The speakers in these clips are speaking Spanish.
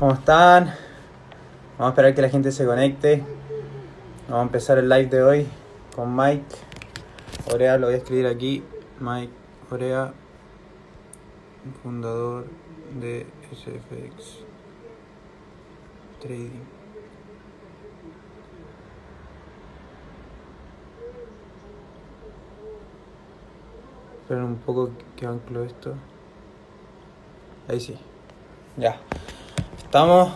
¿Cómo están? Vamos a esperar que la gente se conecte. Vamos a empezar el live de hoy con Mike Orea. Lo voy a escribir aquí. Mike Orea, fundador de SFX Trading. Esperen un poco que anclo esto. Ahí sí. Ya. Estamos.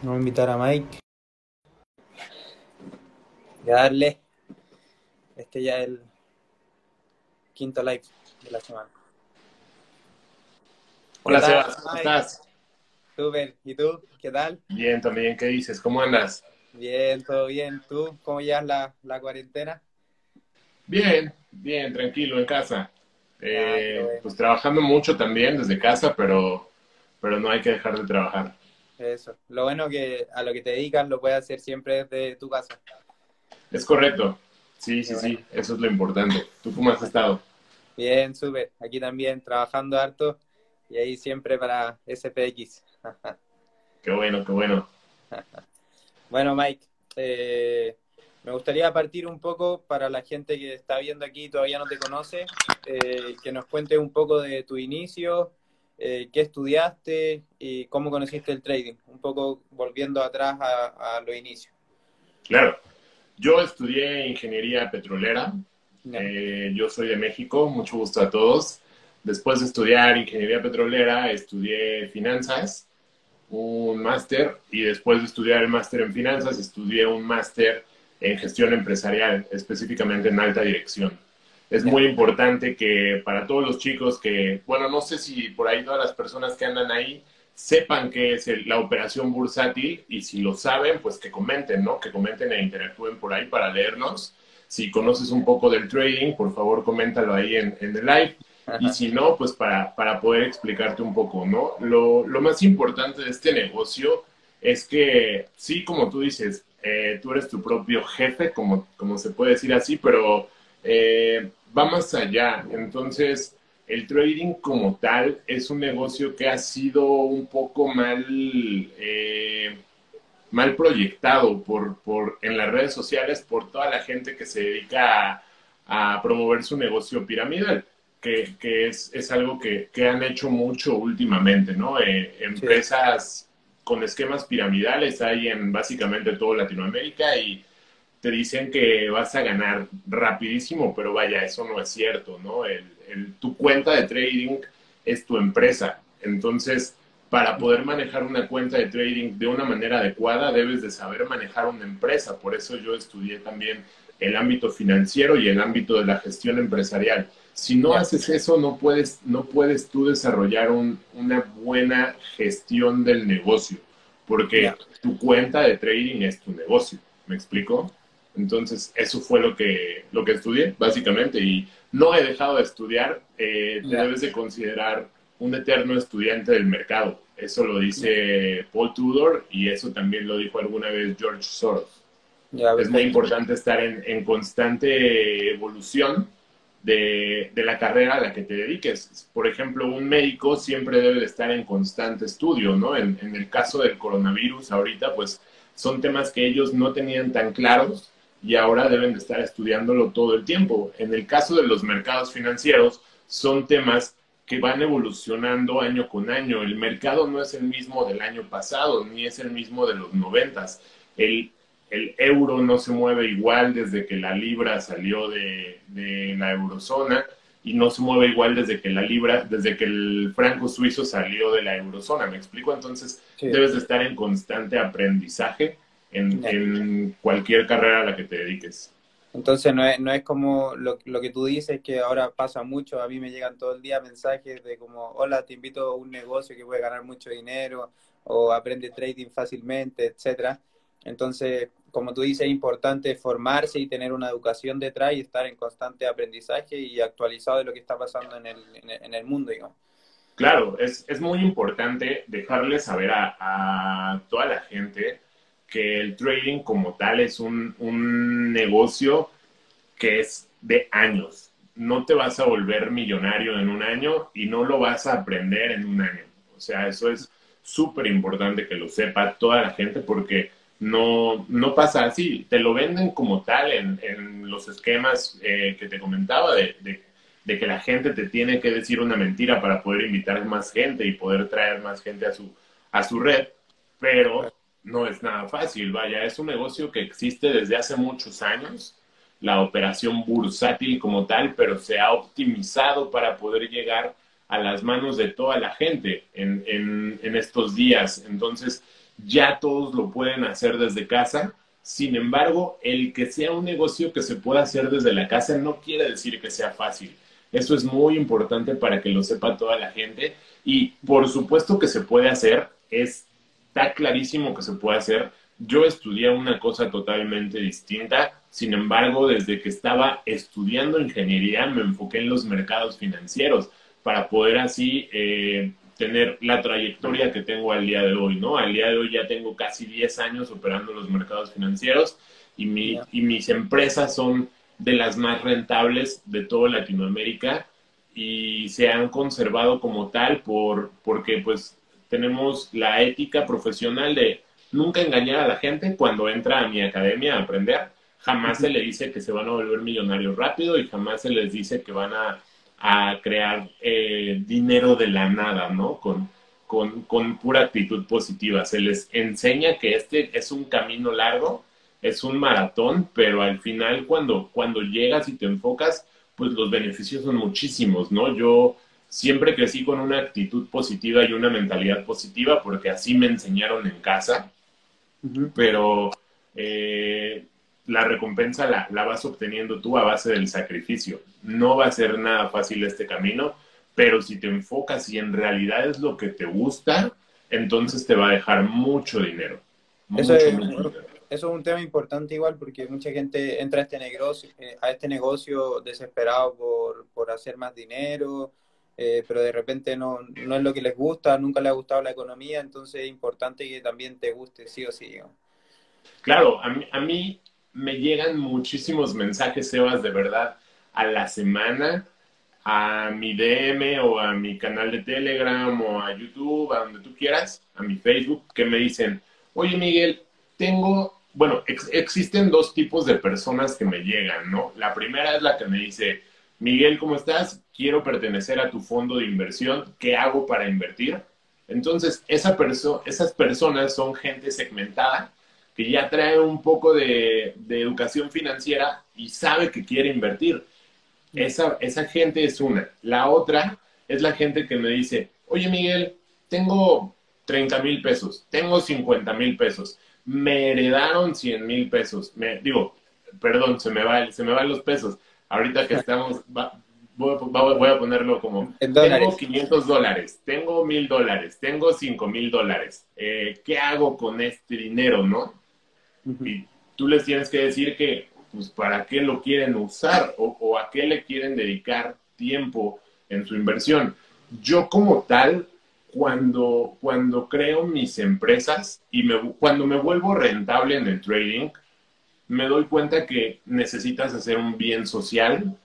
Vamos a invitar a Mike. Y a darle. Este ya es el quinto live de la semana. Hola, ¿Qué tal, Sebas, ¿cómo Mike? estás? Súper. ¿Y tú? ¿Qué tal? Bien, también, ¿qué dices? ¿Cómo andas? Bien, todo bien. ¿Tú? ¿Cómo llevas la, la cuarentena? Bien, bien, tranquilo, en casa. Eh, qué bueno. Pues trabajando mucho también desde casa, pero, pero no hay que dejar de trabajar. Eso. Lo bueno que a lo que te dedicas lo puedes hacer siempre desde tu casa. Es correcto. Sí, sí, sí, eso es lo importante. ¿Tú cómo has estado? Bien, súper. Aquí también trabajando harto y ahí siempre para SPX. Qué bueno, qué bueno. Bueno, Mike, eh, me gustaría partir un poco para la gente que está viendo aquí y todavía no te conoce, eh, que nos cuentes un poco de tu inicio, eh, qué estudiaste y cómo conociste el trading. Un poco volviendo atrás a, a los inicios. Claro, yo estudié ingeniería petrolera. Ya. Eh, yo soy de México, mucho gusto a todos. Después de estudiar ingeniería petrolera, estudié finanzas, un máster, y después de estudiar el máster en finanzas, estudié un máster en gestión empresarial, específicamente en alta dirección. Es muy importante que para todos los chicos que, bueno, no sé si por ahí todas las personas que andan ahí sepan qué es el- la operación bursátil y si lo saben, pues que comenten, ¿no? Que comenten e interactúen por ahí para leernos. Si conoces un poco del trading, por favor, coméntalo ahí en, en el live. Y si no, pues para, para poder explicarte un poco, ¿no? Lo, lo más importante de este negocio es que, sí, como tú dices, eh, tú eres tu propio jefe, como, como se puede decir así, pero eh, va más allá. Entonces, el trading como tal es un negocio que ha sido un poco mal, eh, mal proyectado por, por, en las redes sociales por toda la gente que se dedica a, a promover su negocio piramidal, que, que es, es, algo que, que, han hecho mucho últimamente, ¿no? Eh, empresas sí. con esquemas piramidales hay en básicamente toda Latinoamérica y te dicen que vas a ganar rapidísimo, pero vaya, eso no es cierto, ¿no? El, el, tu cuenta de trading es tu empresa. Entonces, para poder manejar una cuenta de trading de una manera adecuada, debes de saber manejar una empresa. Por eso yo estudié también el ámbito financiero y el ámbito de la gestión empresarial. Si no haces eso, no puedes, no puedes tú desarrollar un, una buena gestión del negocio, porque tu cuenta de trading es tu negocio. ¿Me explico? Entonces, eso fue lo que, lo que estudié, básicamente, y no he dejado de estudiar. Eh, te debes de considerar un eterno estudiante del mercado. Eso lo dice Paul Tudor y eso también lo dijo alguna vez George Soros. Yeah, es muy importante estar en, en constante evolución de, de, la carrera a la que te dediques. Por ejemplo, un médico siempre debe de estar en constante estudio, ¿no? En, en el caso del coronavirus ahorita, pues son temas que ellos no tenían tan claros y ahora deben de estar estudiándolo todo el tiempo. En el caso de los mercados financieros, son temas que van evolucionando año con año. El mercado no es el mismo del año pasado, ni es el mismo de los noventas. El, el euro no se mueve igual desde que la libra salió de, de, la eurozona y no se mueve igual desde que la libra, desde que el franco suizo salió de la eurozona. ¿Me explico? Entonces, sí. debes de estar en constante aprendizaje en, en, cualquier carrera a la que te dediques. Entonces no es, no es como lo, lo, que tú dices, que ahora pasa mucho, a mí me llegan todo el día mensajes de como, hola, te invito a un negocio que puede ganar mucho dinero, o aprende trading fácilmente, etcétera. Entonces, como tú dices, es importante formarse y tener una educación detrás y estar en constante aprendizaje y actualizado de lo que está pasando en el, en el, en el mundo, digamos. Claro, es, es, muy importante dejarle saber a, a toda la gente que el trading como tal es un, un, negocio que es de años. No te vas a volver millonario en un año y no lo vas a aprender en un año. O sea, eso es súper importante que lo sepa toda la gente porque no, no pasa así. Te lo venden como tal en, en los esquemas eh, que te comentaba de, de, de, que la gente te tiene que decir una mentira para poder invitar más gente y poder traer más gente a su, a su red, pero no es nada fácil. Vaya, es un negocio que existe desde hace muchos años la operación bursátil como tal, pero se ha optimizado para poder llegar a las manos de toda la gente en, en, estos días. Entonces, ya todos lo pueden hacer desde casa. Sin embargo, el que sea un negocio que se pueda hacer desde la casa no quiere decir que sea fácil. Eso es muy importante para que lo sepa toda la gente. Y por supuesto que se puede hacer, está clarísimo que se puede hacer. Yo estudié una cosa totalmente distinta sin embargo, desde que estaba estudiando ingeniería, me enfoqué en los mercados financieros para poder así eh, tener la trayectoria que tengo al día de hoy, ¿no? Al día de hoy ya tengo casi 10 años operando los mercados financieros y, mi, y mis empresas son de las más rentables de toda Latinoamérica y se han conservado como tal por, porque pues tenemos la ética profesional de nunca engañar a la gente cuando entra a mi academia a aprender jamás se le dice que se van a volver millonarios rápido y jamás se les dice que van a, a crear eh, dinero de la nada, ¿no? Con, con, con, pura actitud positiva. Se les enseña que este es un camino largo, es un maratón, pero al final cuando, cuando llegas y te enfocas, pues los beneficios son muchísimos, ¿no? Yo siempre crecí con una actitud positiva y una mentalidad positiva porque así me enseñaron en casa, pero... Eh, la recompensa la, la, vas obteniendo tú a base del sacrificio. No va a ser nada fácil este camino, pero si te enfocas y en realidad es lo que te gusta, entonces te va a dejar mucho dinero. eso, es, eso es un tema importante igual porque mucha gente entra a este negocio, eh, a este negocio desesperado por, por hacer más dinero, eh, pero de repente no, no es lo que les gusta, nunca les ha gustado la economía, entonces es importante que también te guste, sí o sí. Claro, a mí, a mí me llegan muchísimos mensajes, Sebas, de verdad, a la semana, a mi DM o a mi canal de Telegram o a YouTube, a donde tú quieras, a mi Facebook, que me dicen, oye Miguel, tengo, bueno, ex existen dos tipos de personas que me llegan, ¿no? La primera es la que me dice, Miguel, ¿cómo estás? Quiero pertenecer a tu fondo de inversión, ¿qué hago para invertir? Entonces, esa perso esas personas son gente segmentada que ya trae un poco de, educación financiera y sabe que quiere invertir. Esa, esa gente es una. La otra es la gente que me dice, oye Miguel, tengo 30 mil pesos, tengo 50 mil pesos, me heredaron 100 mil pesos. Me, digo, perdón, se me, va, se me van los pesos. Ahorita que estamos, voy, a ponerlo como, tengo 500 dólares, tengo mil dólares, tengo 5 mil dólares. Eh, ¿Qué hago con este dinero, no? Y tú les tienes que decir que, pues, para qué lo quieren usar o, o a qué le quieren dedicar tiempo en su inversión. Yo como tal, cuando, cuando creo mis empresas y me, cuando me vuelvo rentable en el trading, me doy cuenta que necesitas hacer un bien social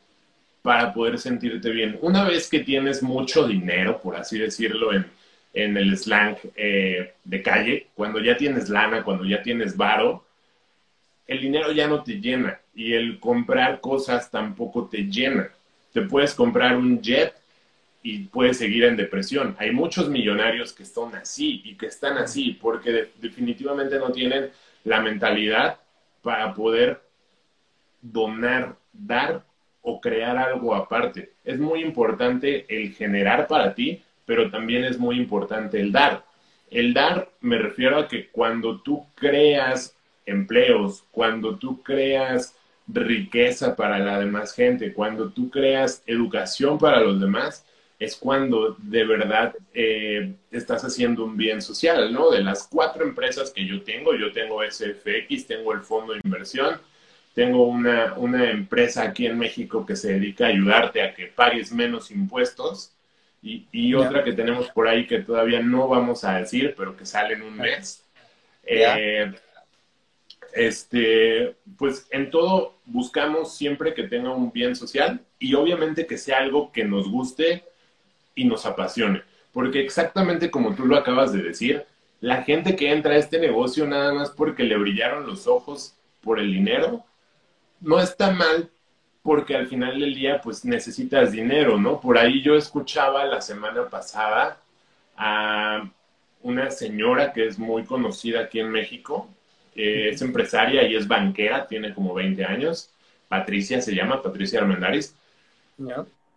para poder sentirte bien. Una vez que tienes mucho dinero, por así decirlo, en, en el slang eh, de calle, cuando ya tienes lana, cuando ya tienes varo, el dinero ya no te llena y el comprar cosas tampoco te llena. Te puedes comprar un jet y puedes seguir en depresión. Hay muchos millonarios que están así y que están así porque definitivamente no tienen la mentalidad para poder donar, dar o crear algo aparte. Es muy importante el generar para ti, pero también es muy importante el dar. El dar me refiero a que cuando tú creas empleos, cuando tú creas riqueza para la demás gente, cuando tú creas educación para los demás, es cuando de verdad eh, estás haciendo un bien social, ¿no? De las cuatro empresas que yo tengo, yo tengo SFX, tengo el fondo de inversión, tengo una, una empresa aquí en México que se dedica a ayudarte a que pagues menos impuestos y, y otra que tenemos por ahí que todavía no vamos a decir, pero que sale en un mes. Eh, este, pues en todo buscamos siempre que tenga un bien social y obviamente que sea algo que nos guste y nos apasione. porque exactamente como tú lo acabas de decir, la gente que entra a este negocio nada más porque le brillaron los ojos por el dinero, no está mal porque al final del día pues necesitas dinero, ¿no? Por ahí yo escuchaba la semana pasada a una señora que es muy conocida aquí en México, es empresaria y es banquera, tiene como 20 años, Patricia se llama, Patricia Armendáriz,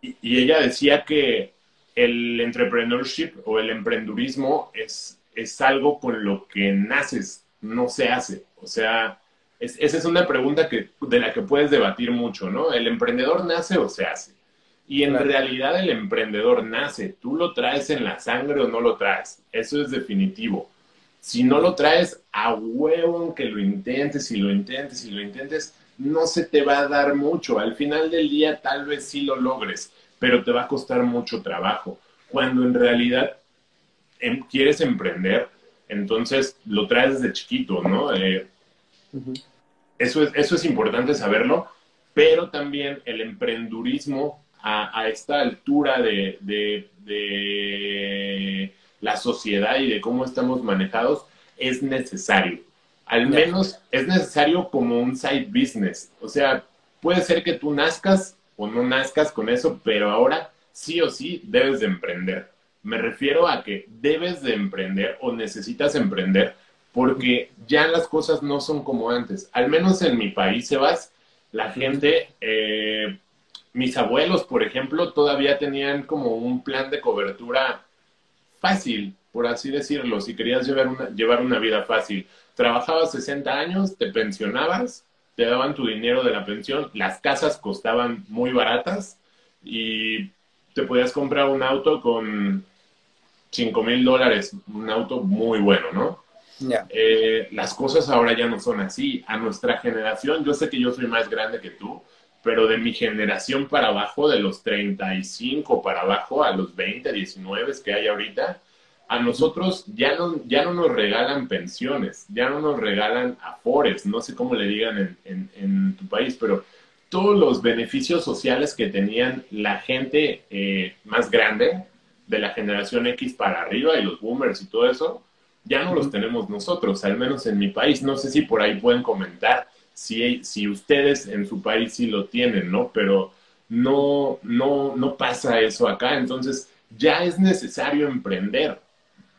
y, y, ella decía que el entrepreneurship o el emprendurismo es, es algo con lo que naces, no se hace, o sea, esa es una pregunta que, de la que puedes debatir mucho, ¿no? ¿El emprendedor nace o se hace? Y en realidad el emprendedor nace, tú lo traes en la sangre o no lo traes, eso es definitivo. Si no lo traes a huevo, que lo intentes y lo intentes y lo intentes, no se te va a dar mucho. Al final del día tal vez sí lo logres, pero te va a costar mucho trabajo. Cuando en realidad em, quieres emprender, entonces lo traes desde chiquito, ¿no? Eh, eso, es, eso es importante saberlo, pero también el emprendurismo a, esta altura de, la sociedad y de cómo estamos manejados es necesario. Al menos es necesario como un side business. O sea, puede ser que tú nazcas o no nazcas con eso, pero ahora sí o sí debes de emprender. Me refiero a que debes de emprender o necesitas emprender porque ya las cosas no son como antes. Al menos en mi país, Sebas, la gente eh, mis abuelos, por ejemplo, todavía tenían como un plan de cobertura fácil, por así decirlo, si querías llevar una, llevar una vida fácil. Trabajabas 60 años, te pensionabas, te daban tu dinero de la pensión, las casas costaban muy baratas y te podías comprar un auto con 5 mil dólares, un auto muy bueno, ¿no? Eh, las cosas ahora ya no son así. A nuestra generación, yo sé que yo soy más grande que tú, pero de mi generación para abajo, de los 35 para abajo, a los 20, 19 que hay ahorita, a nosotros ya no, ya no nos regalan pensiones, ya no nos regalan afores, no sé cómo le digan en, tu país, pero todos los beneficios sociales que tenían la gente eh, más grande, de la generación X para arriba y los boomers y todo eso, ya no los tenemos nosotros, al menos en mi país. No sé si por ahí pueden comentar si, si ustedes en su país sí lo tienen, ¿no? Pero no, no, no pasa eso acá. Entonces, ya es necesario emprender.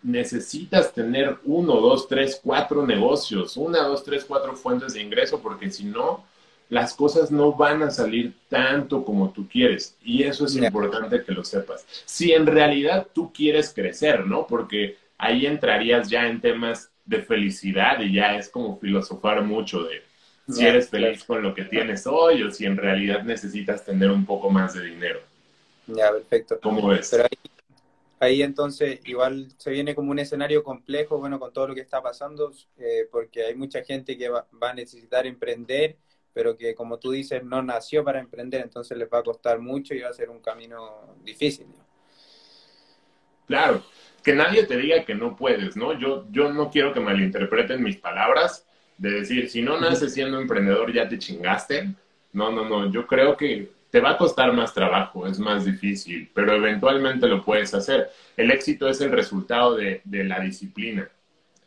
Necesitas tener uno, dos, tres, cuatro negocios, una, dos, tres, cuatro fuentes de ingreso, porque si no, las cosas no van a salir tanto como tú quieres. Y eso es importante que lo sepas. Si en realidad tú quieres crecer, ¿no? Porque ahí entrarías ya en temas de felicidad y ya es como filosofar mucho de si eres feliz con lo que tienes hoy o si en realidad necesitas tener un poco más de dinero. Ya, perfecto. ¿Cómo ves? Pero ahí, entonces igual se viene como un escenario complejo, bueno, con todo lo que está pasando, eh, porque hay mucha gente que va, a necesitar emprender, pero que como tú dices, no nació para emprender, entonces les va a costar mucho y va a ser un camino difícil. Claro, que nadie te diga que no puedes, ¿no? Yo, yo no quiero que malinterpreten mis palabras de decir, si no naces siendo emprendedor ya te chingaste. No, no, no, yo creo que te va a costar más trabajo, es más difícil, pero eventualmente lo puedes hacer. El éxito es el resultado de, la disciplina.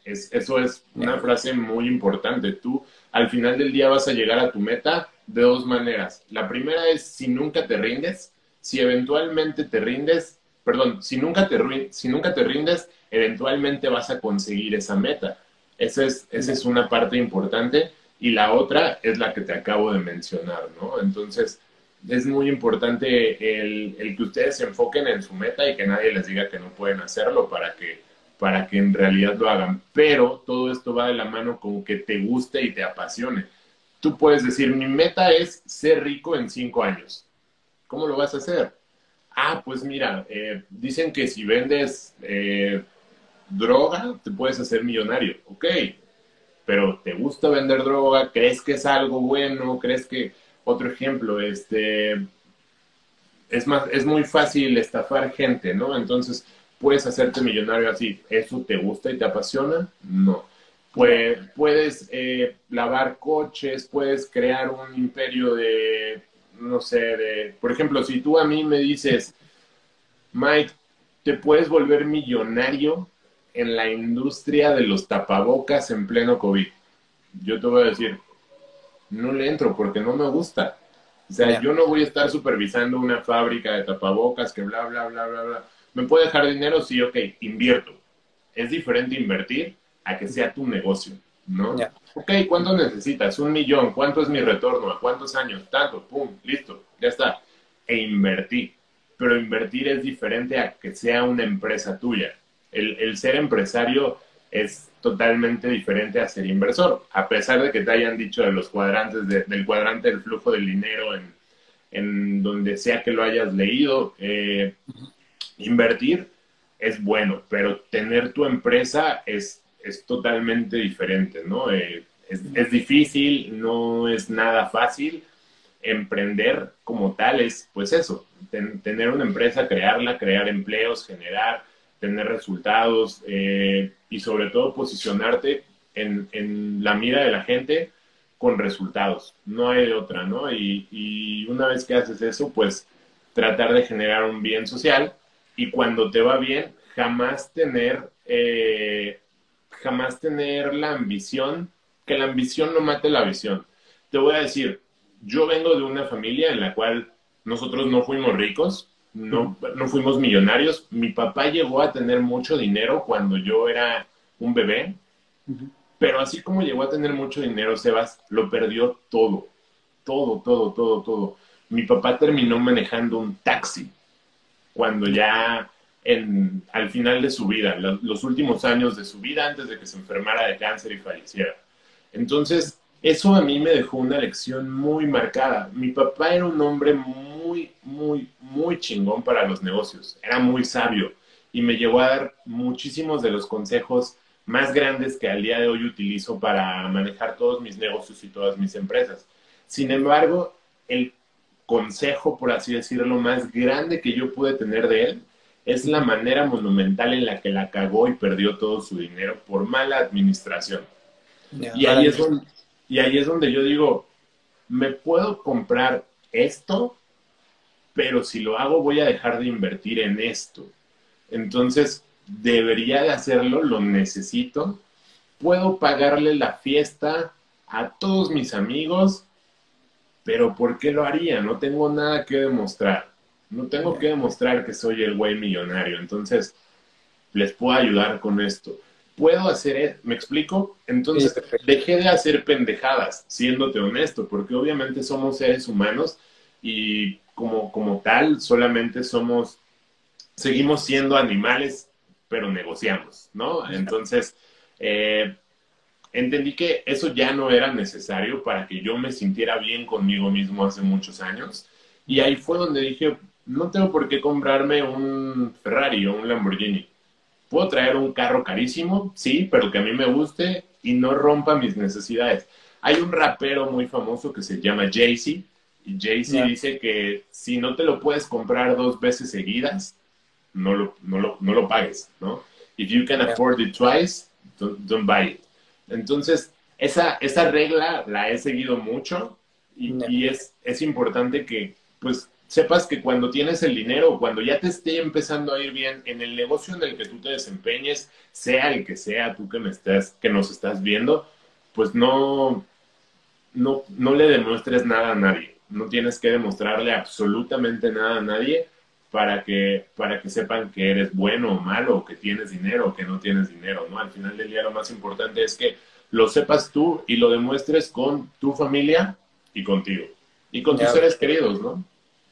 Es, eso es una frase muy importante. Tú al final del día vas a llegar a tu meta de dos maneras. La primera es si nunca te rindes, si eventualmente te rindes, perdón, si nunca te, si nunca te rindes, eventualmente vas a conseguir esa meta. Esa es, esa es una parte importante. Y la otra es la que te acabo de mencionar, ¿no? Entonces, es muy importante el, el, que ustedes se enfoquen en su meta y que nadie les diga que no pueden hacerlo para que, para que en realidad lo hagan. Pero todo esto va de la mano con que te guste y te apasione. Tú puedes decir, mi meta es ser rico en cinco años. ¿Cómo lo vas a hacer? Ah, pues mira, eh, dicen que si vendes eh, droga, te puedes hacer millonario, ok, pero ¿te gusta vender droga? ¿Crees que es algo bueno? ¿Crees que, otro ejemplo, este, es, más, es muy fácil estafar gente, ¿no? Entonces, puedes hacerte millonario así, ¿eso te gusta y te apasiona? No. Pues, puedes eh, lavar coches, puedes crear un imperio de, no sé, de, por ejemplo, si tú a mí me dices, Mike, te puedes volver millonario en la industria de los tapabocas en pleno COVID. Yo te voy a decir, no le entro porque no me gusta. O sea, yo no voy a estar supervisando una fábrica de tapabocas que bla, bla, bla, bla, bla. ¿Me puede dejar dinero? Sí, ok, invierto. Es diferente invertir a que sea tu negocio, ¿no? Ok, ¿cuánto necesitas? Un millón. ¿Cuánto es mi retorno? ¿A cuántos años? Tanto, pum, listo, ya está. E invertir. Pero invertir es diferente a que sea una empresa tuya. El, el ser empresario es totalmente diferente a ser inversor, a pesar de que te hayan dicho de los cuadrantes, del cuadrante del flujo del dinero en, en donde sea que lo hayas leído, eh, invertir es bueno, pero tener tu empresa es, es totalmente diferente, ¿no? Eh, es, es, difícil, no es nada fácil. Emprender como tal es, pues eso, tener una empresa, crearla, crear empleos, generar, tener resultados eh, y sobre todo posicionarte en, en, la mira de la gente con resultados. No hay otra, ¿no? Y, y, una vez que haces eso, pues tratar de generar un bien social y cuando te va bien, jamás tener, eh, jamás tener la ambición, que la ambición no mate la visión. Te voy a decir, yo vengo de una familia en la cual nosotros no fuimos ricos, no, no fuimos millonarios. Mi papá llegó a tener mucho dinero cuando yo era un bebé, pero así como llegó a tener mucho dinero, Sebas, lo perdió todo, todo, todo, todo, todo. Mi papá terminó manejando un taxi cuando ya en, al final de su vida, los últimos años de su vida antes de que se enfermara de cáncer y falleciera. Entonces, eso a mí me dejó una lección muy marcada. Mi papá era un hombre muy, muy, muy chingón para los negocios. Era muy sabio y me llevó a dar muchísimos de los consejos más grandes que al día de hoy utilizo para manejar todos mis negocios y todas mis empresas. Sin embargo, el consejo, por así decirlo, más grande que yo pude tener de él es la manera monumental en la que la cagó y perdió todo su dinero por mala administración. y, ahí es donde, y ahí es donde yo digo, me puedo comprar esto, pero si lo hago voy a dejar de invertir en esto. Entonces, debería de hacerlo, lo necesito. Puedo pagarle la fiesta a todos mis amigos, pero ¿por qué lo haría? No tengo nada que demostrar. No tengo que demostrar que soy el güey millonario. Entonces, les puedo ayudar con esto puedo hacer, e-, ¿me explico? Entonces, dejé de hacer pendejadas, siéndote honesto, porque obviamente somos seres humanos y como, como tal, solamente somos, seguimos siendo animales, pero negociamos, ¿no? Entonces, eh, entendí que eso ya no era necesario para que yo me sintiera bien conmigo mismo hace muchos años. Y ahí fue donde dije, no tengo por qué comprarme un Ferrari o un Lamborghini Puedo traer un carro carísimo, sí, pero que a mí me guste y no rompa mis necesidades. Hay un rapero muy famoso que se llama Jay-Z y Jay-Z dice que si no te lo puedes comprar dos veces seguidas, no lo, no lo, no lo pagues, ¿no? If you can afford it twice, don't, buy it. Entonces, esa, esa regla la he seguido mucho y, y es, es importante que, pues, sepas que cuando tienes el dinero, cuando ya te esté empezando a ir bien en el negocio en el que tú te desempeñes, sea el que sea tú que me estás, que nos estás viendo, pues no, no, no le demuestres nada a nadie. No tienes que demostrarle absolutamente nada a nadie para que, para que sepan que eres bueno o malo, que tienes dinero o que no tienes dinero, ¿no? Al final del día lo más importante es que lo sepas tú y lo demuestres con tu familia y contigo. Y con tus seres queridos, ¿no?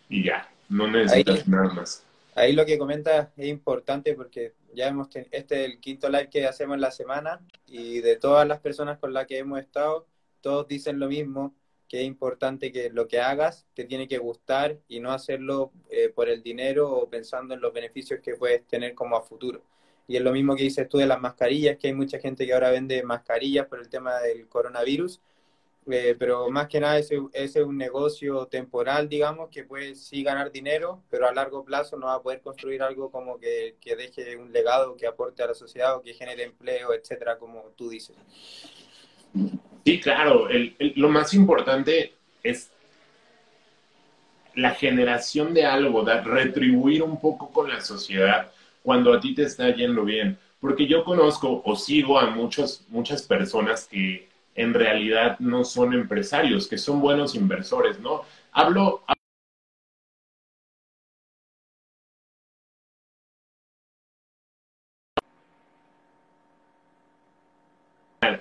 y ya, no necesitas nada más. Ahí lo que comentas es importante porque ya hemos este es el quinto live que hacemos en la semana y de todas las personas con las que hemos estado, todos dicen lo mismo, que es importante que lo que hagas te tiene que gustar y no hacerlo eh, por el dinero o pensando en los beneficios que puedes tener como a futuro. Y es lo mismo que dices tú de las mascarillas, que hay mucha gente que ahora vende mascarillas por el tema del coronavirus, eh, pero más que nada ese, es un negocio temporal, digamos, que puede sí ganar dinero, pero a largo plazo no va a poder construir algo como que, que deje un legado que aporte a la sociedad o que genere empleo, etcétera, como tú dices. Sí, claro. lo más importante es la generación de algo, de retribuir un poco con la sociedad. cuando a ti te está yendo bien. Porque yo conozco o sigo a muchos, muchas personas que en realidad no son empresarios, que son buenos inversores, ¿no? Hablo,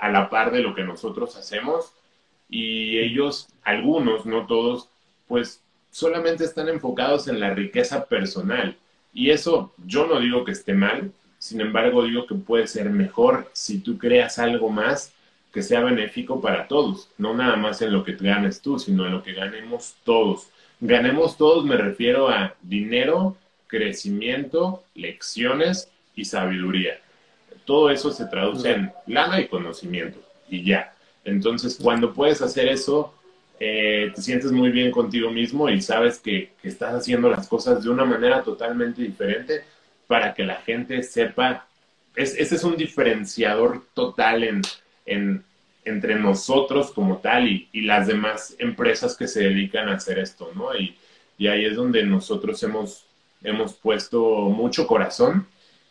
a la par de lo que nosotros hacemos y ellos, algunos, no todos, pues solamente están enfocados en la riqueza personal. Y eso yo no digo que esté mal, sin embargo digo que puede ser mejor si tú creas algo más que sea benéfico para todos, no nada más en lo que ganes tú, sino en lo que ganemos todos. Ganemos todos me refiero a dinero, crecimiento, lecciones y sabiduría. Todo eso se traduce en lana y conocimiento y ya. Entonces, cuando puedes hacer eso, eh, te sientes muy bien contigo mismo y sabes que, estás haciendo las cosas de una manera totalmente diferente para que la gente sepa. Es, ese es un diferenciador total en, en, entre nosotros como tal y, y, las demás empresas que se dedican a hacer esto, ¿no? Y, y ahí es donde nosotros hemos, hemos puesto mucho corazón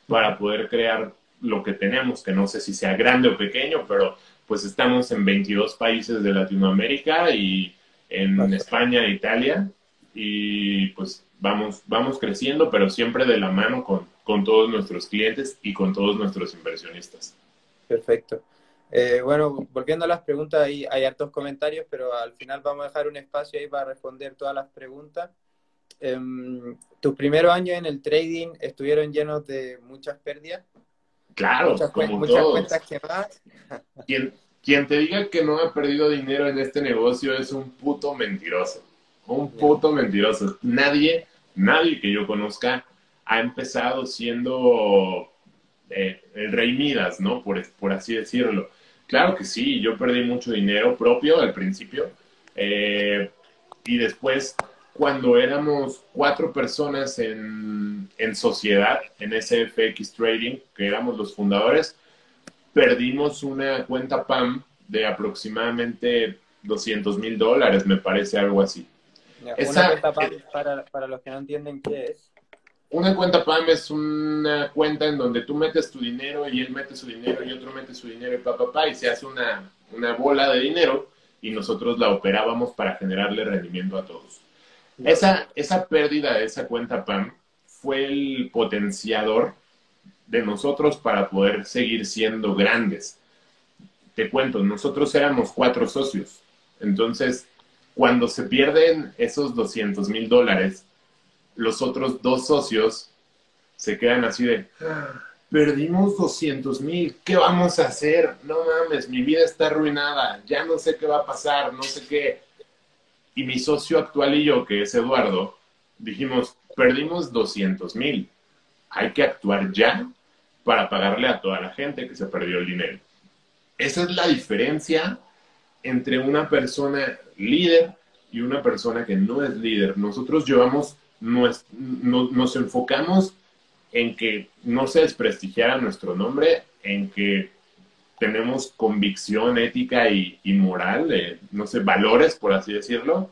para poder crear lo que tenemos, que no sé si sea grande o pequeño, pero pues estamos en 22 países de Latinoamérica y en España e Italia y pues vamos, vamos creciendo, pero siempre de la mano con, con todos nuestros clientes y con todos nuestros inversionistas. Perfecto. Eh, bueno, volviendo a las preguntas, hay, hay hartos comentarios, pero al final vamos a dejar un espacio ahí para responder todas las preguntas. Em, tus primeros años en el trading estuvieron llenos de muchas pérdidas. Claro, muchas, como muchas todos. cuentas quien te diga que no ha perdido dinero en este negocio es un puto mentiroso. Un puto mentiroso. Nadie, nadie que yo conozca ha empezado siendo eh, el rey Midas, ¿no? Por, por así decirlo. Claro que sí, yo perdí mucho dinero propio al principio. Eh, y después cuando éramos cuatro personas en, en, sociedad, en SFX Trading, que éramos los fundadores, perdimos una cuenta PAM de aproximadamente 200 mil dólares, me parece algo así. Una Esa, cuenta PAM, para, para los que no entienden qué es. Una cuenta PAM es una cuenta en donde tú metes tu dinero y él mete su dinero y otro mete su dinero y papá, pa, y se hace una, una bola de dinero y nosotros la operábamos para generarle rendimiento a todos. Esa, esa pérdida de esa cuenta PAM fue el potenciador de nosotros para poder seguir siendo grandes. Te cuento, nosotros éramos cuatro socios. Entonces, cuando se pierden esos 200 mil dólares, los otros dos socios se quedan así de, perdimos 200 mil, ¿qué vamos a hacer? No mames, mi vida está arruinada, ya no sé qué va a pasar, no sé qué. Y mi socio actual y yo, que es Eduardo, dijimos, perdimos 200 mil. Hay que actuar ya para pagarle a toda la gente que se perdió el dinero. Esa es la diferencia entre una persona líder y una persona que no es líder. Nosotros llevamos, nos, nos enfocamos en que no se desprestigiara nuestro nombre, en que tenemos convicción ética y, moral, no sé, valores, por así decirlo,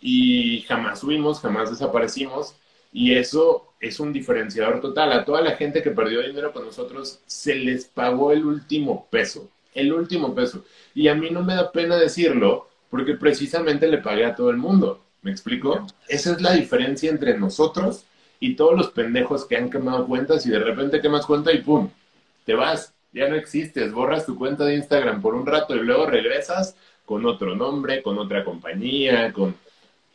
y jamás subimos, jamás desaparecimos, y eso es un diferenciador total. A toda la gente que perdió dinero con nosotros se les pagó el último peso, el último peso. Y a mí no me da pena decirlo, porque precisamente le pagué a todo el mundo. ¿Me explico? Esa es la diferencia entre nosotros y todos los pendejos que han quemado cuentas y de repente quemas cuenta y ¡pum! Te vas ya no existes, borras tu cuenta de Instagram por un rato y luego regresas con otro nombre, con otra compañía, con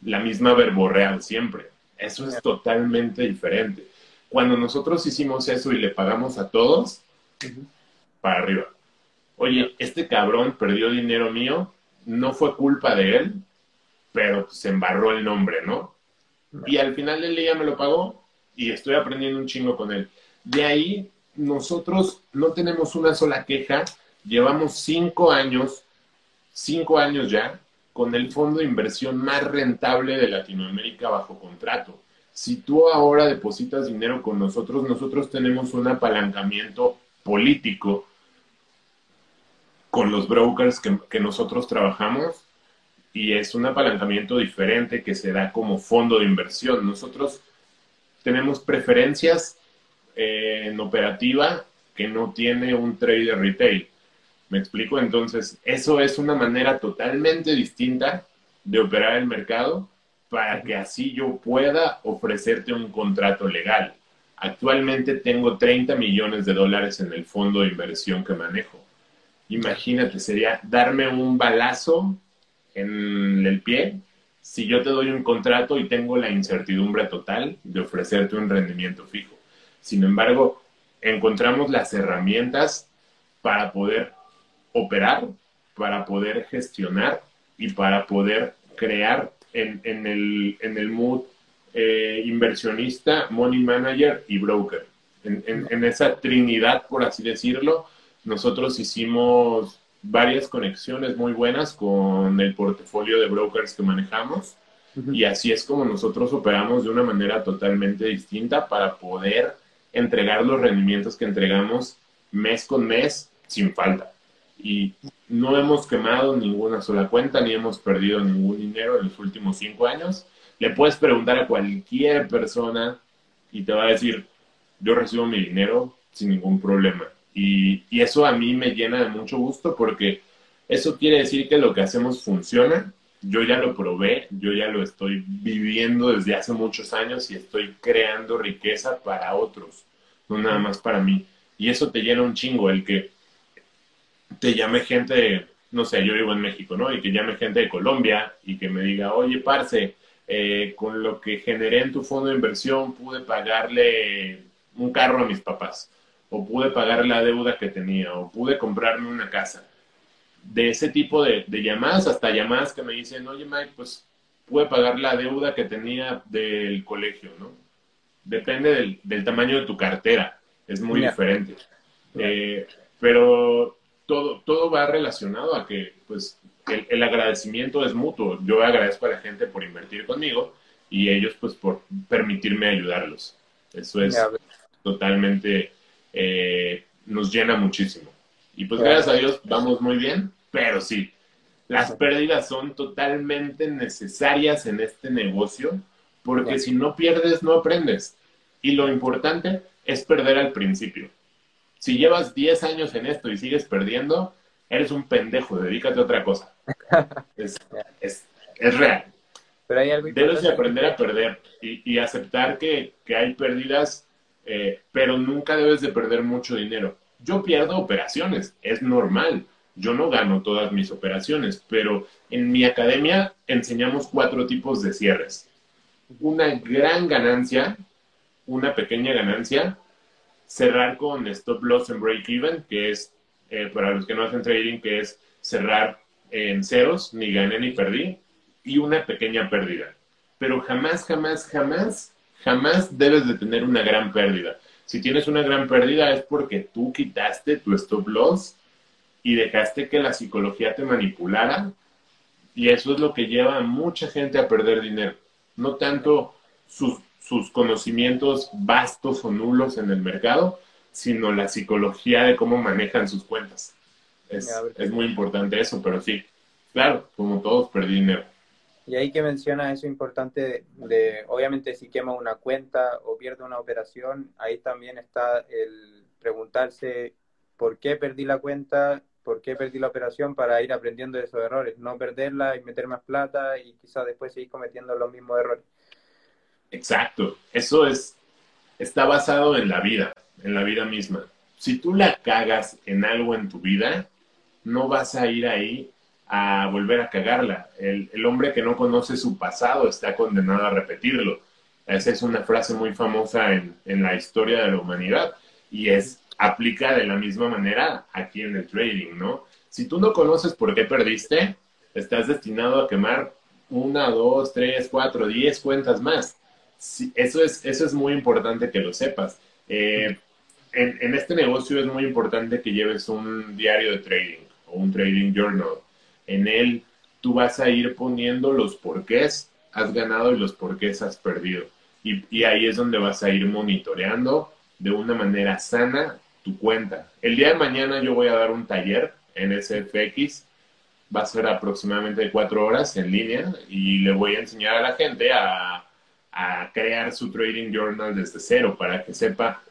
la misma verborreal siempre. Eso es totalmente diferente. Cuando nosotros hicimos eso y le pagamos a todos, para arriba. Oye, este cabrón perdió dinero mío, no fue culpa de él, pero se embarró el nombre, ¿no? Y al final del día me lo pagó y estoy aprendiendo un chingo con él. De ahí nosotros no tenemos una sola queja, llevamos cinco años, cinco años ya, con el fondo de inversión más rentable de Latinoamérica bajo contrato. Si tú ahora depositas dinero con nosotros, nosotros tenemos un apalancamiento político con los brokers que, que nosotros trabajamos y es un apalancamiento diferente que se da como fondo de inversión. Nosotros tenemos preferencias eh, en operativa que no tiene un trader retail. ¿Me explico? Entonces, eso es una manera totalmente distinta de operar el mercado para que así yo pueda ofrecerte un contrato legal. Actualmente tengo 30 millones de dólares en el fondo de inversión que manejo. Imagínate, sería darme un balazo en el pie si yo te doy un contrato y tengo la incertidumbre total de ofrecerte un rendimiento fijo. Sin embargo, encontramos las herramientas para poder operar, para poder gestionar y para poder crear en, el, en el mood eh, inversionista, money manager y broker. En, esa trinidad, por así decirlo, nosotros hicimos varias conexiones muy buenas con el portafolio de brokers que manejamos y así es como nosotros operamos de una manera totalmente distinta para poder entregar los rendimientos que entregamos mes con mes sin falta. Y no hemos quemado ninguna sola cuenta ni hemos perdido ningún dinero en los últimos cinco años. Le puedes preguntar a cualquier persona y te va a decir, yo recibo mi dinero sin ningún problema. Y, y eso a mí me llena de mucho gusto porque eso quiere decir que lo que hacemos funciona yo ya lo probé, yo ya lo estoy viviendo desde hace muchos años y estoy creando riqueza para otros, no nada más para mí. Y eso te llena un chingo, el que te llame gente, no sé, yo vivo en México, ¿no? Y que llame gente de Colombia y que me diga, oye, parce, eh, con lo que generé en tu fondo de inversión pude pagarle un carro a mis papás, o pude pagar la deuda que tenía, o pude comprarme una casa de ese tipo de, llamadas hasta llamadas que me dicen, oye Mike, pues puede pagar la deuda que tenía del colegio, ¿no? Depende del, tamaño de tu cartera, es muy diferente. Eh, pero todo, todo va relacionado a que, pues, el, agradecimiento es mutuo. Yo agradezco a la gente por invertir conmigo y ellos, pues, por permitirme ayudarlos. Eso es totalmente, eh, nos llena muchísimo. Y pues gracias a Dios vamos muy bien. Pero sí, las pérdidas son totalmente necesarias en este negocio porque si no pierdes, no aprendes. Y lo importante es perder al principio. Si llevas 10 años en esto y sigues perdiendo, eres un pendejo, dedícate a otra cosa. Es, real. Pero hay algo Debes de aprender a perder y, aceptar que, hay pérdidas, eh, pero nunca debes de perder mucho dinero. Yo pierdo operaciones, es normal yo no gano todas mis operaciones, pero en mi academia enseñamos cuatro tipos de cierres. Una gran ganancia, una pequeña ganancia, cerrar con stop loss and break even, que es, eh, para los que no hacen trading, que es cerrar en ceros, ni gané ni perdí, y una pequeña pérdida. Pero jamás, jamás, jamás, jamás debes de tener una gran pérdida. Si tienes una gran pérdida es porque tú quitaste tu stop loss y dejaste que la psicología te manipulara y eso es lo que lleva a mucha gente a perder dinero. No tanto sus, sus conocimientos vastos o nulos en el mercado, sino la psicología de cómo manejan sus cuentas. Es, es muy importante eso, pero sí, claro, como todos perdí dinero. Y ahí que menciona eso importante de, obviamente, si quema una cuenta o pierde una operación, ahí también está el preguntarse por qué perdí la cuenta por qué perdí la operación para ir aprendiendo de esos errores, no perderla y meter más plata y quizás después seguir cometiendo los mismos errores. Exacto, eso es, está basado en la vida, en la vida misma. Si tú la cagas en algo en tu vida, no vas a ir ahí a volver a cagarla. El, el hombre que no conoce su pasado está condenado a repetirlo. Esa es una frase muy famosa en, en la historia de la humanidad y es aplica de la misma manera aquí en el trading, ¿no? Si tú no conoces por qué perdiste, estás destinado a quemar una, dos, tres, cuatro, diez cuentas más. eso, es, eso es muy importante que lo sepas. Eh, en, este negocio es muy importante que lleves un diario de trading o un trading journal. En él tú vas a ir poniendo los porqués has ganado y los porqués has perdido. Y ahí es donde vas a ir monitoreando de una manera sana cuenta. El día de mañana yo voy a dar un taller en SFX, va a ser aproximadamente cuatro horas en línea y le voy a enseñar a la gente a, crear su trading journal desde cero para que sepa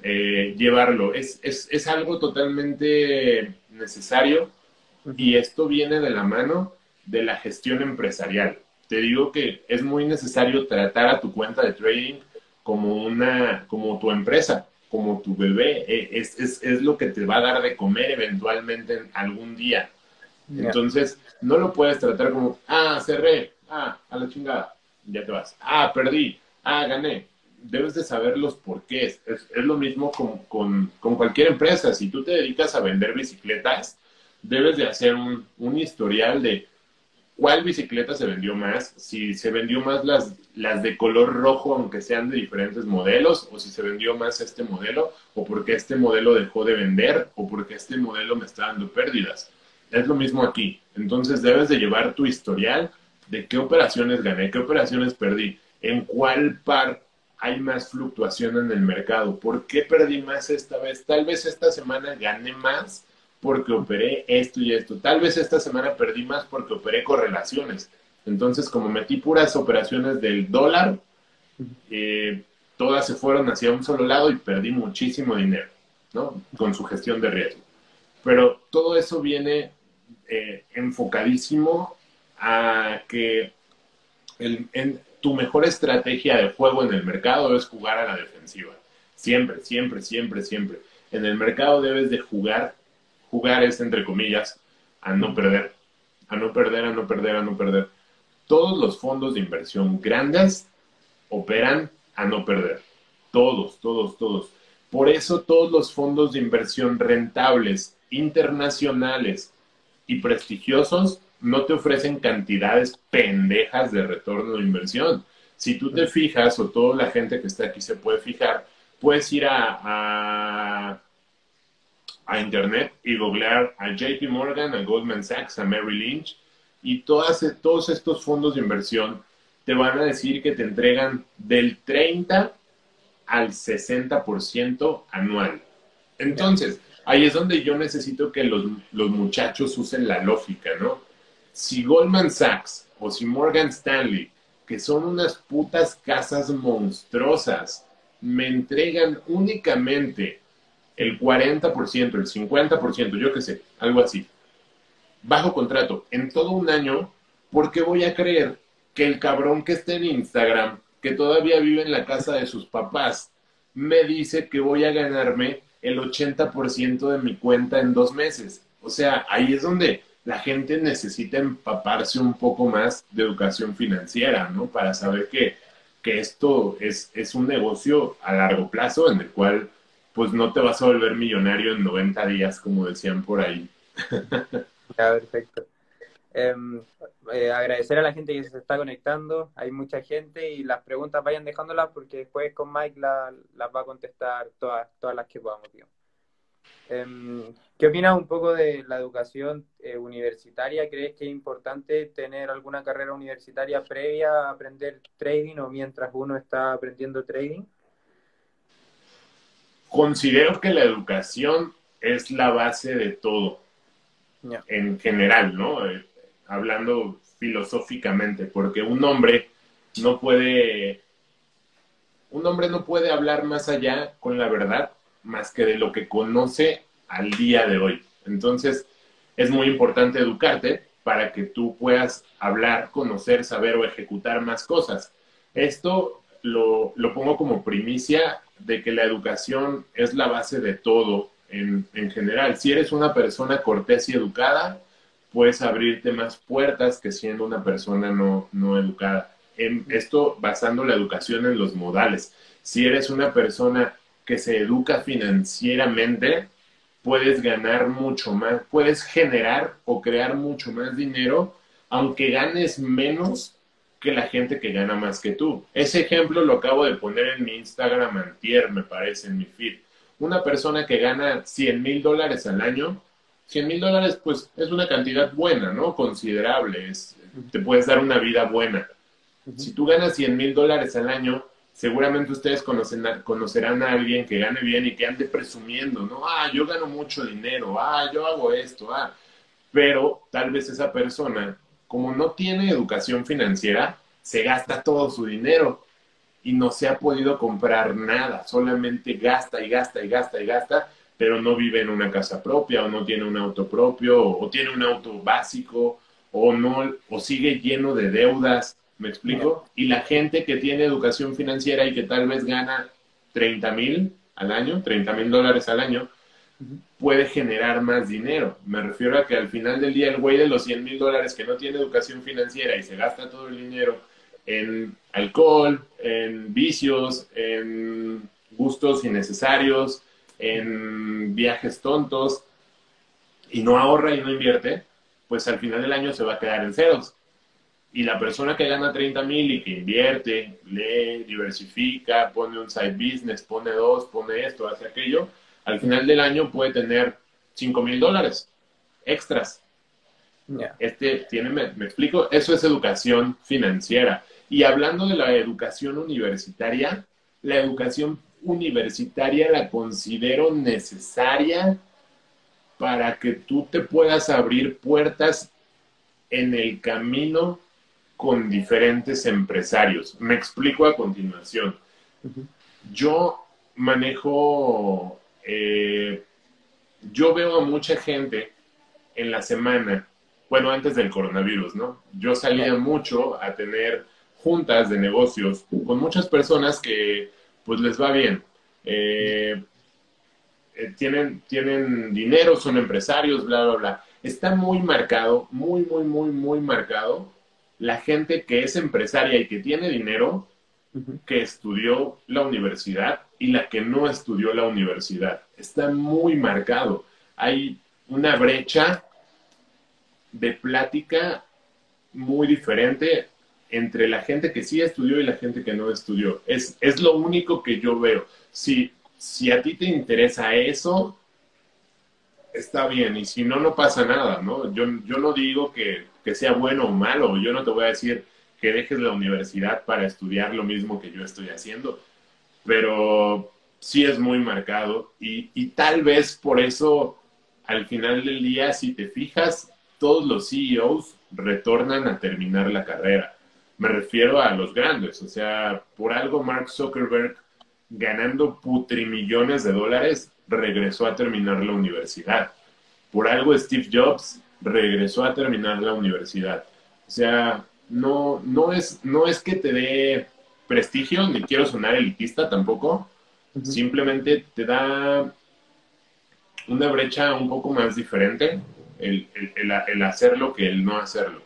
eh, llevarlo. Es, es, es algo totalmente necesario y esto viene de la mano de la gestión empresarial. Te digo que es muy necesario tratar a tu cuenta de trading como una, como tu empresa, como tu bebé. E, es, es, es lo que te va a dar de comer eventualmente en algún día. Entonces, no lo puedes tratar como, ah, cerré, ah, a la chingada, ya te vas. Ah, perdí, ah, gané. Debes de saber los porqués. Es, es lo mismo con, con, con, cualquier empresa. Si tú te dedicas a vender bicicletas, debes de hacer un, un historial de cuál bicicleta se vendió más, si se vendió más las, las de color rojo, aunque sean de diferentes modelos, o si se vendió más este modelo, o porque este modelo dejó de vender, o porque este modelo me está dando pérdidas. Es lo mismo aquí. Entonces debes de llevar tu historial de qué operaciones gané, qué operaciones perdí, en cuál par hay más fluctuación en el mercado, por qué perdí más esta vez. Tal vez esta semana gané más porque operé esto y esto. Tal vez esta semana perdí más porque operé correlaciones. Entonces, como metí puras operaciones del dólar, eh, todas se fueron hacia un solo lado y perdí muchísimo dinero, ¿no? Con su gestión de riesgo. Pero todo eso viene eh, enfocadísimo a que tu mejor estrategia de juego en el mercado es jugar a la defensiva. Siempre, siempre, siempre, siempre. En el mercado debes de jugar, jugar es entre comillas, a no perder, a no perder, a no perder, a no perder. Todos los fondos de inversión grandes operan a no perder. Todos, todos, todos. Por eso todos los fondos de inversión rentables internacionales y prestigiosos no te ofrecen cantidades pendejas de retorno de inversión. Si tú te fijas, o toda la gente que está aquí se puede fijar, puedes ir a, a, a internet y googlear a JP Morgan, a Goldman Sachs, a Mary Lynch, y todas, todos estos fondos de inversión te van a decir que te entregan del 30 al 60% anual. Entonces, ahí es donde yo necesito que los, muchachos usen la lógica, ¿no? Si Goldman Sachs o si Morgan Stanley, que son unas putas casas monstruosas, me entregan únicamente el 40%, el 50%, yo qué sé, algo así, bajo contrato, en todo un año, ¿por qué voy a creer que el cabrón que esté en Instagram, que todavía vive en la casa de sus papás, me dice que voy a ganarme el 80% de mi cuenta en dos meses. O sea, ahí es donde la gente necesita empaparse un poco más de educación financiera, ¿no? Para saber que, que esto es, es un negocio a largo plazo en el cual pues no te vas a volver millonario en 90 días, como decían por ahí. Ya, perfecto. Em, eh, agradecer a la gente que se está conectando. Hay mucha gente y las preguntas vayan dejándolas porque después con Mike las va a contestar todas, todas las que podamos. Em, ¿Qué opinas un poco de la educación eh, universitaria? ¿Crees que es importante tener alguna carrera universitaria previa a aprender trading o mientras uno está aprendiendo trading? Considero que la educación es la base de todo, en general, ¿no? Eh, hablando filosóficamente, porque un hombre no puede, un hombre no puede hablar más allá con la verdad más que de lo que conoce al día de hoy. Entonces, es muy importante educarte para que tú puedas hablar, conocer, saber o ejecutar más cosas. Esto lo, lo pongo como primicia de que la educación es la base de todo en, en general. Si eres una persona cortés y educada, puedes abrirte más puertas que siendo una persona no, no educada. En esto basando la educación en los modales. Si eres una persona que se educa financieramente, puedes ganar mucho más, puedes generar o crear mucho más dinero, aunque ganes menos que la gente que gana más que tú. Ese ejemplo lo acabo de poner en mi Instagram antier, me parece, en mi feed. Una persona que gana 100 mil dólares al año 100 mil dólares, pues es una cantidad buena, ¿no? Considerable, es, te puedes dar una vida buena. Si tú ganas 100 mil dólares al año, seguramente ustedes conocen, conocerán a alguien que gane bien y que ande presumiendo, ¿no? Ah, yo gano mucho dinero, ah, yo hago esto, ah. Pero tal vez esa persona, como no tiene educación financiera, se gasta todo su dinero. y no se ha podido comprar nada, solamente gasta y gasta y gasta y gasta, pero no vive en una casa propia o no tiene un auto propio o, tiene un auto básico o no o sigue lleno de deudas, ¿me explico? Y la gente que tiene educación financiera y que tal vez gana 30 mil al año, 30 mil dólares al año, puede generar más dinero. Me refiero a que al final del día el güey de los 100 mil dólares que no tiene educación financiera y se gasta todo el dinero en alcohol, en vicios, en gustos innecesarios, en viajes tontos y no ahorra y no invierte, pues al final del año se va a quedar en ceros. Y la persona que gana 30 mil y que invierte, lee, diversifica, pone un side business, pone dos, pone esto, hace aquello, al final del año puede tener 5 mil dólares extras. Este tiene, me, explico, eso es educación financiera. Y hablando de la educación universitaria, la educación universitaria la considero necesaria para que tú te puedas abrir puertas en el camino con diferentes empresarios. Me explico a continuación. Yo manejo, eh, yo veo a mucha gente en la semana, bueno, antes del coronavirus, ¿no? Yo salía mucho a tener juntas de negocios con muchas personas que pues les va bien. Eh, eh, tienen, tienen dinero, son empresarios, bla, bla, bla. Está muy marcado, muy, muy, muy, muy marcado la gente que es empresaria y que tiene dinero, que estudió la universidad y la que no estudió la universidad. Está muy marcado. Hay una brecha de plática muy diferente entre la gente que sí estudió y la gente que no estudió. Es, es lo único que yo veo. Si, si a ti te interesa eso, está bien. Y si no, no pasa nada, ¿no? Yo, yo no digo que, que sea bueno o malo. Yo no te voy a decir que dejes la universidad para estudiar lo mismo que yo estoy haciendo. Pero sí es muy marcado. Y, tal vez por eso, al final del día, si te fijas, todos los CEOs retornan a terminar la carrera me refiero a los grandes, o sea, por algo Mark Zuckerberg ganando putrimillones de dólares regresó a terminar la universidad. Por algo Steve Jobs regresó a terminar la universidad. O sea, no, no, es, no es que te dé prestigio, ni quiero sonar elitista tampoco, simplemente te da una brecha un poco más diferente el, el hacerlo que el no hacerlo.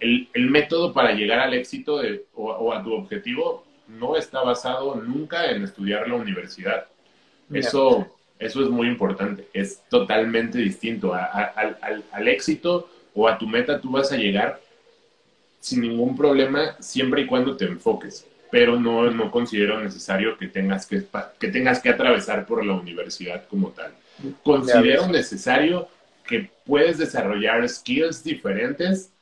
El, método para llegar al éxito o, a tu objetivo no está basado nunca en estudiar la universidad. Eso, eso es muy importante, es totalmente distinto. al, éxito o a tu meta tú vas a llegar sin ningún problema siempre y cuando te enfoques, pero no, no considero necesario que tengas que, que tengas que atravesar por la universidad como tal. Considero necesario que puedes desarrollar skills diferentes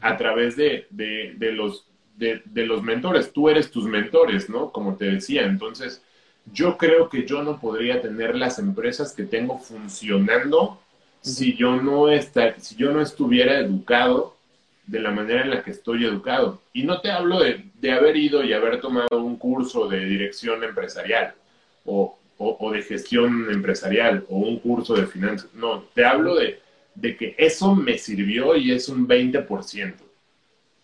a través de, los, de, los mentores. Tú eres tus mentores, ¿no? Como te decía. Entonces, yo creo que yo no podría tener las empresas que tengo funcionando si yo no si yo no estuviera educado de la manera en la que estoy educado. Y no te hablo de, haber ido y haber tomado un curso de dirección empresarial o, o, de gestión empresarial o un curso de finanzas. No, te hablo de, de que eso me sirvió y es un 20%.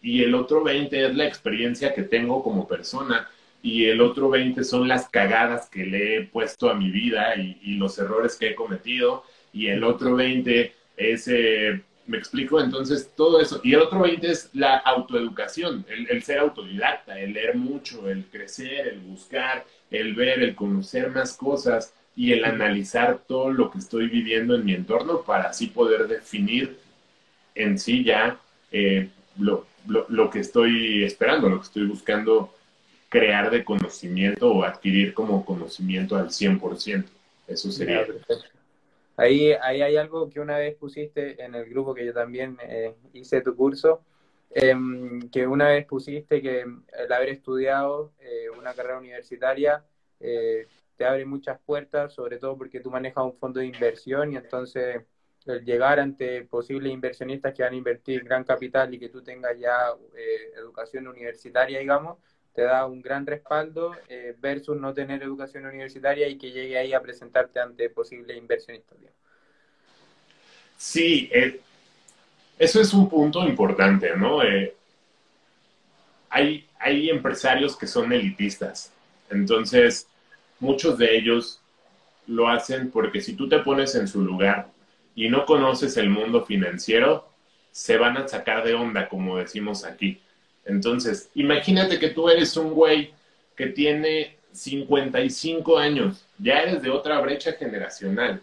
Y el otro 20 es la experiencia que tengo como persona y el otro 20 son las cagadas que le he puesto a mi vida y, los errores que he cometido y el otro 20 es, eh, me explico, entonces todo eso. Y el otro 20 es la autoeducación, el, ser autodidacta, el leer mucho, el crecer, el buscar, el ver, el conocer más cosas y el analizar todo lo que estoy viviendo en mi entorno para así poder definir en sí ya eh, lo, lo, que estoy esperando, lo que estoy buscando crear de conocimiento o adquirir como conocimiento al 100%. Eso sería. Ahí, ahí hay algo que una vez pusiste en el grupo que yo también eh, hice tu curso, em, que una vez pusiste que el haber estudiado eh, una carrera universitaria te abre muchas puertas, sobre todo porque tú manejas un fondo de inversión y entonces el llegar ante posibles inversionistas que van a invertir gran capital y que tú tengas ya eh, educación universitaria, digamos, te da un gran respaldo eh, versus no tener educación universitaria y que llegue ahí a presentarte ante posibles inversionistas. Sí, eh, eso es un punto importante, ¿no? Eh, hay, hay empresarios que son elitistas, entonces muchos de ellos lo hacen porque si tú te pones en su lugar y no conoces el mundo financiero, se van a sacar de onda, como decimos aquí. Entonces, imagínate que tú eres un güey que tiene 55 años, ya eres de otra brecha generacional,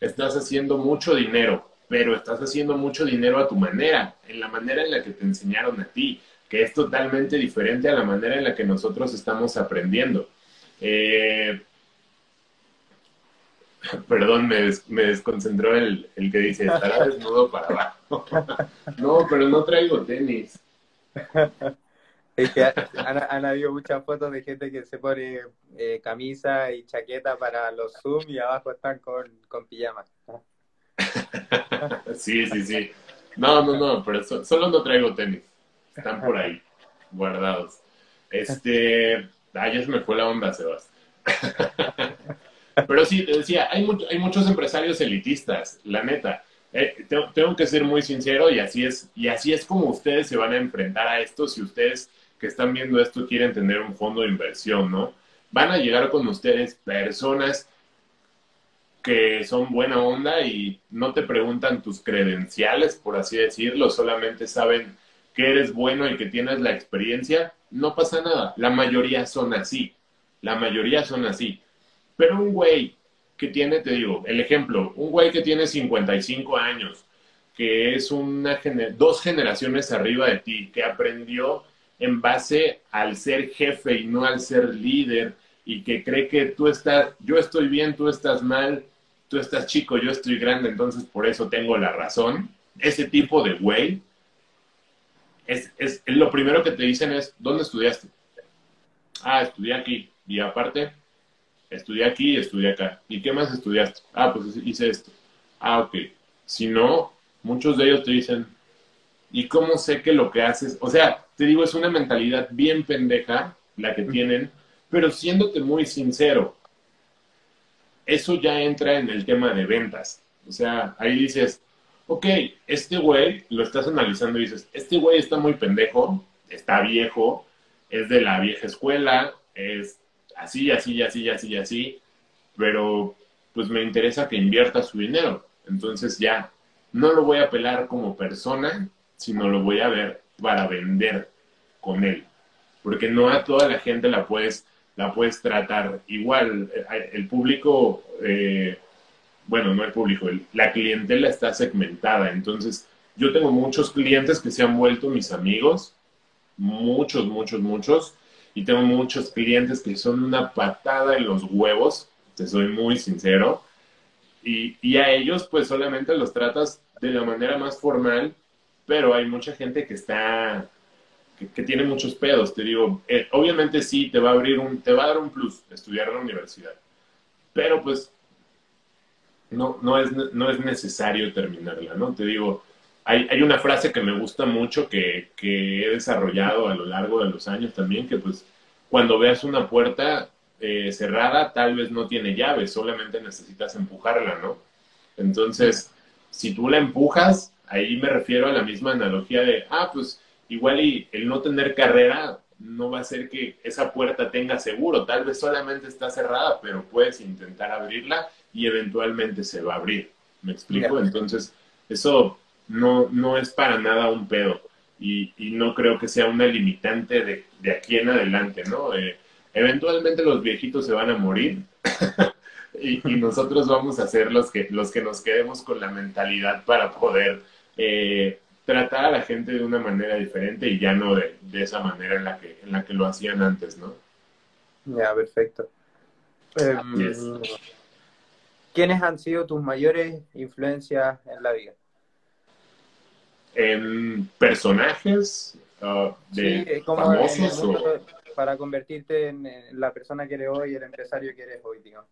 estás haciendo mucho dinero, pero estás haciendo mucho dinero a tu manera, en la manera en la que te enseñaron a ti, que es totalmente diferente a la manera en la que nosotros estamos aprendiendo. Eh, perdón, me, desconcentró el, el, que dice, estará desnudo para abajo. no, pero no traigo tenis. Es que han, habido muchas fotos de gente que se pone eh, camisa y chaqueta para los Zoom y abajo están con, con pijama. sí, sí, sí. No, no, no, pero solo no traigo tenis. Están por ahí, guardados. Este. Ah, se me fue la onda, Sebas. Pero sí, te decía, hay, hay muchos empresarios elitistas, la neta. Eh, tengo, que ser muy sincero y así es y así es como ustedes se van a enfrentar a esto si ustedes que están viendo esto quieren tener un fondo de inversión, ¿no? Van a llegar con ustedes personas que son buena onda y no te preguntan tus credenciales, por así decirlo, solamente saben que eres bueno y que tienes la experiencia, no pasa nada. La mayoría son así. La mayoría son así. Pero un güey que tiene, te digo, el ejemplo, un güey que tiene 55 años, que es una dos generaciones arriba de ti, que aprendió en base al ser jefe y no al ser líder, y que cree que tú estás, yo estoy bien, tú estás mal, tú estás chico, yo estoy grande, entonces por eso tengo la razón. Ese tipo de güey, es, es, lo primero que te dicen es, ¿dónde estudiaste? Ah, estudié aquí. Y aparte, estudié aquí y estudié acá. ¿Y qué más estudiaste? Ah, pues hice esto. Ah, ok. Si no, muchos de ellos te dicen, ¿y cómo sé que lo que haces? O sea, te digo, es una mentalidad bien pendeja la que tienen, pero siéndote muy sincero, eso ya entra en el tema de ventas. O sea, ahí dices, ok, este güey, lo estás analizando y dices, este güey está muy pendejo, está viejo, es de la vieja escuela, es así, así, así, así, así, pero pues me interesa que invierta su dinero. Entonces ya no lo voy a pelar como persona, sino lo voy a ver para vender con él. Porque no a toda la gente la puedes, la puedes tratar igual. El público, eh, bueno, no el público, la clientela está segmentada. Entonces, yo tengo muchos clientes que se han vuelto mis amigos, muchos, muchos, muchos, y tengo muchos clientes que son una patada en los huevos, te soy muy sincero, y, y, a ellos pues solamente los tratas de la manera más formal, pero hay mucha gente que está, que, tiene muchos pedos, te digo, eh, obviamente sí, te va a abrir un, te va a dar un plus estudiar en la universidad, pero pues no, no, es, no es necesario terminarla, ¿no? Te digo, hay, una frase que me gusta mucho que, he desarrollado a lo largo de los años también, que pues cuando veas una puerta eh, cerrada, tal vez no tiene llave, solamente necesitas empujarla, ¿no? Entonces, si tú la empujas, ahí me refiero a la misma analogía de, ah, pues igual y el no tener carrera no va a hacer que esa puerta tenga seguro, tal vez solamente está cerrada, pero puedes intentar abrirla y eventualmente se va a abrir. ¿Me explico? Entonces, eso no, no es para nada un pedo y, no creo que sea una limitante de, de aquí en adelante, ¿no? Eh, eventualmente los viejitos se van a morir y, nosotros vamos a ser los que, los que nos quedemos con la mentalidad para poder eh, tratar a la gente de una manera diferente y ya no de, esa manera en la, que, en la que lo hacían antes, ¿no? Ya, perfecto. Em, ¿Quiénes han sido tus mayores influencias en la vida? En personajes uh, de famosos para convertirte en, la persona que eres hoy, el empresario que eres hoy, digamos.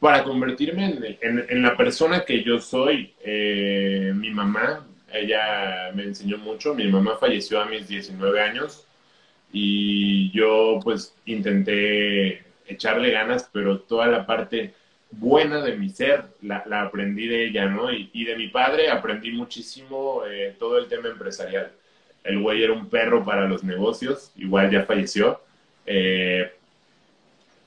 Para convertirme en, la persona que yo soy, eh, mi mamá, ella me enseñó mucho. Mi mamá falleció a mis 19 años y yo pues intenté echarle ganas, pero toda la parte buena de mi ser la, aprendí de ella, ¿no? Y, de mi padre aprendí muchísimo eh, todo el tema empresarial. El güey era un perro para los negocios, igual ya falleció. Eh,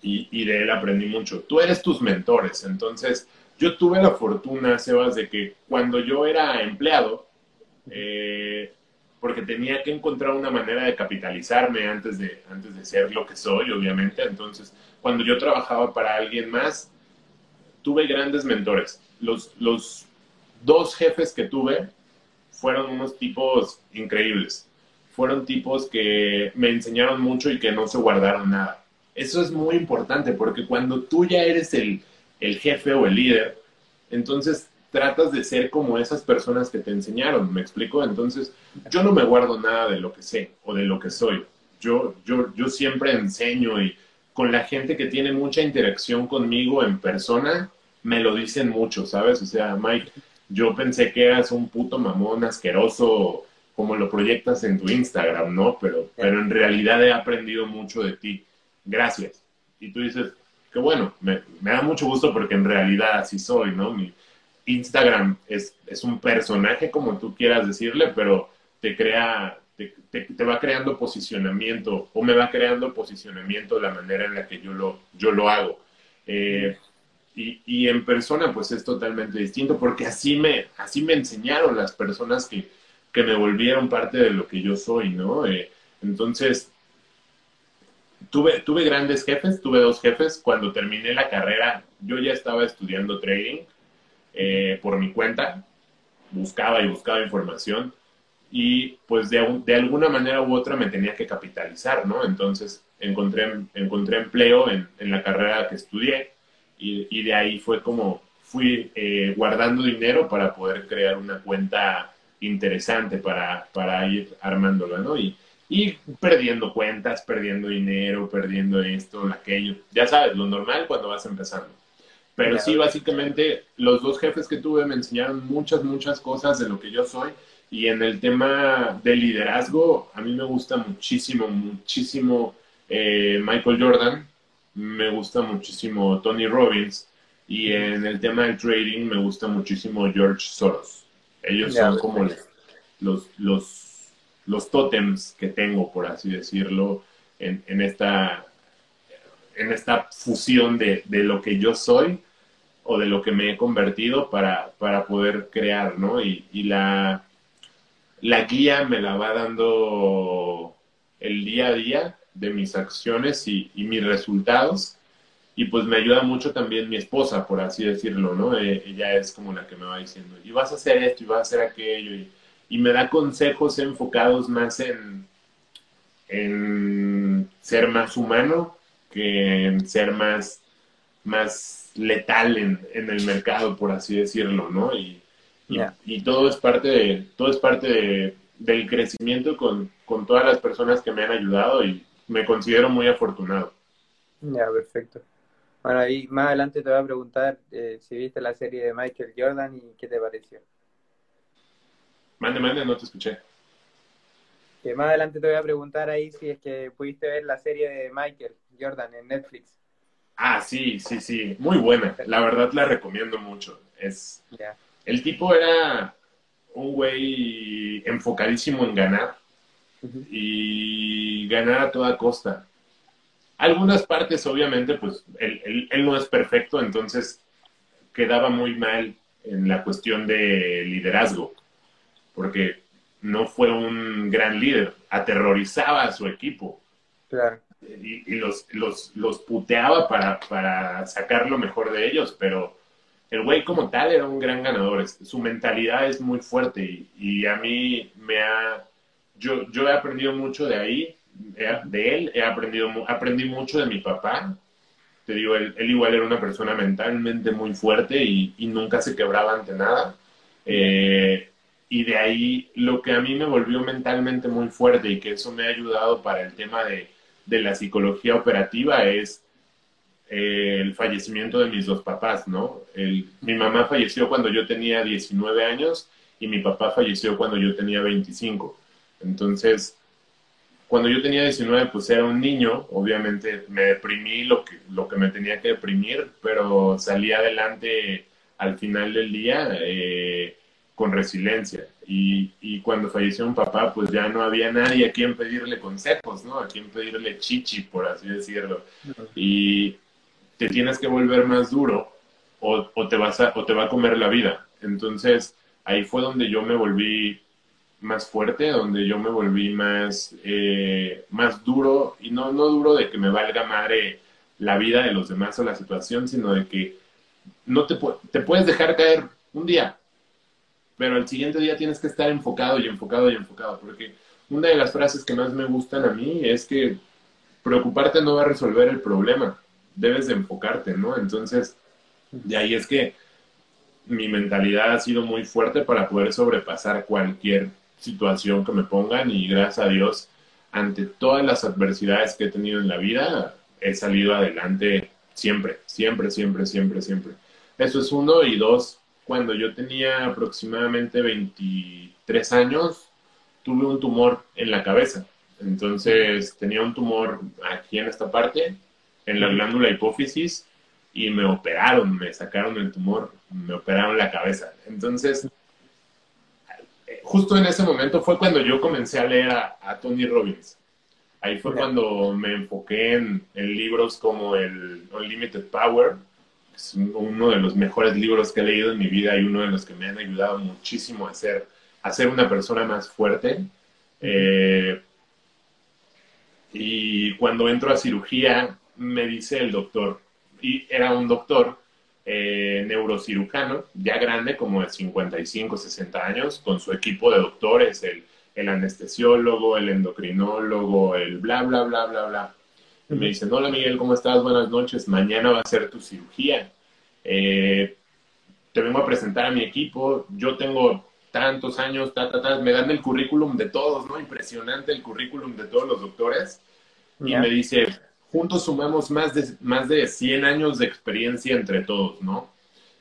y, y, de él aprendí mucho. Tú eres tus mentores, entonces yo tuve la fortuna, Sebas, de que cuando yo era empleado, eh, porque tenía que encontrar una manera de capitalizarme antes de, antes de ser lo que soy, obviamente. Entonces, cuando yo trabajaba para alguien más, tuve grandes mentores. Los, los dos jefes que tuve fueron unos tipos increíbles. Fueron tipos que me enseñaron mucho y que no se guardaron nada. Eso es muy importante porque cuando tú ya eres el, el jefe o el líder, entonces tratas de ser como esas personas que te enseñaron, ¿me explico? Entonces, yo no me guardo nada de lo que sé o de lo que soy. Yo, yo, yo siempre enseño y con la gente que tiene mucha interacción conmigo en persona, me lo dicen mucho, ¿sabes? O sea, Mike, yo pensé que eras un puto mamón asqueroso como lo proyectas en tu Instagram, ¿no? Pero, pero en realidad he aprendido mucho de ti. Gracias. Y tú dices, que bueno, me, da mucho gusto porque en realidad así soy, ¿no? Mi, Instagram es, es un personaje, como tú quieras decirle, pero te crea, te, te, va creando posicionamiento o me va creando posicionamiento la manera en la que yo lo, yo lo hago. Eh, y, y, en persona, pues es totalmente distinto, porque así me, así me enseñaron las personas que, que me volvieron parte de lo que yo soy, ¿no? Eh, entonces, tuve, tuve grandes jefes, tuve dos jefes. Cuando terminé la carrera, yo ya estaba estudiando trading eh, por mi cuenta, buscaba y buscaba información y pues de, de, alguna manera u otra me tenía que capitalizar, ¿no? Entonces encontré, encontré empleo en, en la carrera que estudié y, y, de ahí fue como fui eh, guardando dinero para poder crear una cuenta interesante para, para ir armándola, ¿no? Y, y perdiendo cuentas, perdiendo dinero, perdiendo esto, aquello. Ya sabes, lo normal cuando vas empezando. Pero sí, básicamente los dos jefes que tuve me enseñaron muchas, muchas cosas de lo que yo soy. Y en el tema de liderazgo, a mí me gusta muchísimo, muchísimo eh, Michael Jordan, me gusta muchísimo Tony Robbins y en el tema del trading me gusta muchísimo George Soros. Ellos son como los, los, los tótems que tengo, por así decirlo, en, en esta en esta fusión de, de, lo que yo soy o de lo que me he convertido para, para poder crear, ¿no? Y, y, la, la guía me la va dando el día a día de mis acciones y, y, mis resultados. Y pues me ayuda mucho también mi esposa, por así decirlo, ¿no? Eh, ella es como la que me va diciendo, y vas a hacer esto, y vas a hacer aquello, y, y me da consejos enfocados más en, en ser más humano que en ser más, más letal en, en, el mercado, por así decirlo, ¿no? Y, y, todo es parte, de, todo es parte de, del crecimiento con, con, todas las personas que me han ayudado y me considero muy afortunado. Ya, perfecto. Bueno, ahí más adelante te voy a preguntar eh, si viste la serie de Michael Jordan y qué te pareció. Mande, mande, no te escuché. Que más adelante te voy a preguntar ahí si es que pudiste ver la serie de Michael Jordan en Netflix. Ah, sí, sí, sí, muy buena. La verdad la recomiendo mucho. Es el tipo era un güey enfocadísimo en ganar y ganar a toda costa. Algunas partes, obviamente, pues él, él, no es perfecto, entonces quedaba muy mal en la cuestión de liderazgo, porque no fue un gran líder, aterrorizaba a su equipo. Claro y, los, los, los, puteaba para, para sacar lo mejor de ellos, pero el güey como tal era un gran ganador. Su mentalidad es muy fuerte y, a mí me ha... Yo, yo he aprendido mucho de ahí, de él, he aprendido, aprendí mucho de mi papá. Te digo, él, igual era una persona mentalmente muy fuerte y, nunca se quebraba ante nada. Eh, y de ahí lo que a mí me volvió mentalmente muy fuerte y que eso me ha ayudado para el tema de, de la psicología operativa es eh, el fallecimiento de mis dos papás, ¿no? mi mamá falleció cuando yo tenía 19 años y mi papá falleció cuando yo tenía 25. Entonces, cuando yo tenía 19, pues era un niño, obviamente me deprimí lo que, lo que me tenía que deprimir, pero salí adelante al final del día eh, con resiliencia. Y, y, cuando falleció un papá, pues ya no había nadie a quien pedirle consejos, ¿no? A quien pedirle chichi, por así decirlo. Y te tienes que volver más duro o, o, te vas a, o te va a comer la vida. Entonces, ahí fue donde yo me volví más fuerte, donde yo me volví más, eh, más duro, y no, no duro de que me valga madre la vida de los demás o la situación, sino de que no te, te puedes dejar caer un día, pero el siguiente día tienes que estar enfocado y enfocado y enfocado, porque una de las frases que más me gustan a mí es que preocuparte no va a resolver el problema, debes de enfocarte, ¿no? Entonces, de ahí es que mi mentalidad ha sido muy fuerte para poder sobrepasar cualquier situación que me pongan y gracias a Dios, ante todas las adversidades que he tenido en la vida, he salido adelante siempre, siempre, siempre, siempre, siempre. Eso es uno y dos, cuando yo tenía aproximadamente 23 años, tuve un tumor en la cabeza. Entonces tenía un tumor aquí en esta parte, en la glándula hipófisis, y me operaron, me sacaron el tumor, me operaron la cabeza. Entonces, justo en ese momento fue cuando yo comencé a leer a, Tony Robbins. Ahí fue cuando me enfoqué en, libros como el Unlimited Power, es uno de los mejores libros que he leído en mi vida y uno de los que me han ayudado muchísimo a ser, a ser una persona más fuerte. Eh, y cuando entro a cirugía, me dice el doctor, y era un doctor eh, neurocirujano, ya grande, como de 55, 60 años, con su equipo de doctores, el, el anestesiólogo, el endocrinólogo, el bla, bla, bla, bla, bla. Y me dicen, hola Miguel, ¿cómo estás? Buenas noches, mañana va a ser tu cirugía. Eh, te vengo a presentar a mi equipo, yo tengo tantos años, ta, ta, ta. me dan el currículum de todos, ¿no? Impresionante el currículum de todos los doctores. Y me dice, juntos sumamos más de, más de 100 años de experiencia entre todos, ¿no?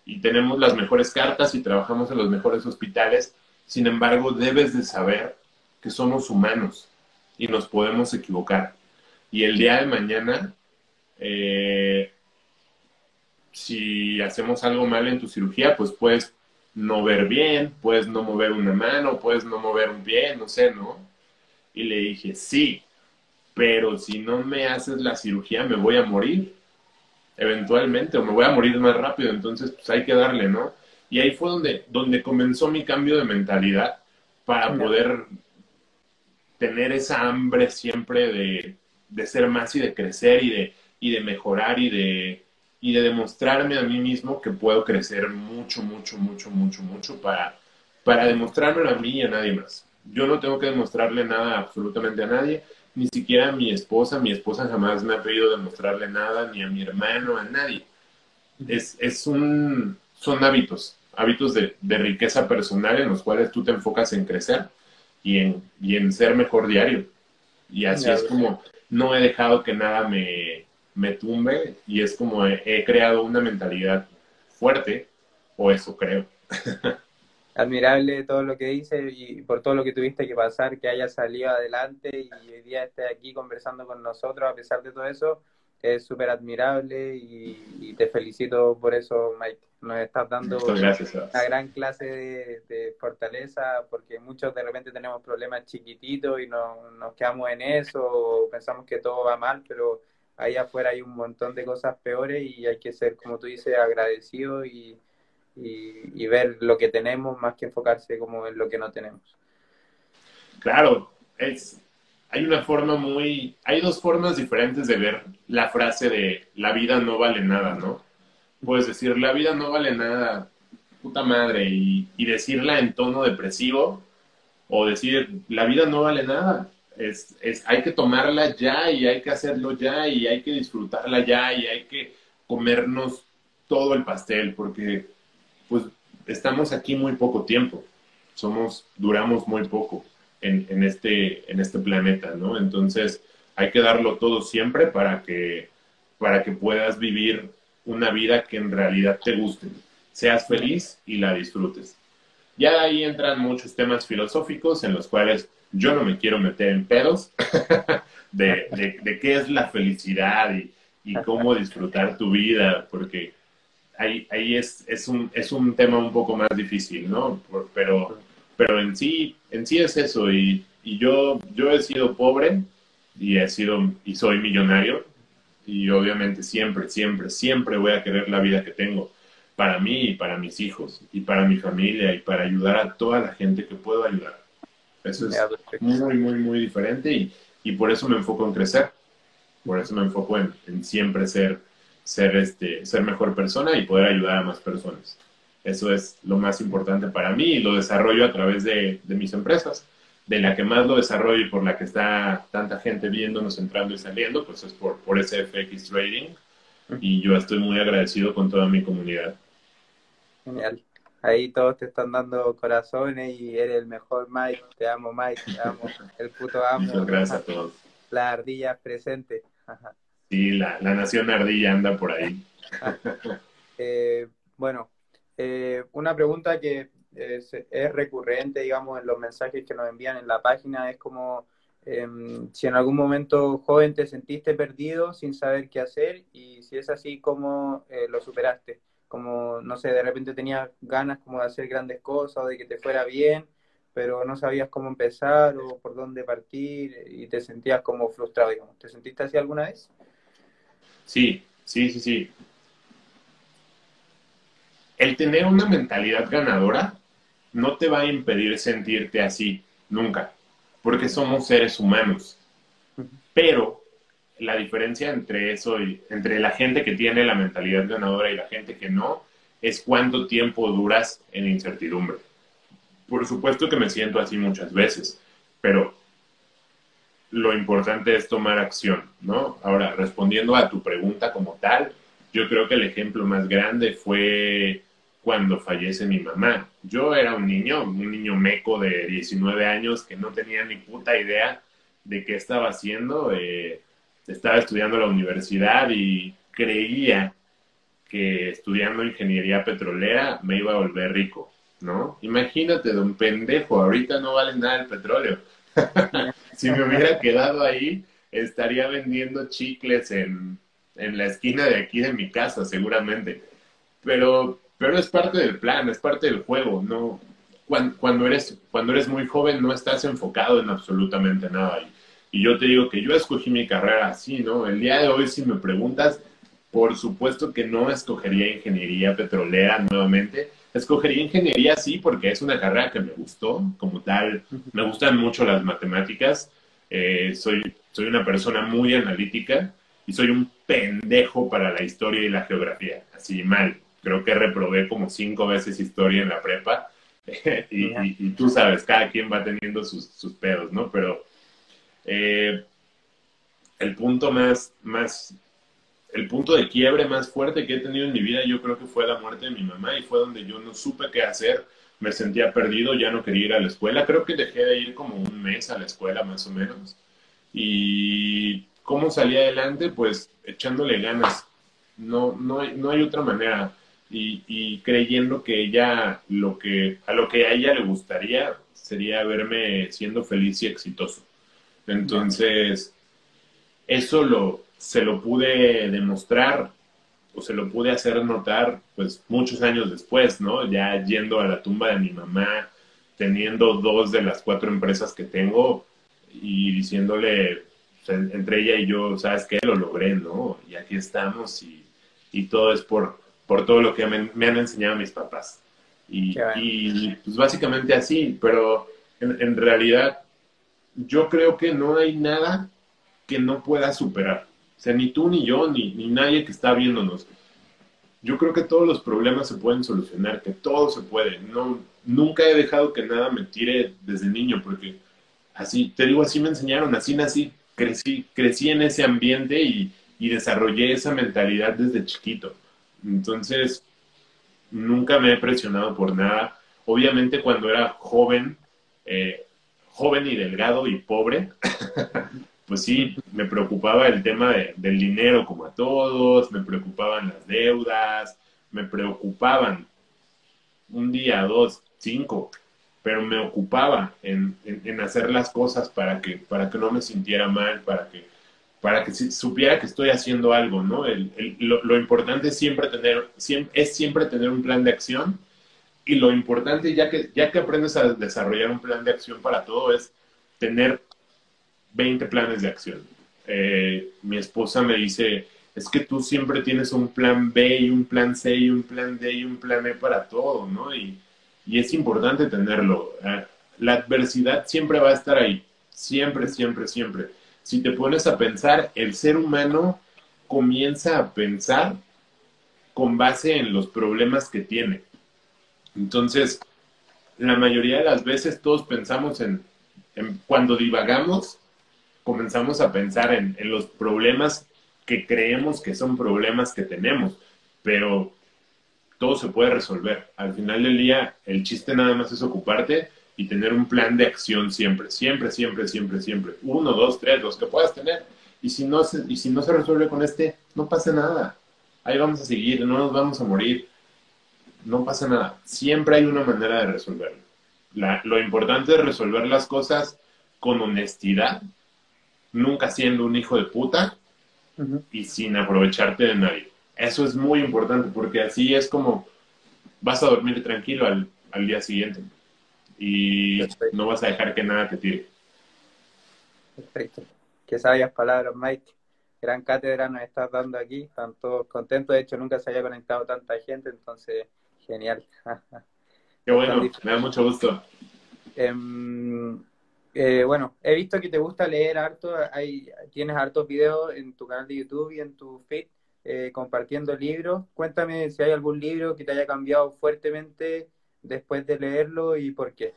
Y tenemos las mejores cartas y trabajamos en los mejores hospitales. Sin embargo, debes de saber que somos humanos y nos podemos equivocar. Y el día de mañana, eh, si hacemos algo mal en tu cirugía, pues puedes no ver bien, puedes no mover una mano, puedes no mover un pie, no sé, ¿no? Y le dije, sí, pero si no me haces la cirugía me voy a morir eventualmente o me voy a morir más rápido, entonces pues hay que darle, ¿no? Y ahí fue donde, donde comenzó mi cambio de mentalidad para poder tener esa hambre siempre de, de, ser más y de crecer y de, y de mejorar y de, y de demostrarme a mí mismo que puedo crecer mucho, mucho, mucho, mucho, mucho para, para demostrármelo a mí y a nadie más. Yo no tengo que demostrarle nada absolutamente a nadie ni siquiera a mi esposa, mi esposa jamás me ha pedido demostrarle nada, ni a mi hermano, a nadie. Es, es un, son hábitos, hábitos de, de, riqueza personal en los cuales tú te enfocas en crecer y en, y en ser mejor diario. Y así es como no he dejado que nada me, me tumbe y es como he creado una mentalidad fuerte, o eso creo. admirable todo lo que dice y por todo lo que tuviste que pasar, que hayas salido adelante y hoy día estés aquí conversando con nosotros a pesar de todo eso, es súper admirable y, te felicito por eso, Mike. Nos estás dando una gran clase de, fortaleza porque muchos de repente tenemos problemas chiquititos y no, nos quedamos en eso, o pensamos que todo va mal, pero ahí afuera hay un montón de cosas peores y hay que ser, como tú dices, agradecido y y, ver lo que tenemos más que enfocarse como en lo que no tenemos. Claro, es, hay una forma muy, hay dos formas diferentes de ver la frase de la vida no vale nada, ¿no? Puedes decir, la vida no vale nada, puta madre, y, y decirla en tono depresivo, o decir, la vida no vale nada, es, es, hay que tomarla ya y hay que hacerlo ya y hay que disfrutarla ya y hay que comernos todo el pastel, porque pues estamos aquí muy poco tiempo, somos, duramos muy poco en, en, este, en este planeta, ¿no? Entonces hay que darlo todo siempre para que, para que puedas vivir una vida que en realidad te guste, seas feliz y la disfrutes. Ya ahí entran muchos temas filosóficos en los cuales yo no me quiero meter en pedos de, de, qué es la felicidad y, y, cómo disfrutar tu vida, porque ahí, ahí es, es, un, es un tema un poco más difícil, ¿no? pero, pero en sí, en sí es eso, y, y yo, yo he sido pobre y he sido y soy millonario, y obviamente siempre, siempre, siempre voy a querer la vida que tengo para mí y para mis hijos y para mi familia y para ayudar a toda la gente que puedo ayudar. Eso es muy, muy, muy diferente y, y por eso me enfoco en crecer, por eso me enfoco en, en, siempre ser, ser, este, ser mejor persona y poder ayudar a más personas. Eso es lo más importante para mí y lo desarrollo a través de, de mis empresas. De la que más lo desarrollo y por la que está tanta gente viéndonos, entrando y saliendo, pues es por, por SFX Trading. Y yo estoy muy agradecido con toda mi comunidad. Genial. Ahí todos te están dando corazones y eres el mejor Mike. Te amo, Mike. Te amo. El puto amo. Muchas gracias a todos. La ardilla presente. Sí, la, la, nación ardilla anda por ahí. Eh, bueno, eh, una pregunta que es, es, recurrente, digamos, en los mensajes que nos envían en la página es como eh, si en algún momento joven te sentiste perdido sin saber qué hacer y si es así, ¿cómo eh, lo superaste? como, no sé, de repente tenías ganas como de hacer grandes cosas o de que te fuera bien, pero no sabías cómo empezar o por dónde partir y te sentías como frustrado, digamos. ¿Te sentiste así alguna vez? Sí, sí, sí, sí. El tener una mentalidad ganadora no te va a impedir sentirte así, nunca, porque somos seres humanos. Pero la diferencia entre eso y entre la gente que tiene la mentalidad ganadora y la gente que no es cuánto tiempo duras en incertidumbre. Por supuesto que me siento así muchas veces, pero lo importante es tomar acción, ¿no? Ahora, respondiendo a tu pregunta como tal, yo creo que el ejemplo más grande fue cuando fallece mi mamá. Yo era un niño, un niño meco de 19 años que no tenía ni puta idea de qué estaba haciendo. Eh, estaba estudiando la universidad y creía que estudiando ingeniería petrolera me iba a volver rico, ¿no? Imagínate, don pendejo, ahorita no vale nada el petróleo. si me hubiera quedado ahí, estaría vendiendo chicles en, en la esquina de aquí de mi casa, seguramente. Pero, pero es parte del plan, es parte del juego, ¿no? Cuando, cuando, eres, cuando eres muy joven no estás enfocado en absolutamente nada. Y yo te digo que yo escogí mi carrera así, ¿no? El día de hoy, si me preguntas, por supuesto que no escogería ingeniería petrolera nuevamente. Escogería ingeniería sí, porque es una carrera que me gustó, como tal. Me gustan mucho las matemáticas. Eh, soy, soy una persona muy analítica y soy un pendejo para la historia y la geografía. Así mal. Creo que reprobé como cinco veces historia en la prepa. y, y, tú sabes, cada quien va teniendo sus, sus pedos, ¿no? Pero eh, el punto más, más, el punto de quiebre más fuerte que he tenido en mi vida, yo creo que fue la muerte de mi mamá y fue donde yo no supe qué hacer, me sentía perdido, ya no quería ir a la escuela, creo que dejé de ir como un mes a la escuela más o menos. Y cómo salí adelante, pues echándole ganas, no, no, no hay otra manera. Y, creyendo que ella, lo que, a lo que a ella le gustaría sería verme siendo feliz y exitoso. Entonces, eso lo, se lo pude demostrar o se lo pude hacer notar pues muchos años después, ¿no? Ya yendo a la tumba de mi mamá, teniendo dos de las cuatro empresas que tengo y diciéndole entre ella y yo, ¿sabes qué? Lo logré, ¿no? Y aquí estamos y, y todo es por, por todo lo que me, me han enseñado mis papás. Y, y, pues básicamente así, pero en, en realidad yo creo que no hay nada que no pueda superar. Sea, ni tú, ni yo, ni, ni nadie que está viéndonos. Yo creo que todos los problemas se pueden solucionar, que todo se puede. No, nunca he dejado que nada me tire desde niño, porque así, te digo, así me enseñaron, así nací, crecí, crecí en ese ambiente y, y desarrollé esa mentalidad desde chiquito. Entonces, nunca me he presionado por nada. Obviamente cuando era joven, eh, joven y delgado y pobre, pues sí, me preocupaba el tema del dinero como a todos, me preocupaban las deudas, me preocupaban. un día, dos, cinco, pero me ocupaba en, hacer las cosas para que, para que no me sintiera mal, para que, para que supiera que estoy haciendo algo, ¿no? lo, importante es siempre, tener, es siempre tener un plan de acción y lo importante, ya que, ya que aprendes a desarrollar un plan de acción para todo, es tener 20 planes de acción. Eh, mi esposa me dice, es que tú siempre tienes un plan B y un plan C y un plan D y un plan E para todo, ¿no? Y, y es importante tenerlo. La adversidad siempre va a estar ahí, siempre, siempre, siempre. Si te pones a pensar, el ser humano comienza a pensar con base en los problemas que tiene. Entonces, la mayoría de las veces todos pensamos en, cuando divagamos, comenzamos a pensar en, en los problemas que creemos que son problemas que tenemos, pero todo se puede resolver. Al final del día, el chiste nada más es ocuparte y tener un plan de acción siempre, siempre, siempre, siempre, siempre. Uno, dos, tres, los que puedas tener. Y si no se, y si no se resuelve con este, no pasa nada. Ahí vamos a seguir, no nos vamos a morir. No pasa nada. Siempre hay una manera de resolverlo. lo importante es resolver las cosas con honestidad, nunca siendo un hijo de puta y sin aprovecharte de nadie. Eso es muy importante porque así es como vas a dormir tranquilo al, al día siguiente y no vas a dejar que nada te tire. Perfecto. Qué sabias palabras, Mike. Gran cátedra nos estás dando aquí. Están todos contentos. De hecho, nunca se haya conectado tanta gente, entonces, genial. Qué bueno, me da mucho gusto. Em, eh, bueno, he visto que te gusta leer harto. Hay, tienes hartos videos en tu canal de YouTube y en tu feed eh, compartiendo libros. Cuéntame si hay algún libro que te haya cambiado fuertemente después de leerlo y por qué.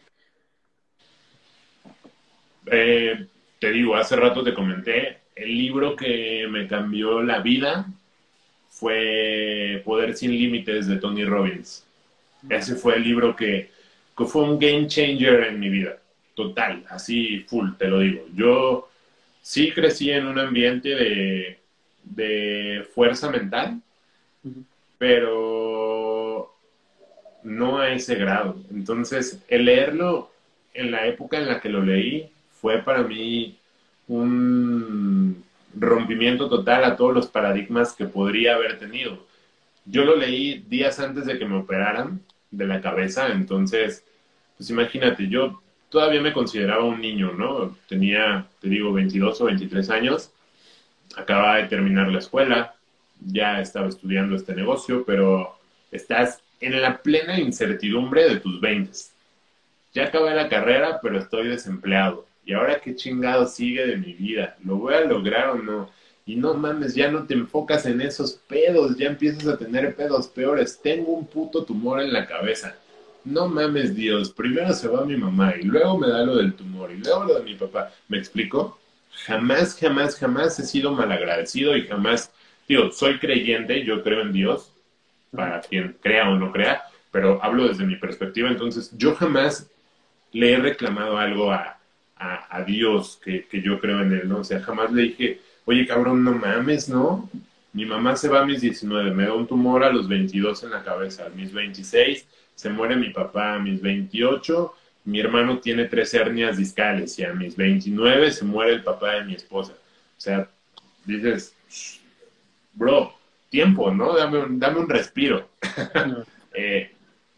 Eh, te digo, hace rato te comenté, el libro que me cambió la vida fue Poder sin Límites de Tony Robbins. Ese fue el libro que, que fue un game changer en mi vida, total, así full, te lo digo. Yo sí crecí en un ambiente de de fuerza mental, pero no a ese grado. Entonces, el leerlo en la época en la que lo leí fue para mí un rompimiento total a todos los paradigmas que podría haber tenido. Yo lo leí días antes de que me operaran de la cabeza, entonces, pues imagínate, yo todavía me consideraba un niño, ¿no? Tenía, te digo, 22 o 23 años acababa de terminar la escuela, ya estaba estudiando este negocio, pero estás en la plena incertidumbre de tus 20. Ya acabé la carrera, pero estoy desempleado. ¿Y ahora qué chingado sigue de mi vida? ¿Lo voy a lograr o no? Y no mames, ya no te enfocas en esos pedos, ya empiezas a tener pedos peores. Tengo un puto tumor en la cabeza. No mames, Dios, primero se va mi mamá y luego me da lo del tumor y luego lo de mi papá. ¿Me explico? jamás, jamás, jamás he sido malagradecido y jamás, digo, soy creyente, yo creo en Dios, para quien crea o no crea, pero hablo desde mi perspectiva, entonces yo jamás le he reclamado algo a, a, Dios que, que, yo creo en él, ¿no? O sea, jamás le dije, oye cabrón, no mames, ¿no? Mi mamá se va a mis 19, me da un tumor a los 22 en la cabeza, a mis 26 se muere mi papá, a mis 28 mi hermano tiene tres hernias discales y a mis 29 se muere el papá de mi esposa. O sea, dices, bro, tiempo, ¿no? Dame un, dame un respiro. Eh,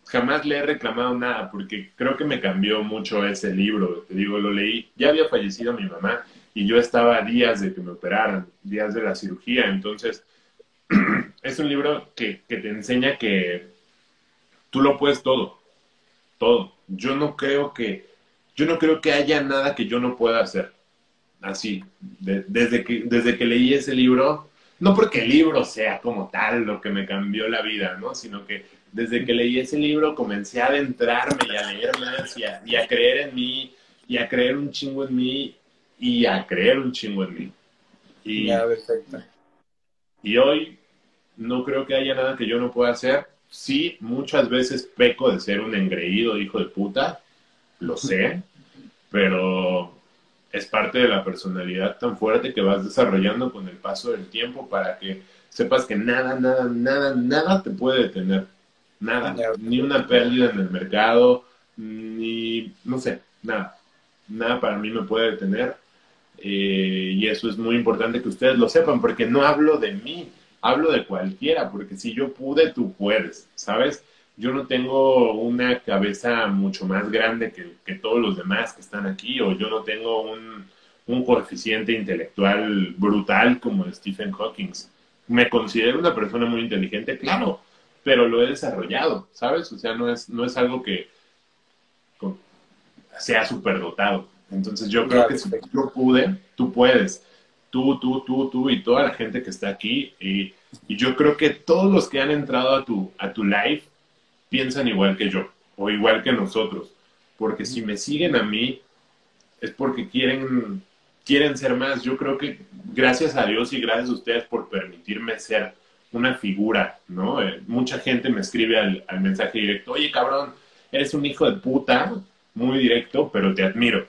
jamás le he reclamado nada porque creo que me cambió mucho ese libro. Te digo, lo leí, ya había fallecido mi mamá y yo estaba a días de que me operaran, días de la cirugía. Entonces, es un libro que, que te enseña que tú lo puedes todo, todo yo no creo que, yo no creo que haya nada que yo no pueda hacer. Así, desde, que, desde que leí ese libro, no porque el libro sea como tal lo que me cambió la vida, ¿no? Sino que desde que leí ese libro comencé a adentrarme y a leer más y a, y a creer en mí y a creer un chingo en mí y a creer un chingo en mí. Y, ya, perfecto. y hoy no creo que haya nada que yo no pueda hacer sí, muchas veces peco de ser un engreído hijo de puta, lo sé, pero es parte de la personalidad tan fuerte que vas desarrollando con el paso del tiempo para que sepas que nada, nada, nada, nada te puede detener. nada, ni una pérdida en el mercado, ni, no sé, nada, nada para mí me puede detener. Eh, y eso es muy importante que ustedes lo sepan, porque no hablo de mí, hablo de cualquiera, porque si yo pude, tú puedes, ¿sabes? Yo no tengo una cabeza mucho más grande que, que todos los demás que están aquí, o yo no tengo un, un coeficiente intelectual brutal como Stephen Hawking. Me considero una persona muy inteligente, claro, pero lo he desarrollado, ¿sabes? O sea, no es, no es algo que sea superdotado. Entonces yo creo que si yo pude, tú puedes. Tú, tú, tú, tú y toda la gente que está aquí. Y, yo creo que todos los que han entrado a tu, a tu live piensan igual que yo o igual que nosotros. Porque si me siguen a mí es porque quieren, quieren ser más. Yo creo que gracias a Dios y gracias a ustedes por permitirme ser una figura, ¿no? Eh, mucha gente me escribe al, al mensaje directo, oye cabrón, eres un hijo de puta, muy directo, pero te admiro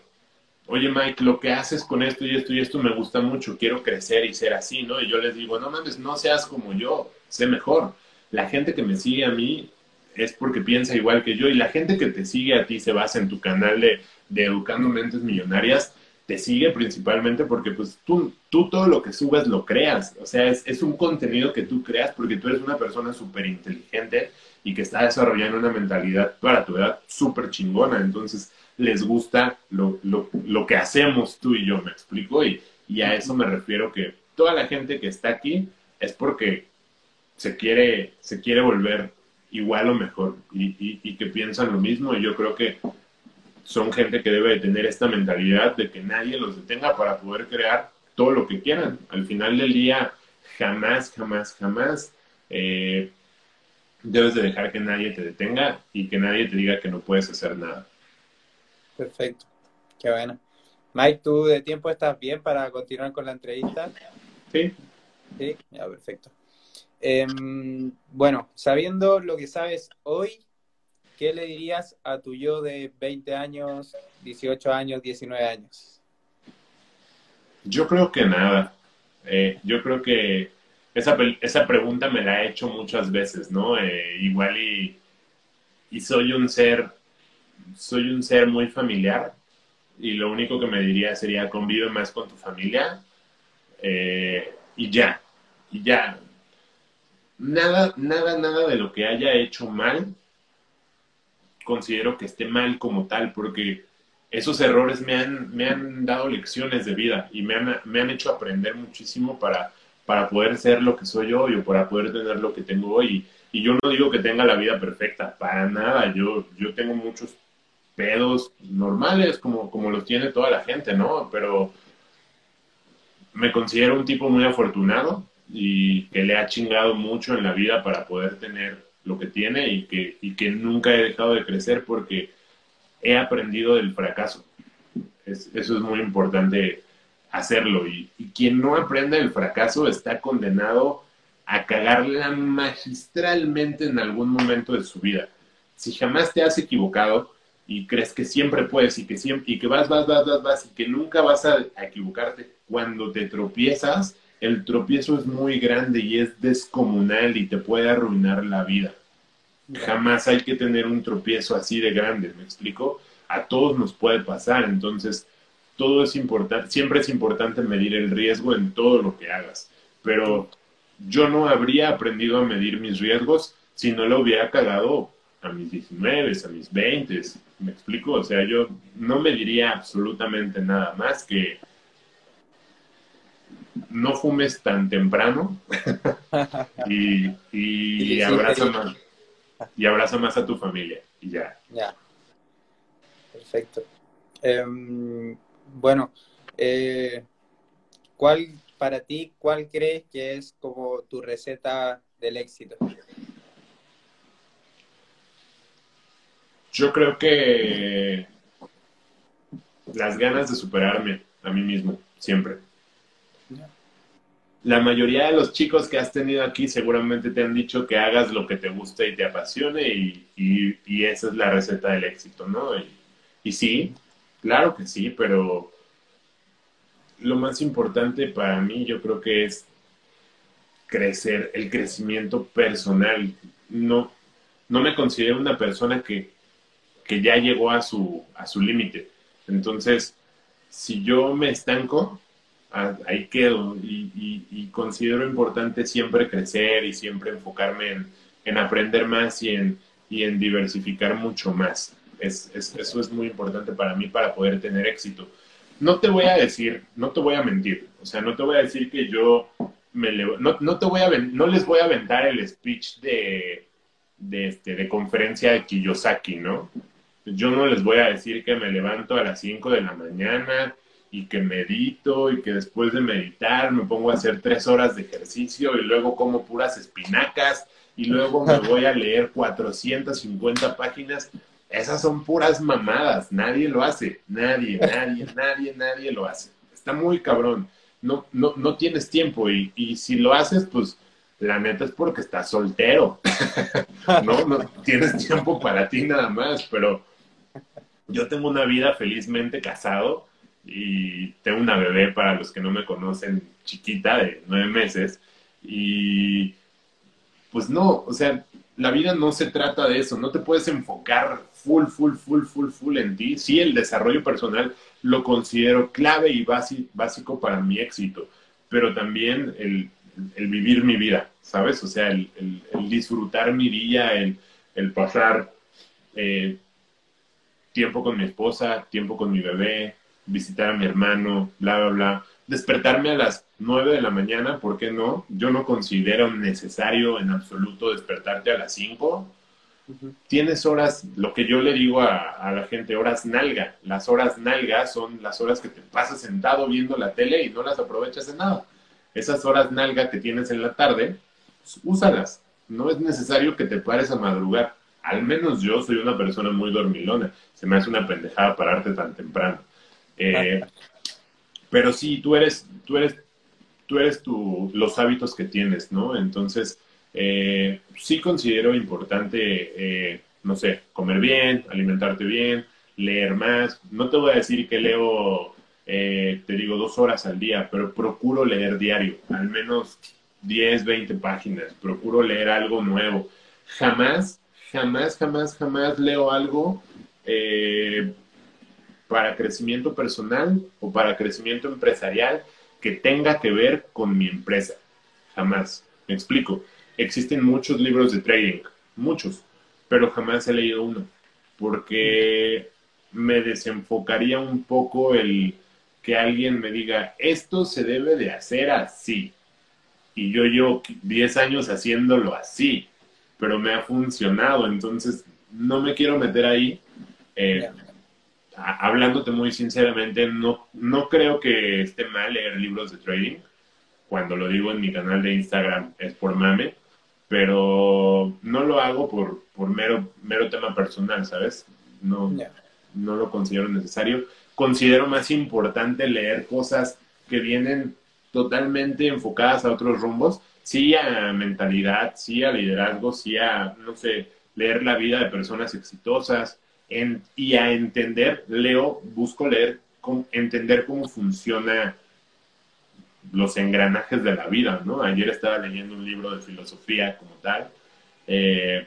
oye Mike, lo que haces con esto y esto y esto me gusta mucho, quiero crecer y ser así, ¿no? Y yo les digo, no mames, no seas como yo, sé mejor. La gente que me sigue a mí es porque piensa igual que yo y la gente que te sigue a ti se basa en tu canal de, de Educando Mentes Millonarias, te sigue principalmente porque pues tú, tú todo lo que subes lo creas, o sea, es, es un contenido que tú creas porque tú eres una persona súper inteligente y que está desarrollando una mentalidad para tu edad súper chingona, entonces les gusta lo, lo, lo, que hacemos tú y yo, me explico, y, y a eso me refiero que toda la gente que está aquí es porque se quiere, se quiere volver igual o mejor y, y, que piensan lo mismo y yo creo que son gente que debe de tener esta mentalidad de que nadie los detenga para poder crear todo lo que quieran. Al final del día, jamás, jamás, jamás eh, debes de dejar que nadie te detenga y que nadie te diga que no puedes hacer nada. Perfecto. Qué bueno. Mike, ¿tú de tiempo estás bien para continuar con la entrevista? Sí. Sí, ya, perfecto. Eh, bueno, sabiendo lo que sabes hoy, ¿qué le dirías a tu yo de 20 años, 18 años, 19 años? Yo creo que nada. Eh, yo creo que esa, esa, pregunta me la he hecho muchas veces, ¿no? Eh, igual y, y soy un ser soy un ser muy familiar y lo único que me diría sería convive más con tu familia eh, y ya, y ya. Nada, nada, nada de lo que haya hecho mal considero que esté mal como tal, porque esos errores me han, me han dado lecciones de vida y me han, me han hecho aprender muchísimo para, para poder ser lo que soy hoy o para poder tener lo que tengo hoy. Y, yo no digo que tenga la vida perfecta, para nada. Yo, yo tengo muchos pedos normales como, como los tiene toda la gente, ¿no? Pero me considero un tipo muy afortunado y que le ha chingado mucho en la vida para poder tener lo que tiene y que, y que nunca he dejado de crecer porque he aprendido del fracaso. Es, eso es muy importante hacerlo y, y, quien no aprende del fracaso está condenado a cagarla magistralmente en algún momento de su vida. Si jamás te has equivocado, y crees que siempre puedes y que siempre y que vas, vas, vas, vas, vas y que nunca vas a, equivocarte. Cuando te tropiezas, el tropiezo es muy grande y es descomunal y te puede arruinar la vida. Jamás hay que tener un tropiezo así de grande, ¿me explico? A todos nos puede pasar, entonces todo es importante, siempre es importante medir el riesgo en todo lo que hagas, pero yo no habría aprendido a medir mis riesgos si no lo hubiera cagado a mis 19, a mis 20, ¿me explico? O sea, yo no me diría absolutamente nada más que no fumes tan temprano y, y, abraza más y abraza más a tu familia y ya. Ya. Perfecto. Eh, bueno, eh, ¿cuál para ti, cuál crees que es como tu receta del éxito? Yo creo que las ganas de superarme a mí mismo, siempre. La mayoría de los chicos que has tenido aquí seguramente te han dicho que hagas lo que te guste y te apasione y, y, esa es la receta del éxito, ¿no? Y, y sí, claro que sí, pero lo más importante para mí yo creo que es crecer, el crecimiento personal. No, no me considero una persona que, que ya llegó a su, a su límite. Entonces, si yo me estanco, ahí quedo y, considero importante siempre crecer y siempre enfocarme en, en aprender más y en, y en diversificar mucho más. Es, eso es muy importante para mí para poder tener éxito. No te voy a decir, no te voy a mentir, o sea, no te voy a decir que yo me no, no, te voy a no les voy a aventar el speech de, de, este, de conferencia de Kiyosaki, ¿no? Yo no les voy a decir que me levanto a las 5 de la mañana y que medito y que después de meditar me pongo a hacer tres horas de ejercicio y luego como puras espinacas y luego me voy a leer 450 páginas. Esas son puras mamadas, nadie lo hace, nadie, nadie, nadie, nadie lo hace. Está muy cabrón. No, no, no tienes tiempo y, y si lo haces, pues la neta es porque estás soltero. no, no tienes tiempo para ti nada más, pero yo tengo una vida felizmente casado y tengo una bebé para los que no me conocen, chiquita de nueve meses. Y pues no, o sea, la vida no se trata de eso, no te puedes enfocar full, full, full, full, full en ti. Sí, el desarrollo personal lo considero clave y básico para mi éxito, pero también el, vivir mi vida, ¿sabes? O sea, el, disfrutar mi día, el, pasar eh, tiempo con mi esposa, tiempo con mi bebé, visitar a mi hermano, bla, bla, bla. Despertarme a las 9 de la mañana, ¿por qué no? Yo no considero necesario en absoluto despertarte a las 5. Tienes horas, lo que yo le digo a, la gente, horas nalga. Las horas nalga son las horas que te pasas sentado viendo la tele y no las aprovechas en nada. Esas horas nalga que tienes en la tarde, pues, úsalas. No es necesario que te pares a madrugar. Al menos yo soy una persona muy dormilona. Se me hace una pendejada pararte tan temprano. Eh, pero sí, tú eres, tú eres, tú eres tu, los hábitos que tienes, ¿no? Entonces, eh, sí considero importante, eh, no sé, comer bien, alimentarte bien, leer más. No te voy a decir que leo, te digo, dos horas al día, pero procuro leer diario, al menos 10, 20 páginas. Procuro leer algo nuevo. Jamás, jamás, jamás, jamás leo algo eh, para crecimiento personal o para crecimiento empresarial que tenga que ver con mi empresa. Jamás. Me explico. Existen muchos libros de trading, muchos, pero jamás he leído uno, porque me desenfocaría un poco el que alguien me diga, esto se debe de hacer así. Y yo llevo 10 años haciéndolo así, pero me ha funcionado, entonces no me quiero meter ahí. Eh, hablándote muy sinceramente, no, no creo que esté mal leer libros de trading. Cuando lo digo en mi canal de Instagram es por mame, pero no lo hago por, por mero, mero tema personal, ¿sabes? No, no lo considero necesario. Considero más importante leer cosas que vienen totalmente enfocadas a otros rumbos, sí a mentalidad, sí a liderazgo, sí a, no sé, leer la vida de personas exitosas, y a entender, leo, busco leer, entender cómo funciona los engranajes de la vida, ¿no? Ayer estaba leyendo un libro de filosofía como tal. Eh,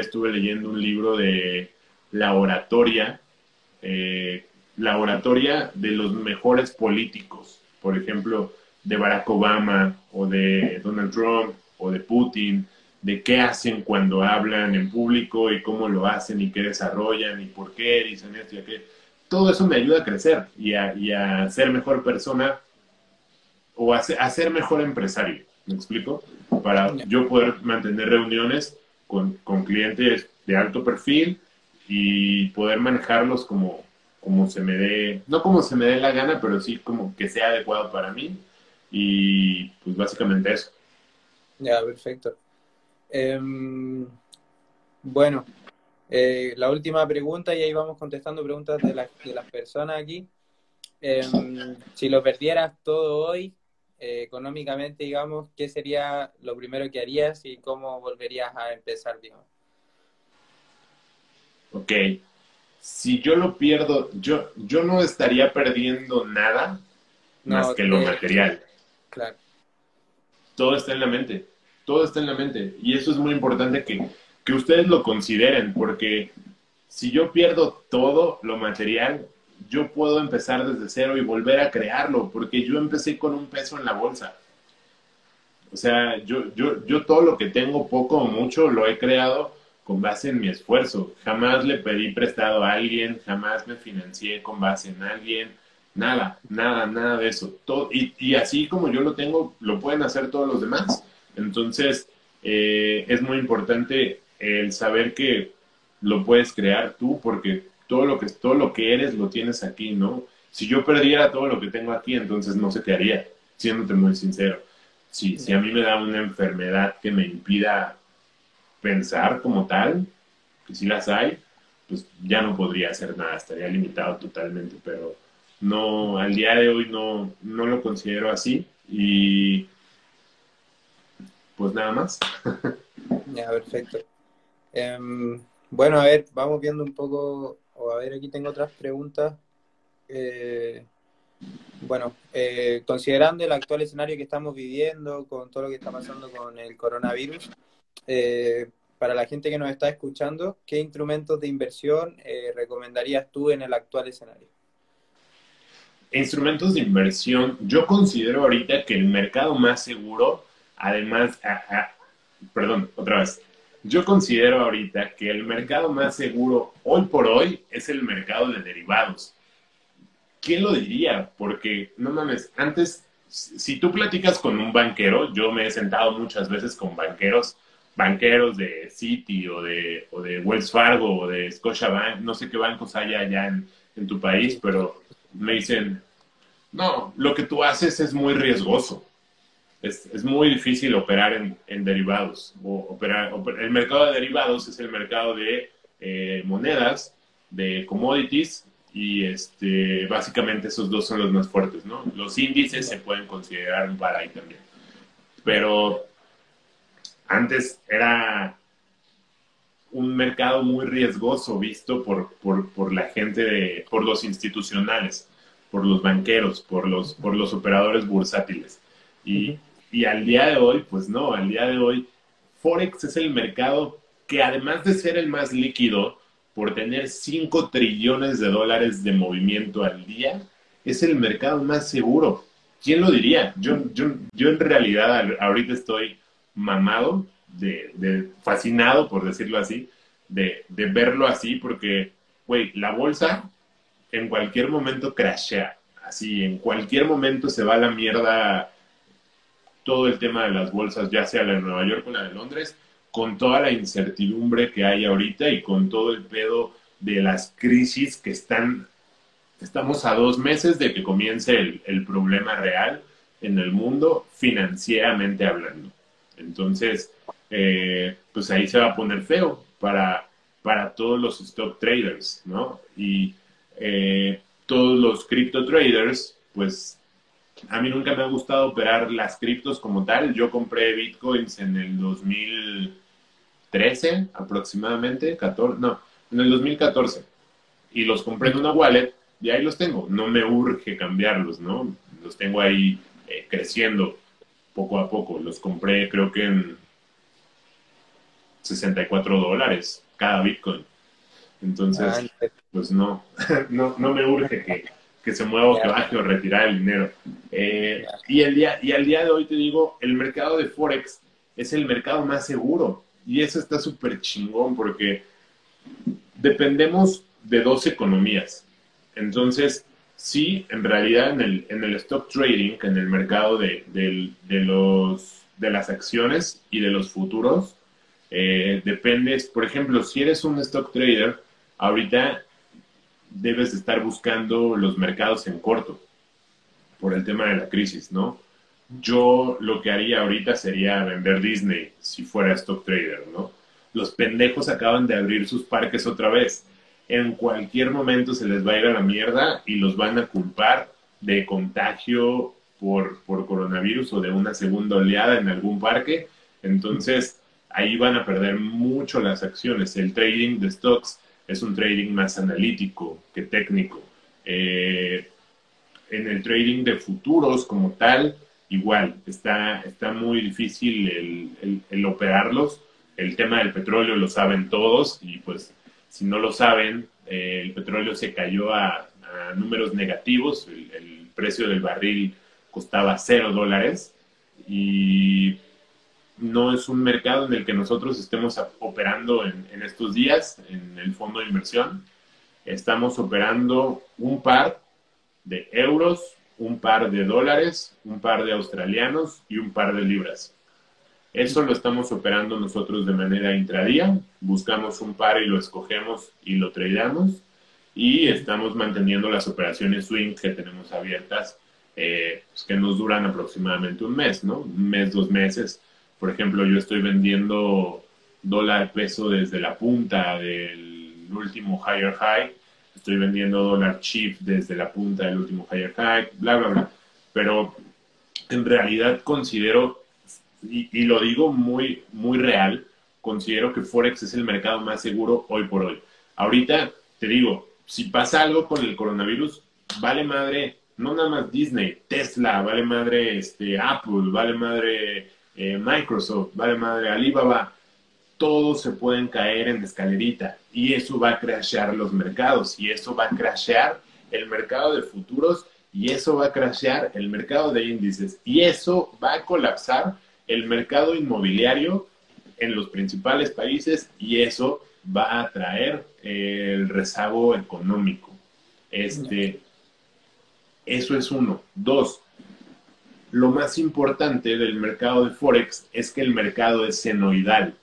estuve leyendo un libro de la oratoria, eh, la oratoria de los mejores políticos, por ejemplo, de Barack Obama o de Donald Trump o de Putin, de qué hacen cuando hablan en público y cómo lo hacen y qué desarrollan y por qué dicen esto y aquello. Todo eso me ayuda a crecer y a, ser mejor persona o a ser, mejor empresario, ¿me explico? Para yo poder mantener reuniones con, con, clientes de alto perfil y poder manejarlos como, como se me dé, no como se me dé la gana, pero sí como que sea adecuado para mí. Y pues básicamente eso. Ya, perfecto. Em, bueno, eh, la última pregunta y ahí vamos contestando preguntas de, de las personas aquí. Em, si lo perdieras todo hoy, eh, económicamente, digamos, ¿qué sería lo primero que harías y cómo volverías a empezar, digamos? Ok. Si yo lo pierdo, yo, yo no estaría perdiendo nada más que lo material. Claro. Todo está en la mente todo está en la mente. Y eso es muy importante que, que ustedes lo consideren, porque si yo pierdo todo lo material, yo puedo empezar desde cero y volver a crearlo, porque yo empecé con un peso en la bolsa. O sea, yo, yo, yo todo lo que tengo, poco o mucho, lo he creado con base en mi esfuerzo. Jamás le pedí prestado a alguien, jamás me financié con base en alguien, nada, nada, nada de eso. Todo, y, y así como yo lo tengo, lo pueden hacer todos los demás. Entonces, eh, es muy importante el saber que lo puedes crear tú, porque todo lo que todo lo que eres lo tienes aquí, ¿no? Si yo perdiera todo lo que tengo aquí, entonces no sé qué haría, siéndote muy sincero. Si, si a mí me da una enfermedad que me impida pensar como tal, que si las hay, pues ya no podría hacer nada, estaría limitado totalmente, pero no, al día de hoy no, no lo considero así y pues nada más. Ya, perfecto. Em, bueno, a ver, vamos viendo un poco, o a ver, aquí tengo otras preguntas. Eh, bueno, eh, considerando el actual escenario que estamos viviendo, con todo lo que está pasando con el coronavirus, eh, para la gente que nos está escuchando, ¿qué instrumentos de inversión recomendarías tú en el actual escenario? Instrumentos de inversión, yo considero ahorita que el mercado más seguro, además, perdón, otra vez, yo considero ahorita que el mercado más seguro hoy por hoy es el mercado de derivados. ¿quién lo diría? Porque, no mames, antes, si tú platicas con un banquero, yo me he sentado muchas veces con banqueros, banqueros de Citi o de, o de Wells Fargo o de Scotiabank, no sé qué bancos hay allá en, en tu país, pero me dicen, no, lo que tú haces es muy riesgoso. Es, es muy difícil operar en, en derivados. O operar, el mercado de derivados es el mercado de eh, monedas, de commodities y este, básicamente esos dos son los más fuertes, ¿no? Los índices se pueden considerar un par ahí también. Pero antes era un mercado muy riesgoso visto por, por, por la gente, de, por los institucionales, por los banqueros, por los, por los operadores bursátiles. Y, y al día de hoy, pues no, al día de hoy, Forex es el mercado que además de ser el más líquido, por tener 5 trillones de dólares de movimiento al día, es el mercado más seguro. ¿Quién lo diría? Yo, yo, yo en realidad ahorita estoy mamado, de, fascinado, por decirlo así, de, de verlo así, porque, güey, la bolsa en cualquier momento crashea. Así, en cualquier momento se va a la mierda todo el tema de las bolsas, ya sea la de Nueva York o la de Londres con toda la incertidumbre que hay ahorita y con todo el pedo de las crisis que están, estamos a dos meses de que comience el, problema real en el mundo financieramente hablando. Entonces, eh, pues ahí se va a poner feo para, para todos los stock traders, ¿no? Y eh, todos los crypto traders, pues a mí nunca me ha gustado operar las criptos como tal. Yo compré bitcoins en el 2013 aproximadamente, 14, no, en el 2014. Y los compré en una wallet y ahí los tengo. No me urge cambiarlos, ¿no? Los tengo ahí eh, creciendo poco a poco. Los compré creo que en 64 dólares cada bitcoin. Entonces, pues no, no, no me urge que que se mueva o que baje o retirar el dinero. Eh, y, el día, y al día de hoy te digo, el mercado de Forex es el mercado más seguro. Y eso está súper chingón porque dependemos de dos economías. Entonces, sí, en realidad en el, en el stock trading, en el mercado de, de, los, de las acciones y de los futuros, eh, dependes, por ejemplo, si eres un stock trader, ahorita debes de estar buscando los mercados en corto por el tema de la crisis, ¿no? Yo lo que haría ahorita sería vender Disney si fuera stock trader, ¿no? Los pendejos acaban de abrir sus parques otra vez. En cualquier momento se les va a ir a la mierda y los van a culpar de contagio por, por coronavirus o de una segunda oleada en algún parque. Entonces, ahí van a perder mucho las acciones. El trading de stocks es un trading más analítico que técnico. Eh, en el trading de futuros como tal, igual, está, está muy difícil el, operarlos. El tema del petróleo lo saben todos y pues si no lo saben, eh, el petróleo se cayó a, números negativos, el, el, precio del barril costaba cero dólares y no es un mercado en el que nosotros estemos operando en, estos días, en el fondo de inversión. Estamos operando un par de euros, un par de dólares, un par de australianos y un par de libras. Eso lo estamos operando nosotros de manera intradía. Buscamos un par y lo escogemos y lo tradeamos. Y estamos manteniendo las operaciones swing que tenemos abiertas, eh, pues, que nos duran aproximadamente un mes, ¿no? Un mes, dos meses. Por ejemplo, yo estoy vendiendo dólar peso desde la punta del último higher high estoy vendiendo dólar chip desde la punta del último higher high, bla, bla, bla. Pero en realidad considero, y, lo digo muy, muy real, considero que Forex es el mercado más seguro hoy por hoy. Ahorita te digo, si pasa algo con el coronavirus, vale madre, no nada más Disney, Tesla, vale madre este, Apple, vale madre eh, Microsoft, vale madre Alibaba, todos se pueden caer en escalerita y eso va a crashear los mercados y eso va a crashear el mercado de futuros y eso va a crashear el mercado de índices y eso va a colapsar el mercado inmobiliario en los principales países y eso va a traer el rezago económico. Este, eso es uno. Dos, lo más importante del mercado de Forex es que el mercado es senoidal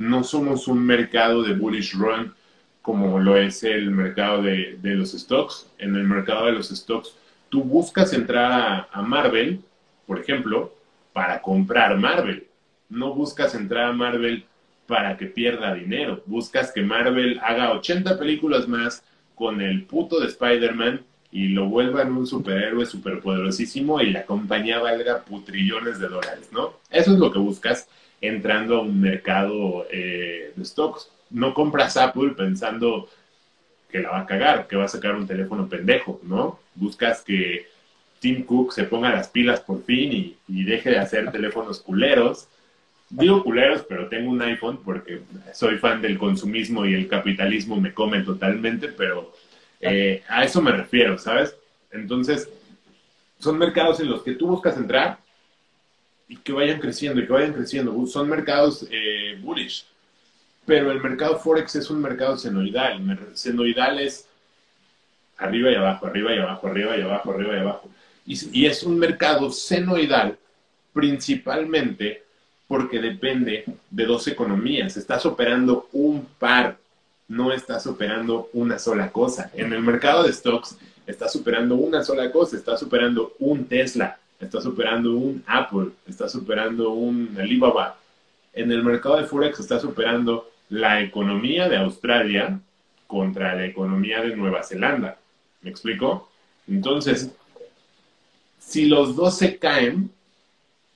no somos un mercado de bullish run como lo es el mercado de, los stocks. En el mercado de los stocks, tú buscas entrar a, Marvel, por ejemplo, para comprar Marvel. No buscas entrar a Marvel para que pierda dinero. Buscas que Marvel haga 80 películas más con el puto de Spider-Man y lo vuelvan un superhéroe superpoderosísimo y la compañía valga putrillones de dólares, ¿no? Eso es lo que buscas entrando a un mercado eh, de stocks. No compras Apple pensando que la va a cagar, que va a sacar un teléfono pendejo, ¿no? Buscas que Tim Cook se ponga las pilas por fin y, deje de hacer teléfonos culeros. Digo culeros, pero tengo un iPhone porque soy fan del consumismo y el capitalismo me come totalmente, pero eh, a eso me refiero, ¿sabes? Entonces, son mercados en los que tú buscas entrar y que vayan creciendo y que vayan creciendo. Son mercados eh, bullish, pero el mercado Forex es un mercado senoidal. Senoidal es arriba y abajo, arriba y abajo, arriba y abajo, arriba y abajo. Y, y es un mercado senoidal principalmente porque depende de dos economías. Estás operando un par, no estás operando una sola cosa. En el mercado de stocks estás operando una sola cosa, estás operando un Tesla, está superando un Apple, está superando un Alibaba. En el mercado de Forex está superando la economía de Australia contra la economía de Nueva Zelanda. ¿Me explico? Entonces, si los dos se caen,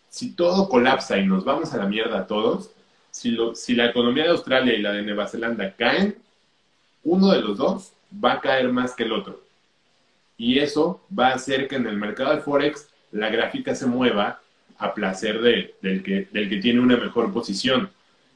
si todo colapsa y nos vamos a la mierda todos, si, si la economía de Australia y la de Nueva Zelanda caen, uno de los dos va a caer más que el otro. Y eso va a hacer que en el mercado de Forex la gráfica se mueva a placer de, del, que, del que tiene una mejor posición.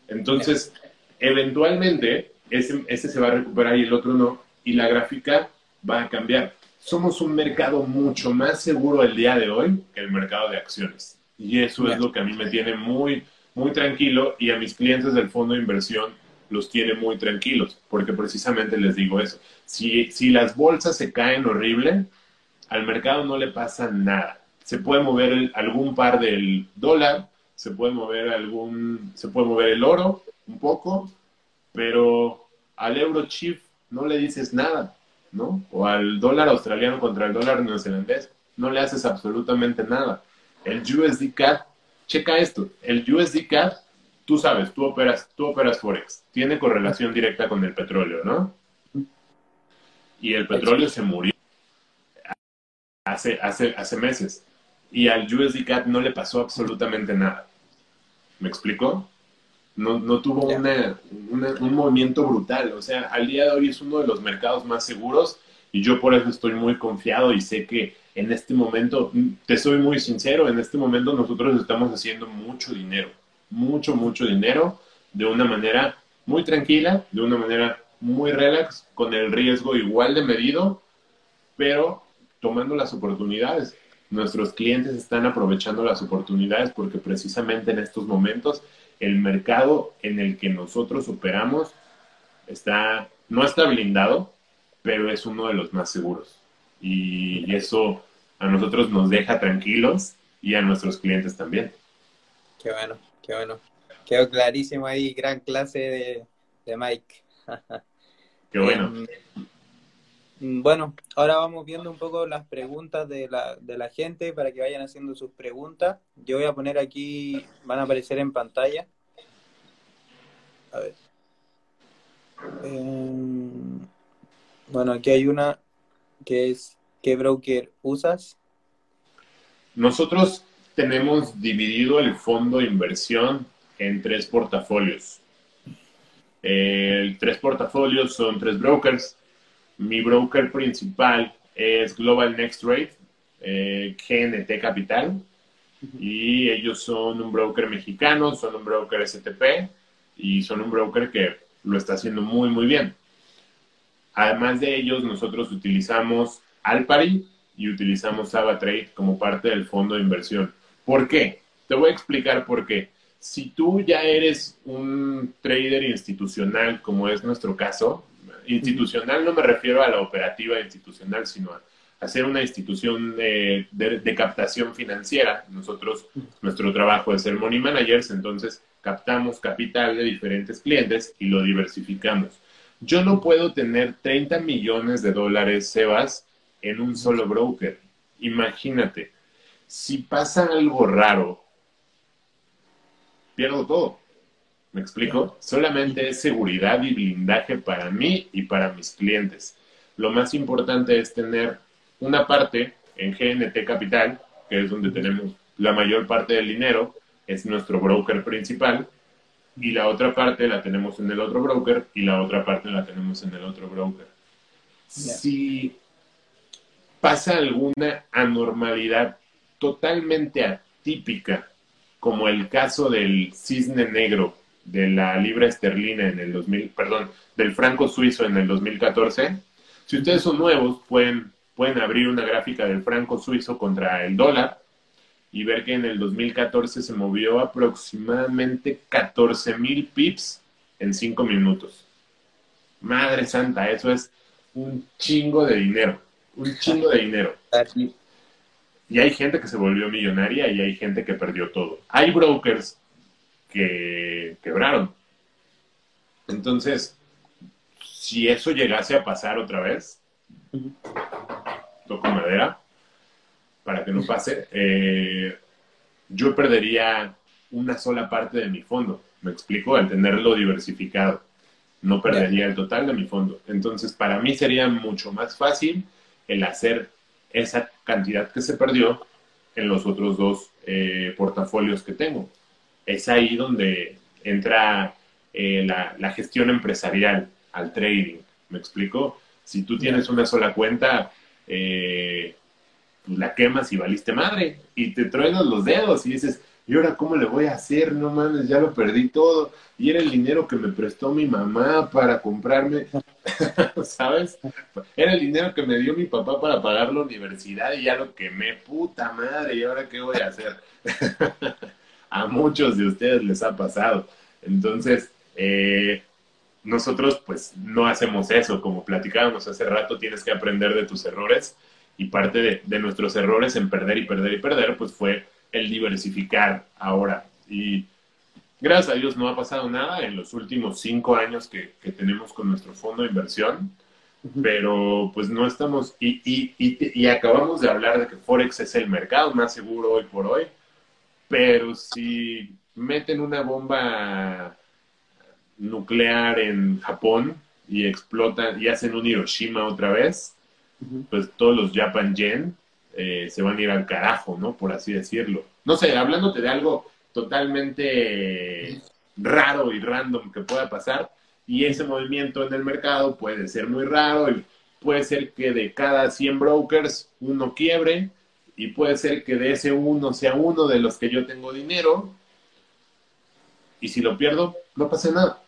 Entonces, eventualmente, ese, ese se va a recuperar y el otro no, y la gráfica va a cambiar. Somos un mercado mucho más seguro el día de hoy que el mercado de acciones. Y eso es lo que a mí me tiene muy, muy tranquilo y a mis clientes del fondo de inversión los tiene muy tranquilos, porque precisamente les digo eso. Si, si las bolsas se caen horrible, al mercado no le pasa nada se puede mover algún par del dólar, se puede mover algún, se puede mover el oro un poco, pero al euro chip no le dices nada, ¿no? O al dólar australiano contra el dólar neozelandés, no le haces absolutamente nada. El USD CAD, checa esto, el USD CAD, tú sabes, tú operas, tú operas Forex, tiene correlación directa con el petróleo, ¿no? Y el petróleo se murió hace, hace, hace meses y al USD CAD no le pasó absolutamente nada. ¿Me explicó? No, no tuvo un movimiento brutal. O sea, al día de hoy es uno de los mercados más seguros y yo por eso estoy muy confiado y sé que en este momento, te soy muy sincero, en este momento nosotros estamos haciendo mucho dinero, mucho, mucho dinero, de una manera muy tranquila, de una manera muy relax, con el riesgo igual de medido, pero tomando las oportunidades. Nuestros clientes están aprovechando las oportunidades porque precisamente en estos momentos el mercado en el que nosotros operamos está, no está blindado, pero es uno de los más seguros. Y eso a nosotros nos deja tranquilos y a nuestros clientes también. Qué bueno, qué bueno. Quedó clarísimo ahí, gran clase de, de Mike. qué bueno. Em, bueno, ahora vamos viendo un poco las preguntas de la, de la gente para que vayan haciendo sus preguntas. Yo voy a poner aquí, van a aparecer en pantalla. A ver. Em, bueno, aquí hay una que es ¿qué broker usas? Nosotros tenemos dividido el fondo de inversión en tres portafolios. El tres portafolios son tres brokers. Mi broker principal es Global Next Rate, eh, GNT Capital, y ellos son un broker mexicano, son un broker STP y son un broker que lo está haciendo muy, muy bien. Además de ellos, nosotros utilizamos Alpari y utilizamos Trade como parte del fondo de inversión. ¿Por qué? Te voy a explicar por qué. Si tú ya eres un trader institucional, como es nuestro caso, institucional no me refiero a la operativa institucional, sino a, hacer una institución de, de, captación financiera. Nosotros, nuestro trabajo es ser money managers, entonces captamos capital de diferentes clientes y lo diversificamos. Yo no puedo tener 30 millones de dólares, Sebas, en un solo broker. Imagínate, si pasa algo raro, pierdo todo. ¿Me explico? Solamente es seguridad y blindaje para mí y para mis clientes. Lo más importante es tener una parte en GNT Capital, que es donde tenemos la mayor parte del dinero, es nuestro broker principal, y la otra parte la tenemos en el otro broker y la otra parte la tenemos en el otro broker. Si pasa alguna anormalidad totalmente atípica, como el caso del cisne negro de la libra esterlina en el 2000, perdón, del franco suizo en el 2014, si ustedes son nuevos, pueden, pueden abrir una gráfica del franco suizo contra el dólar y ver que en el 2014 se movió aproximadamente 14 mil pips en 5 minutos. Madre santa, eso es un chingo de dinero un chingo de dinero. hay gente que se volvió millonaria y hay gente que perdió todo. Hay brokers que quebraron. Entonces, si eso llegase a pasar otra vez, toco madera para que no pase, eh, yo perdería una sola parte de mi fondo. Me explico, al tenerlo diversificado. No perdería el total de mi fondo. Entonces, para mí sería mucho más fácil el hacer esa cantidad que se perdió en los otros dos eh, portafolios que tengo. Es ahí donde entra eh, la, gestión empresarial al trading. ¿Me explico? Si tú tienes una sola cuenta, eh, pues la quemas y valiste madre y te truenas los dedos y dices, ¿y ahora cómo le voy a hacer? No mames, ya lo perdí todo. Y era el dinero que me prestó mi mamá para comprarme, ¿sabes? Era el dinero que me dio mi papá para pagar la universidad y ya lo quemé, puta madre, ¿y ahora qué voy a hacer? a muchos de ustedes les ha pasado. Entonces, eh, nosotros pues no hacemos eso, como platicábamos hace rato, tienes que aprender de tus errores y parte de, de nuestros errores en perder y perder y perder, pues fue el diversificar ahora. Y gracias a Dios no ha pasado nada en los últimos cinco años que, tenemos con nuestro fondo de inversión, pero pues no estamos, y, y, y, acabamos de hablar de que Forex es el mercado más seguro hoy por hoy, pero si meten una bomba nuclear en Japón y explotan y hacen un Hiroshima otra vez, pues todos los Japan Yen eh, se van a ir al carajo, ¿no? Por así decirlo. No sé, hablándote de algo totalmente raro y random que pueda pasar, y ese movimiento en el mercado puede ser muy raro y puede ser que de cada 100 brokers uno quiebre y puede ser que de ese uno sea uno de los que yo tengo dinero y si lo pierdo, no pasa nada.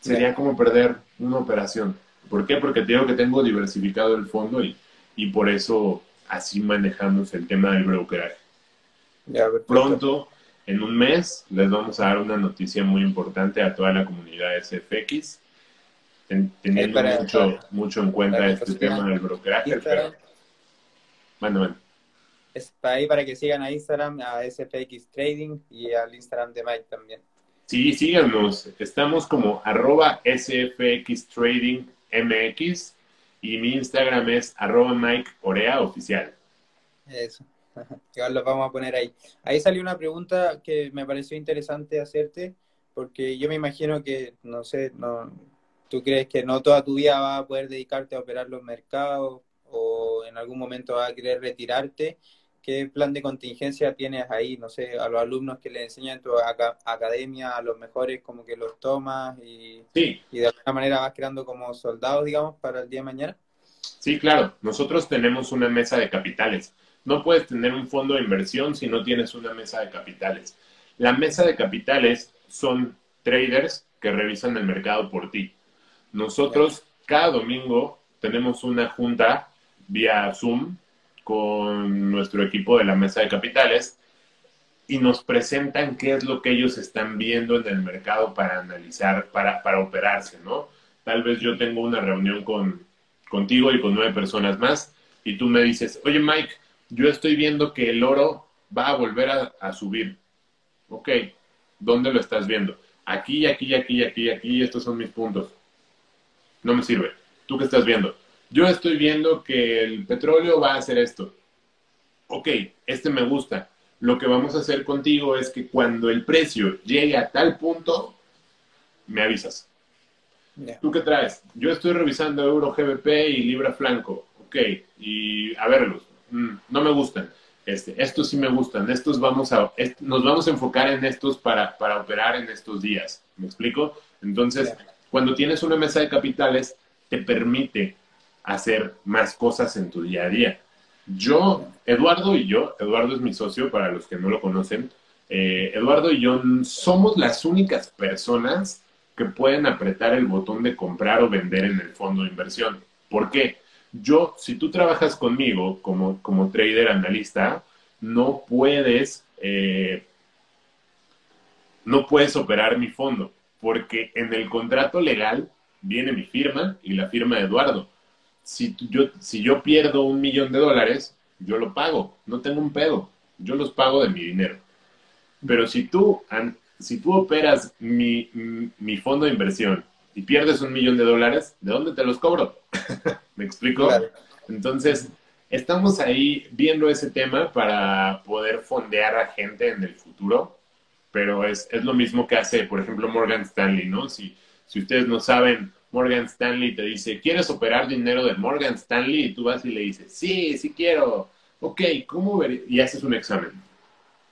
Sería como perder una operación. ¿Por qué? Porque digo que tengo diversificado el fondo y, y por eso así manejamos el tema del brokeraje. Pronto, en un mes, les vamos a dar una noticia muy importante a toda la comunidad SFX, teniendo mucho, mucho en cuenta este tema del brokeraje. Pero... Bueno, Es para ahí para que sigan a Instagram, a SFX Trading y al Instagram de Mike también. Sí, síganos. Estamos como arroba SFX Trading MX y mi Instagram es arroba Mike. Eso. Igual lo vamos a poner ahí. Ahí salió una pregunta que me pareció interesante hacerte, porque yo me imagino que, no sé, no, tú crees que no toda tu vida vas a poder dedicarte a operar los mercados o en algún momento vas a querer retirarte. ¿Qué plan de contingencia tienes ahí? No sé, a los alumnos que les enseñan tu academia, a los mejores como que los tomas y, y de alguna manera vas creando como soldados, digamos, para el día de mañana. Sí, claro. Nosotros tenemos una mesa de capitales no puedes tener un fondo de inversión si no tienes una mesa de capitales. La mesa de capitales son traders que revisan el mercado por ti. Nosotros cada domingo tenemos una junta vía Zoom con nuestro equipo de la mesa de capitales y nos presentan qué es lo que ellos están viendo en el mercado para analizar, para, para operarse, ¿no? Tal vez yo tengo una reunión con, contigo y con nueve personas más y tú me dices, oye Mike, yo estoy viendo que el oro va a volver a, subir. Ok, ¿dónde lo estás viendo? Aquí, aquí, aquí, aquí, aquí, estos son mis puntos. No me sirve. ¿Tú qué estás viendo? Yo estoy viendo que el petróleo va a hacer esto. Ok, este me gusta. Lo que vamos a hacer contigo es que cuando el precio llegue a tal punto, me avisas. ¿Tú qué traes? Yo estoy revisando Euro GBP y Libra Flanco. Ok, y a verlos. Mm, no me gustan. Este, estos sí me gustan, estos vamos a, nos vamos a enfocar en estos para, para operar en estos días. ¿Me explico? Entonces, cuando tienes una mesa de capitales, te permite hacer más cosas en tu día a día. Yo, Eduardo y yo, Eduardo es mi socio para los que no lo conocen, eh, Eduardo y yo somos las únicas personas que pueden apretar el botón de comprar o vender en el fondo de inversión. ¿Por qué? Yo, si tú trabajas conmigo como, como trader analista, no puedes, eh, no puedes operar mi fondo, porque en el contrato legal viene mi firma y la firma de Eduardo. Si yo, si yo pierdo un millón de dólares, yo lo pago, no tengo un pedo, yo los pago de mi dinero. Pero si tú, si tú operas mi, mi fondo de inversión y pierdes un millón de dólares, ¿de dónde te los cobro? ¿Me explico? Entonces, estamos ahí viendo ese tema para poder fondear a gente en el futuro, pero es, es lo mismo que hace, por ejemplo, Morgan Stanley, ¿no? Si, si ustedes no saben, Morgan Stanley te dice, ¿quieres operar dinero de Morgan Stanley? Y tú vas y le dices, sí, sí quiero. Ok, ¿cómo ver? Y haces un examen.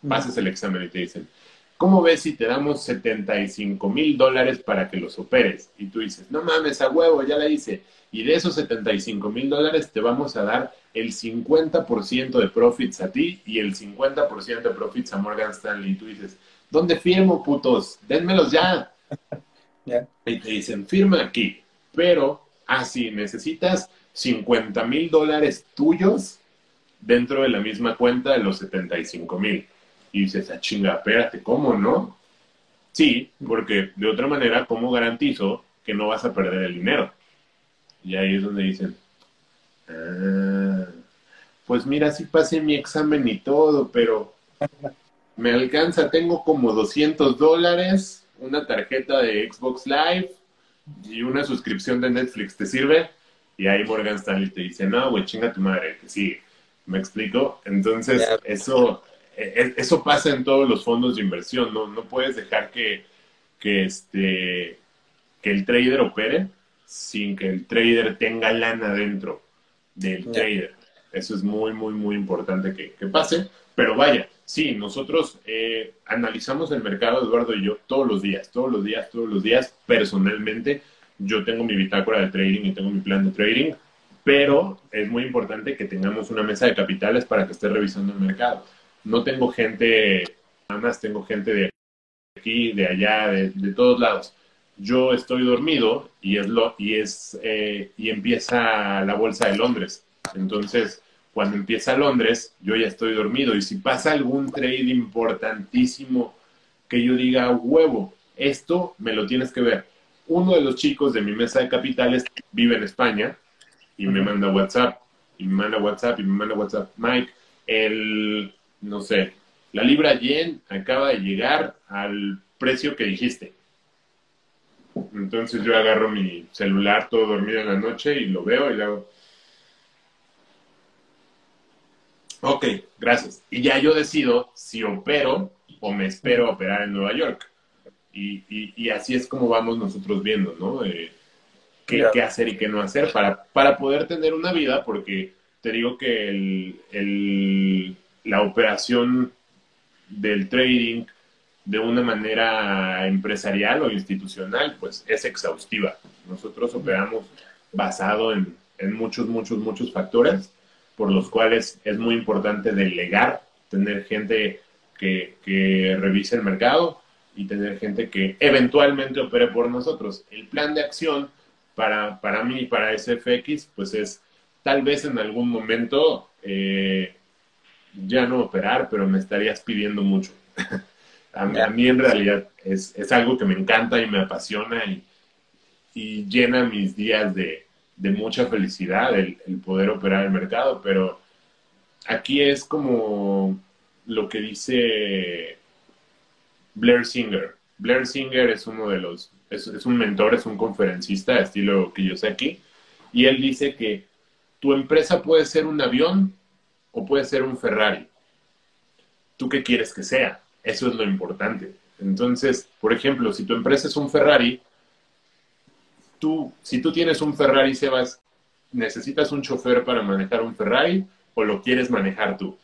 Pasas el examen y te dicen, ¿cómo ves si te damos 75 mil dólares para que los operes? Y tú dices, no mames, a huevo, ya la hice. Y de esos 75 mil dólares te vamos a dar el 50% de profits a ti y el 50% de profits a Morgan Stanley. Y tú dices, ¿dónde firmo, putos? Dénmelos ya. Y te dicen, firma aquí. Pero, así, ah, necesitas 50 mil dólares tuyos dentro de la misma cuenta de los 75 mil. Y dices, ah, chinga, espérate, ¿cómo no? Sí, porque de otra manera, ¿cómo garantizo que no vas a perder el dinero? Y ahí es donde dicen, ah, pues mira, sí pasé mi examen y todo, pero me alcanza, tengo como 200 dólares, una tarjeta de Xbox Live y una suscripción de Netflix, ¿te sirve? Y ahí Morgan Stanley te dice, no, güey, chinga tu madre, que sí. ¿Me explico? Entonces, eso e, e, eso pasa en todos los fondos de inversión, no, no puedes dejar que, que, este, que el trader opere sin que el trader tenga lana dentro del trader. Eso es muy, muy, muy importante que, que pase. Pero vaya, sí, nosotros eh, analizamos el mercado, Eduardo y yo, todos los días, todos los días, todos los días, personalmente. Yo tengo mi bitácora de trading y tengo mi plan de trading pero es muy importante que tengamos una mesa de capitales para que esté revisando el mercado. No tengo gente, más tengo gente de aquí, de allá, de, todos lados. Yo estoy dormido y es lo y es eh, y empieza la bolsa de Londres. Entonces, cuando empieza Londres, yo ya estoy dormido y si pasa algún trade importantísimo que yo diga huevo, esto me lo tienes que ver. Uno de los chicos de mi mesa de capitales vive en España y me manda WhatsApp y me manda WhatsApp y me manda WhatsApp. Mike, el no sé, la libra yen acaba de llegar al precio que dijiste. Entonces yo agarro mi celular todo dormido en la noche y lo veo y le hago. Ok, gracias. Y ya yo decido si opero o me espero operar en Nueva York. Y, y, así es como vamos nosotros viendo, ¿no? Eh, qué, qué, hacer y qué no hacer para, para poder tener una vida, porque te digo que el, el, la operación del trading de una manera empresarial o institucional, pues es exhaustiva. Nosotros operamos basado en, muchos, muchos, muchos factores, por los cuales es muy importante delegar, tener gente que, que revise el mercado y tener gente que eventualmente opere por nosotros. El plan de acción para, para mí y para SFX, pues es tal vez en algún momento eh, ya no operar, pero me estarías pidiendo mucho. a, mí, en realidad es, algo que me encanta y me apasiona y, llena mis días de, mucha felicidad el, poder operar el mercado, pero aquí es como lo que dice Blair Singer. Blair Singer es uno de los, es un mentor, es un conferencista, estilo que yo sé aquí, y él dice que tu empresa puede ser un avión o puede ser un Ferrari. ¿Tú qué quieres que sea? Eso es lo importante. Entonces, por ejemplo, si tu empresa es un Ferrari, tú, si tú tienes un Ferrari, Sebas, ¿necesitas un chofer para manejar un Ferrari o lo quieres manejar tú?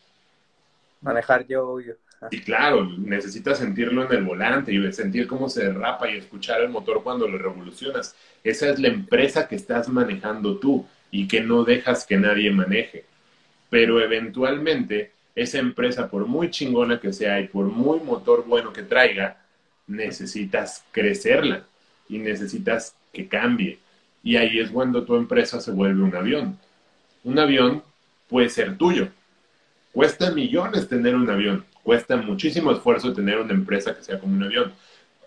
Manejar yo, obvio. Y claro, necesitas sentirlo en el volante y sentir cómo se derrapa y escuchar el motor cuando lo revolucionas. Esa es la empresa que estás manejando tú y que no dejas que nadie maneje pero eventualmente esa empresa, por muy chingona que sea y por muy motor bueno que traiga, necesitas crecerla y necesitas que cambie. Y ahí es cuando tu empresa se vuelve un avión. Un avión puede ser tuyo. Cuesta millones tener un avión. Cuesta muchísimo esfuerzo tener una empresa que sea como un avión.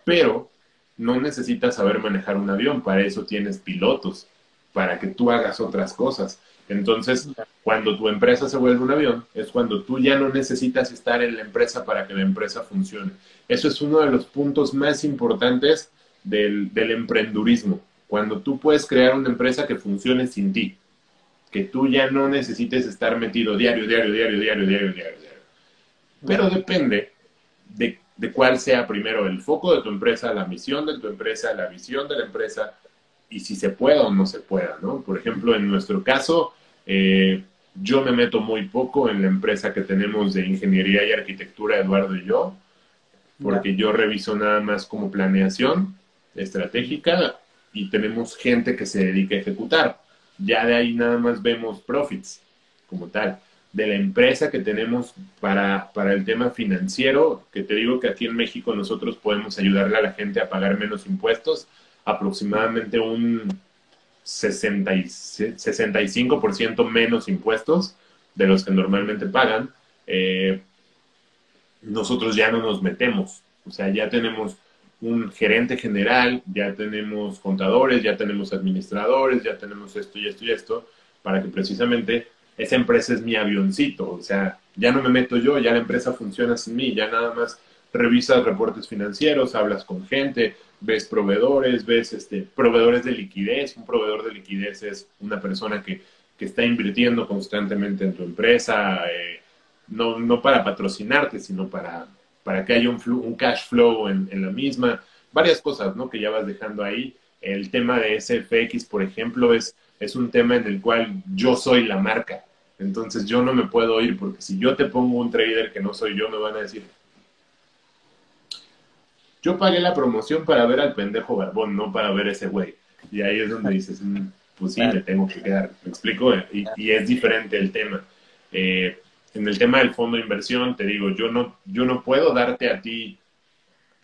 Pero no necesitas saber manejar un avión. Para eso tienes pilotos, para que tú hagas otras cosas. Entonces, cuando tu empresa se vuelve un avión, es cuando tú ya no necesitas estar en la empresa para que la empresa funcione. Eso es uno de los puntos más importantes del, del emprendurismo. Cuando tú puedes crear una empresa que funcione sin ti, que tú ya no necesites estar metido diario, diario, diario, diario, diario, diario. diario. Pero depende de, de cuál sea primero el foco de tu empresa, la misión de tu empresa, la visión de la empresa, y si se pueda o no se pueda, ¿no? Por ejemplo, en nuestro caso, eh, yo me meto muy poco en la empresa que tenemos de ingeniería y arquitectura, Eduardo y yo, porque yo reviso nada más como planeación estratégica y tenemos gente que se dedica a ejecutar. Ya de ahí nada más vemos profits como tal. De la empresa que tenemos para, para el tema financiero, que te digo que aquí en México nosotros podemos ayudarle a la gente a pagar menos impuestos, aproximadamente un 60 y, 65% menos impuestos de los que normalmente pagan, eh, nosotros ya no nos metemos. O sea, ya tenemos un gerente general, ya tenemos contadores, ya tenemos administradores, ya tenemos esto y esto y esto, para que precisamente esa empresa es mi avioncito. O sea, ya no me meto yo, ya la empresa funciona sin mí, ya nada más revisas reportes financieros, hablas con gente, ves proveedores, ves este, proveedores de liquidez. Un proveedor de liquidez es una persona que, que está invirtiendo constantemente en tu empresa, eh, no, no, para patrocinarte, sino para, para que haya un, un cash flow en, en, la misma. Varias cosas ¿no? que ya vas dejando ahí. El tema de SFX, por ejemplo, es, es un tema en el cual yo soy la marca. Entonces yo no me puedo ir porque si yo te pongo un trader que no soy yo, me van a decir, yo pagué la promoción para ver al pendejo barbón, no para ver ese güey. Y ahí es donde dices, mm, pues sí, me tengo que quedar. ¿Me explico? Y, y es diferente el tema. Eh, en el tema del fondo de inversión, te digo, yo no, yo no puedo darte a ti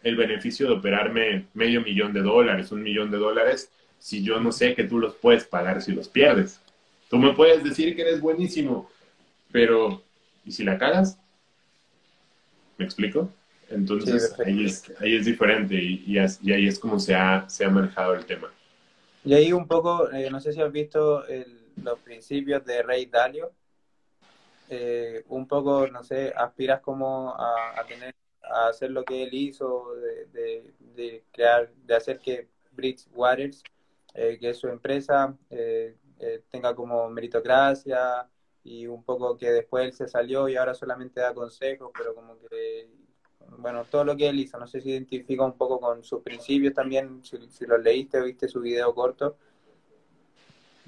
el beneficio de operarme medio millón de dólares, un millón de dólares, si yo no sé que tú los puedes pagar si los pierdes. Tú me puedes decir que eres buenísimo, pero ¿y si la cagas? ¿Me explico? Entonces ahí, es, ahí es diferente y, ahí es como se ha, se ha manejado el tema. Y ahí un poco, eh, no sé si has visto los principios de Rey Dalio. Eh, un poco, no sé, aspiras como a, tener, a hacer lo que él hizo, de, crear, de hacer que Bridgewaters, eh, que es su empresa, eh, tenga como meritocracia y un poco que después él se salió y ahora solamente da consejos, pero como que bueno, todo lo que él hizo. No sé si identifica un poco con sus principios también, si, si lo leíste o viste su video corto.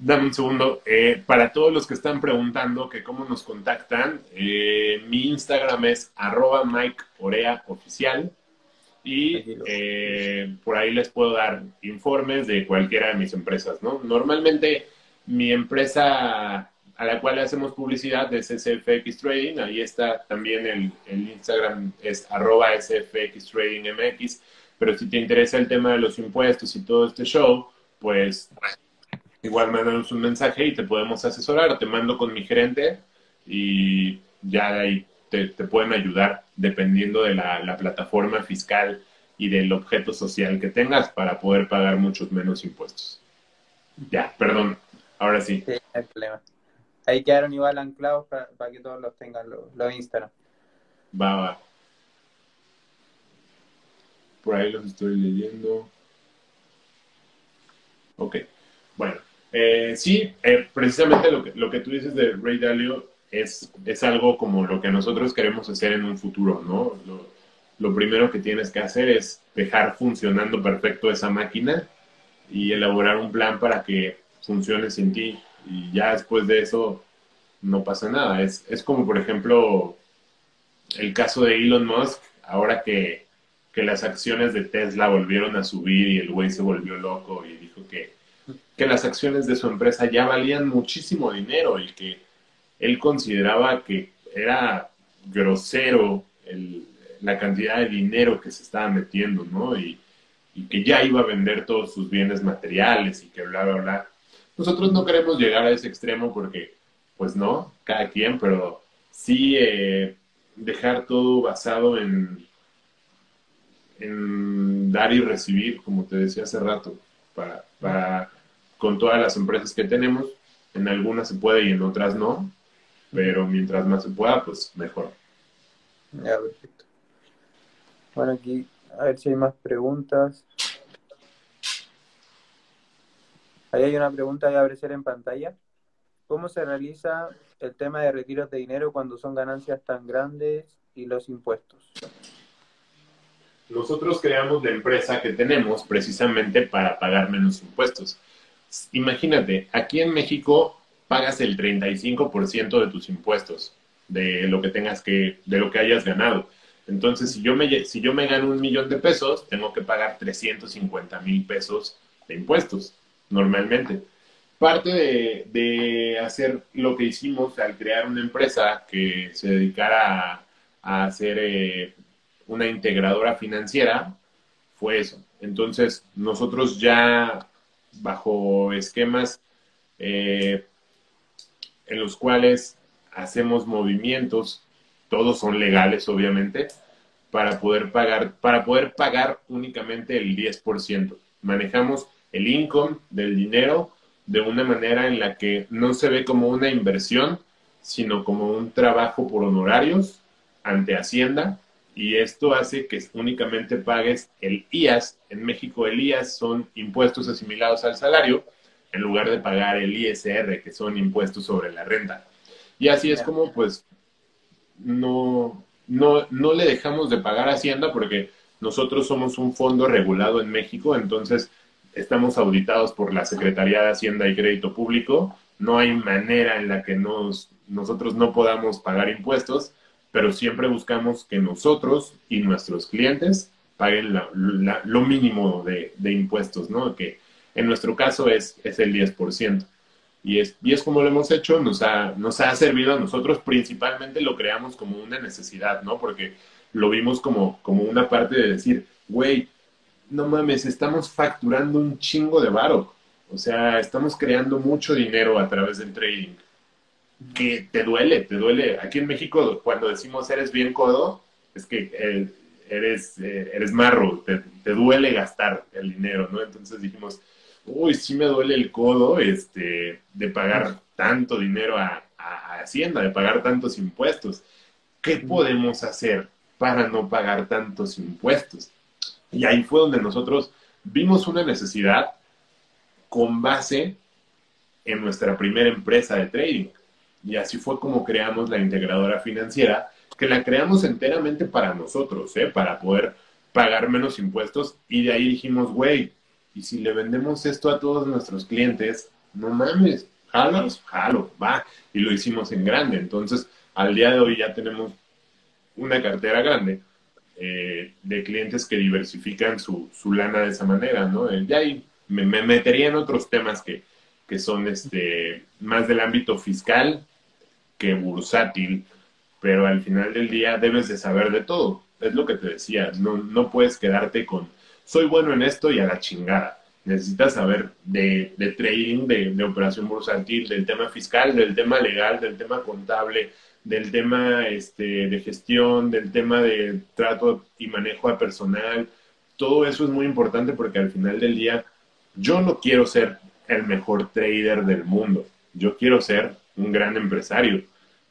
Dame un segundo. Eh, para todos los que están preguntando que cómo nos contactan, eh, mi Instagram es arroba Mike Orea Oficial y eh, por ahí les puedo dar informes de cualquiera de mis empresas, ¿no? Normalmente mi empresa a la cual hacemos publicidad es SFX Trading. Ahí está también el, el Instagram, es arroba SFX Trading MX. Pero si te interesa el tema de los impuestos y todo este show, pues igual mándanos un mensaje y te podemos asesorar. Te mando con mi gerente y ya de ahí te, pueden ayudar dependiendo de la, la, plataforma fiscal y del objeto social que tengas para poder pagar muchos menos impuestos. Ya, perdón. Ahora sí. Sí, no hay problema. Ahí quedaron igual anclados para, que todos los tengan, los, Instagram. Va, va. Por ahí los estoy leyendo. Ok. Eh, sí, eh, precisamente lo que, lo que tú dices de Ray Dalio es, es algo como lo que nosotros queremos hacer en un futuro, ¿no? Lo, lo primero que tienes que hacer es dejar funcionando perfecto esa máquina y elaborar un plan para que funcione sin ti y ya después de eso no pasa nada. Es, es como, por ejemplo, el caso de Elon Musk, ahora que, que las acciones de Tesla volvieron a subir y el güey se volvió loco y dijo que, que las acciones de su empresa ya valían muchísimo dinero y que él consideraba que era grosero el, la cantidad de dinero que se estaba metiendo, ¿no? Y, y que ya iba a vender todos sus bienes materiales y que bla, bla, bla. Nosotros no queremos llegar a ese extremo porque, pues no, cada quien, pero sí eh, dejar todo basado en, dar y recibir, como te decía hace rato, para con todas las empresas que tenemos. En algunas se puede y en otras no, pero mientras más se pueda, pues mejor. Ya, perfecto. Bueno, aquí a ver si hay más preguntas. Ahí hay una pregunta de aparecer en pantalla. ¿Cómo se realiza el tema de retiros de dinero cuando son ganancias tan grandes y los impuestos? Nosotros creamos la empresa que tenemos precisamente para pagar menos impuestos. Imagínate, aquí en México pagas el 35% de tus impuestos, de lo que tengas que, de lo que hayas ganado. Entonces, si yo me, si yo me gano un millón de pesos, tengo que pagar 350 mil pesos de impuestos normalmente. Parte de, hacer lo que hicimos al crear una empresa que se dedicara a, hacer eh, una integradora financiera fue eso. Entonces, nosotros ya bajo esquemas eh, en los cuales hacemos movimientos, todos son legales obviamente, para poder pagar, para poder pagar únicamente el 10%. Manejamos el income del dinero de una manera en la que no se ve como una inversión, sino como un trabajo por honorarios ante Hacienda y esto hace que únicamente pagues el IAS. En México el IAS son impuestos asimilados al salario en lugar de pagar el ISR, que son impuestos sobre la renta. Y así es como pues no, no, no le dejamos de pagar Hacienda porque nosotros somos un fondo regulado en México, entonces estamos auditados por la Secretaría de Hacienda y Crédito Público. No hay manera en la que nos, nosotros no podamos pagar impuestos, pero siempre buscamos que nosotros y nuestros clientes paguen lo mínimo de, impuestos, ¿no? Que En nuestro caso es, es el 10%. Y es, y es como lo hemos hecho, nos ha, nos ha servido a nosotros, principalmente lo creamos como una necesidad, ¿no? Porque lo vimos como, como una parte de decir, güey, no mames, estamos facturando un chingo de varo. O sea, estamos creando mucho dinero a través del trading. Que te duele, te duele. Aquí en México, cuando decimos eres bien codo, es que eh, eres, eh, eres marro, te, te, duele gastar el dinero, ¿no? Entonces dijimos, uy, sí me duele el codo este, de pagar tanto dinero a, a, Hacienda, de pagar tantos impuestos. ¿Qué podemos hacer para no pagar tantos impuestos? Y ahí fue donde nosotros vimos una necesidad con base en nuestra primera empresa de trading. Y así fue como creamos la integradora financiera, que la creamos enteramente para nosotros, ¿eh? para poder pagar menos impuestos. Y de ahí dijimos, güey, y si le vendemos esto a todos nuestros clientes, no mames, jalos, jalo, va. Y lo hicimos en grande. Entonces, al día de hoy ya tenemos una cartera grande eh, de clientes que diversifican su, su, lana de esa manera, ¿no? Ya ahí me, me, metería en otros temas que, que son este, más del ámbito fiscal bursátil, pero al final del día debes de saber de todo. Es lo que te decía, no, no puedes quedarte con soy bueno en esto y a la chingada. Necesitas saber de, de trading, de, de, operación bursátil, del tema fiscal, del tema legal, del tema contable, del tema este, de gestión, del tema de trato y manejo a personal. Todo eso es muy importante porque al final del día yo no quiero ser el mejor trader del mundo. Yo quiero ser un gran empresario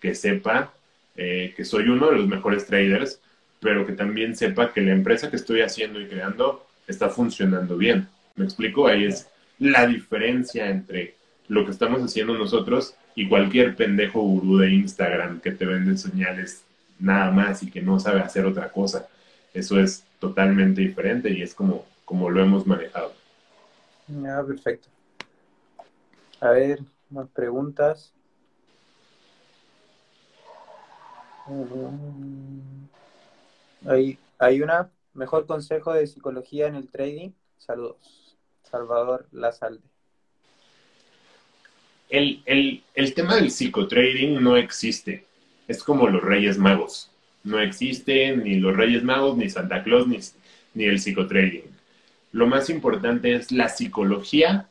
que sepa eh, que soy uno de los mejores traders, pero que también sepa que la empresa que estoy haciendo y creando está funcionando bien. ¿Me explico? Ahí es la diferencia entre lo que estamos haciendo nosotros y cualquier pendejo gurú de Instagram que te vende señales nada más y que no sabe hacer otra cosa. Eso es totalmente diferente y es como, como lo hemos manejado. Ah, perfecto. A ver, más preguntas. Hay, hay una. Mejor consejo de psicología en el trading. Saludos. Salvador Lazalde. El, el, el tema del psicotrading no existe. Es como los Reyes Magos. No existen ni los Reyes Magos, ni Santa Claus, ni, ni el psicotrading. Lo más importante es la psicología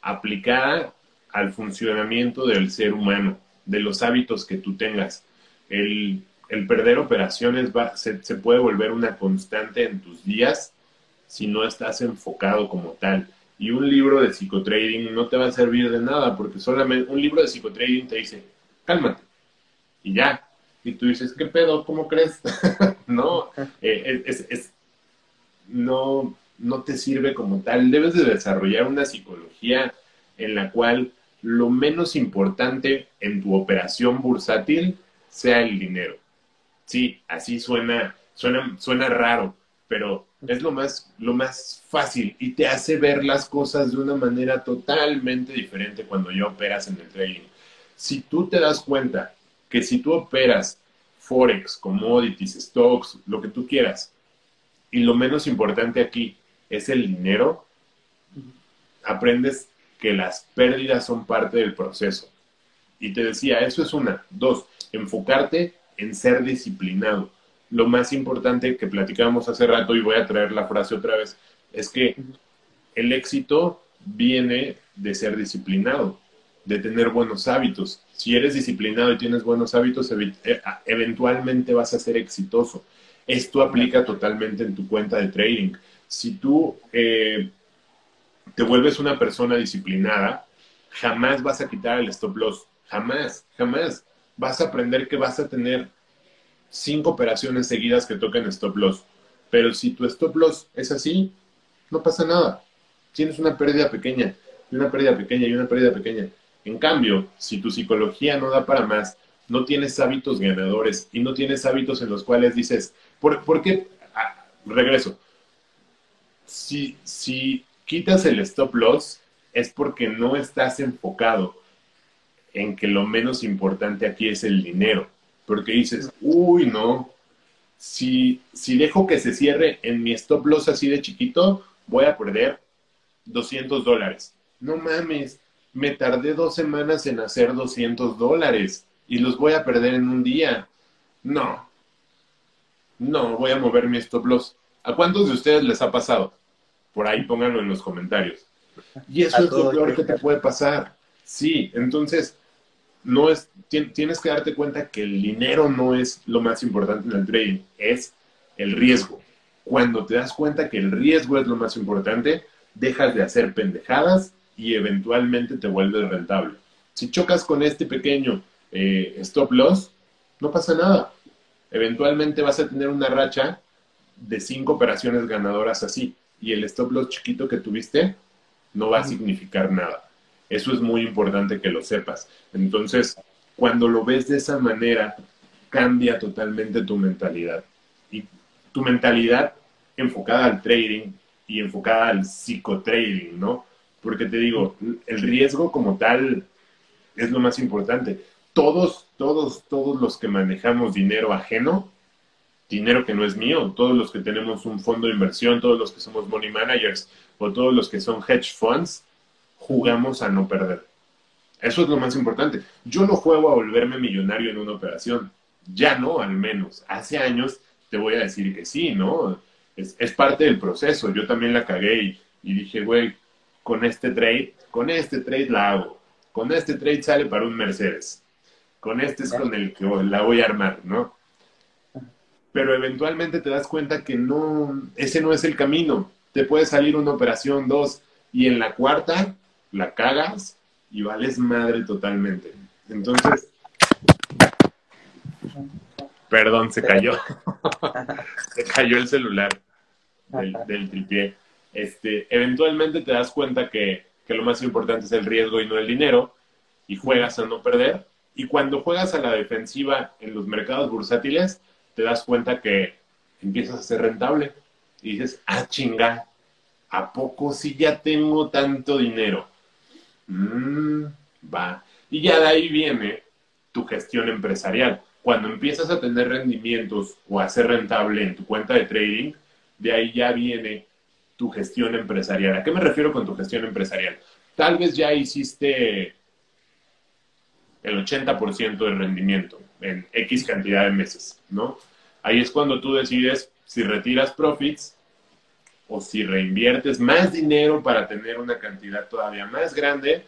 aplicada al funcionamiento del ser humano, de los hábitos que tú tengas. El, perder operaciones va, se, puede volver una constante en tus días si no estás enfocado como tal. Y un libro de psicotrading no te va a servir de nada, porque solamente un libro de psicotrading te dice, cálmate, y ya. Y tú dices, ¿qué pedo? ¿Cómo crees? no, eh, es, no, no te sirve como tal. Debes de desarrollar una psicología en la cual lo menos importante en tu operación bursátil sea el dinero. Sí, así suena, suena, suena raro, pero es lo más, lo más fácil y te hace ver las cosas de una manera totalmente diferente cuando ya operas en el trading. Si tú te das cuenta que si tú operas forex, commodities, stocks, lo que tú quieras, y lo menos importante aquí es el dinero, aprendes que las pérdidas son parte del proceso. Y te decía, eso es una. Dos, enfocarte en ser disciplinado. Lo más importante que platicábamos hace rato, y voy a traer la frase otra vez, es que el éxito viene de ser disciplinado, de tener buenos hábitos. Si eres disciplinado y tienes buenos hábitos, eh, eventualmente vas a ser exitoso. Esto aplica totalmente en tu cuenta de trading si tú eh, te vuelves una persona disciplinada, jamás vas a quitar el stop loss. Jamás, jamás. Vas a aprender que vas a tener cinco operaciones seguidas que toquen stop loss. Pero si tu stop loss es así, no pasa nada. Tienes una pérdida pequeña, y una pérdida pequeña y una pérdida pequeña. En cambio, si tu psicología no da para más, no tienes hábitos ganadores y no tienes hábitos en los cuales dices, ¿por, ¿por qué? Ah, regreso si, si quitas el stop loss, es porque no estás enfocado en que lo menos importante aquí es el dinero. Porque dices, uy, no, si, si dejo que se cierre en mi stop loss así de chiquito, voy a perder 200 dólares. No mames, me tardé dos semanas en hacer 200 dólares y los voy a perder en un día. No, no, voy a mover mi stop loss. ¿A cuántos de ustedes les ha pasado? Por ahí pónganlo en los comentarios. Y eso es lo peor que te puede pasar. Sí, entonces, no es, tienes que darte cuenta que el dinero no es lo más importante en el trading, es el riesgo. Cuando te das cuenta que el riesgo es lo más importante, dejas de hacer pendejadas y eventualmente te vuelves rentable. Si chocas con este pequeño eh, stop loss, no pasa nada. Eventualmente vas a tener una racha de cinco operaciones ganadoras así y el stop loss chiquito que tuviste no va a significar nada. Eso es muy importante que lo sepas. Entonces, cuando lo ves de esa manera, cambia totalmente tu mentalidad. Y tu mentalidad enfocada al trading y enfocada al psicotrading, ¿no? Porque te digo, el riesgo como tal es lo más importante. Todos, todos, todos los que manejamos dinero ajeno, dinero que no es mío, todos los que tenemos un fondo de inversión, todos los que somos money managers o todos los que son hedge funds, jugamos a no perder. Eso es lo más importante. Yo no juego a volverme millonario en una operación. Ya no, al menos. Hace años te voy a decir que sí, ¿no? Es, parte del proceso. Yo también la cagué y, y dije, güey, con este trade, con este trade la hago. Con este trade sale para un Mercedes. Con este es con el que la voy a armar, ¿no? Pero eventualmente te das cuenta que no, ese no es el camino. Te puede salir una operación, dos, y en la cuarta la cagas y vales madre totalmente. Entonces, perdón, se cayó. se cayó el celular del, tripié. Este, eventualmente te das cuenta que, que lo más importante es el riesgo y no el dinero, y juegas a no perder. Y cuando juegas a la defensiva en los mercados bursátiles, te das cuenta que empiezas a ser rentable. Y dices, ah, chinga, ¿a poco si ya tengo tanto dinero? Mm, va. Y ya de ahí viene tu gestión empresarial. Cuando empiezas a tener rendimientos o a ser rentable en tu cuenta de trading, de ahí ya viene tu gestión empresarial. ¿A qué me refiero con tu gestión empresarial? Tal vez ya hiciste el 80% del rendimiento en X cantidad de meses, ¿no? Ahí es cuando tú decides si retiras profits o si reinviertes más dinero para tener una cantidad todavía más grande,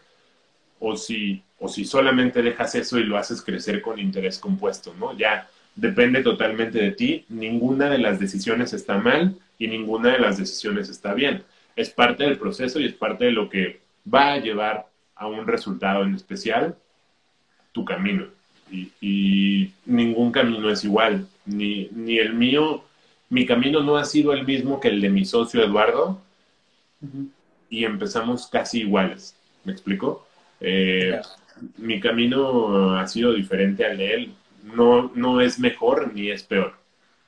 o si, o si solamente dejas eso y lo haces crecer con interés compuesto, ¿no? Ya depende totalmente de ti, ninguna de las decisiones está mal y ninguna de las decisiones está bien. Es parte del proceso y es parte de lo que va a llevar a un resultado en especial tu camino. Y, ningún camino es igual, ni, ni el mío mi camino no ha sido el mismo que el de mi socio Eduardo y empezamos casi iguales. ¿Me explico? Eh, mi camino ha sido diferente al de él. No, no es mejor ni es peor.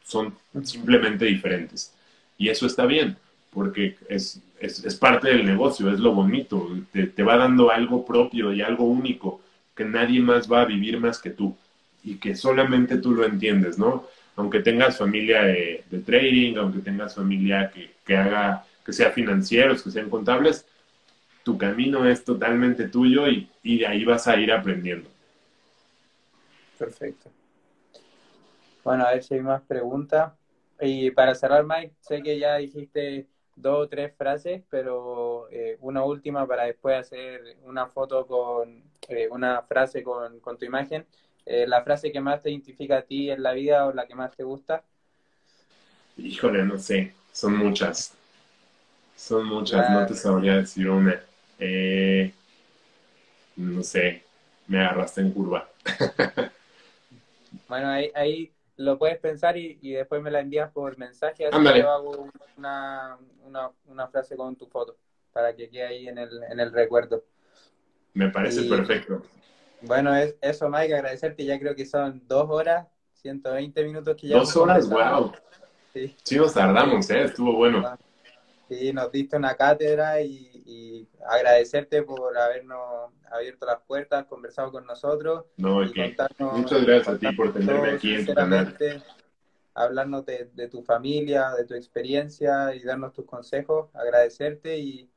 Son simplemente diferentes. Y eso está bien, porque es, es, parte del negocio, es lo bonito. Te, te va dando algo propio y algo único que nadie más va a vivir más que tú y que solamente tú lo entiendes, ¿no? Aunque tengas familia de, trading, aunque tengas familia que, haga, que sea financieros, que sean contables, tu camino es totalmente tuyo y, de ahí vas a ir aprendiendo. Perfecto. Bueno, a ver si hay más preguntas. Y para cerrar, Mike, sé que ya dijiste dos o tres frases, pero eh, una última para después hacer una foto con eh, una frase con, con tu imagen. Eh, la frase que más te identifica a ti en la vida o la que más te gusta? Híjole, no sé, son muchas. Son muchas, no te sabría decir una. Eh, no sé, me agarraste en curva. bueno, ahí, lo puedes pensar y, después me la envías por mensaje, así que yo hago una, una, frase con tu foto para que quede ahí en el, en el recuerdo. Me parece perfecto. Bueno, es, eso, Mike, agradecerte. Ya creo que son dos horas, 120 minutos que ya. Dos horas, wow. Sí. sí. nos tardamos, ¿eh? Estuvo bueno. Sí, nos diste una cátedra y, agradecerte por habernos abierto las puertas, conversado con nosotros. No, y que muchas gracias a ti por tenerme aquí en tu canal. Hablarnos de, tu familia, de tu experiencia y darnos tus consejos. Agradecerte y,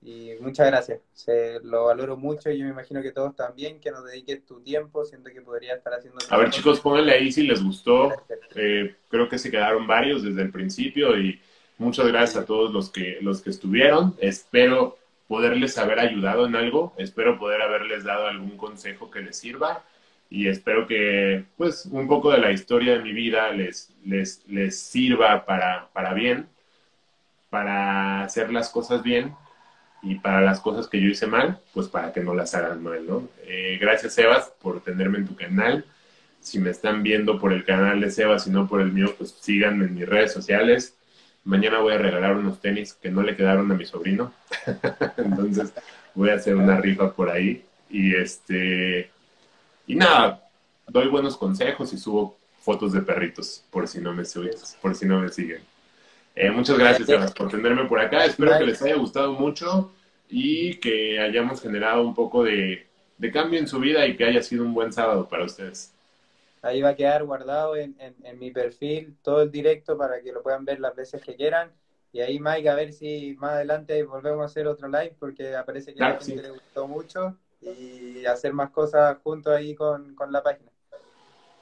y muchas gracias. Se, lo valoro mucho y yo me imagino que todos también, que nos dediques tu tiempo, siento que podría estar haciendo... A ver chicos, pónganle ahí si les gustó. Eh, creo que se quedaron varios desde el principio y muchas gracias a todos los que, los que estuvieron. Espero poderles haber ayudado en algo, espero poder haberles dado algún consejo que les sirva y espero que pues un poco de la historia de mi vida les, les, les sirva para, para bien, para hacer las cosas bien y para las cosas que yo hice mal, pues para que no las hagan mal, ¿no? Eh, gracias, Sebas, por tenerme en tu canal. Si me están viendo por el canal de Sebas y no por el mío, pues síganme en mis redes sociales. Mañana voy a regalar unos tenis que no le quedaron a mi sobrino. Entonces voy a hacer una rifa por ahí. Y este. Y nada, doy buenos consejos y subo fotos de perritos, por si no me por si no me siguen. Eh, muchas gracias, por tenerme por acá. Espero que les haya gustado mucho y que hayamos generado un poco de, cambio en su vida y que haya sido un buen sábado para ustedes. Ahí va a quedar guardado en, mi perfil todo el directo para que lo puedan ver las veces que quieran. Y ahí, Mike, a ver si más adelante volvemos a hacer otro live porque aparece que a la gente le gustó mucho y hacer más cosas juntos ahí con, con la página.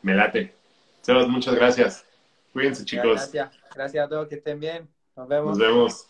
Me late. Sebas, muchas gracias. Cuídense, chicos. Gracias. Gracias a todos, que estén bien. Nos vemos. Nos vemos.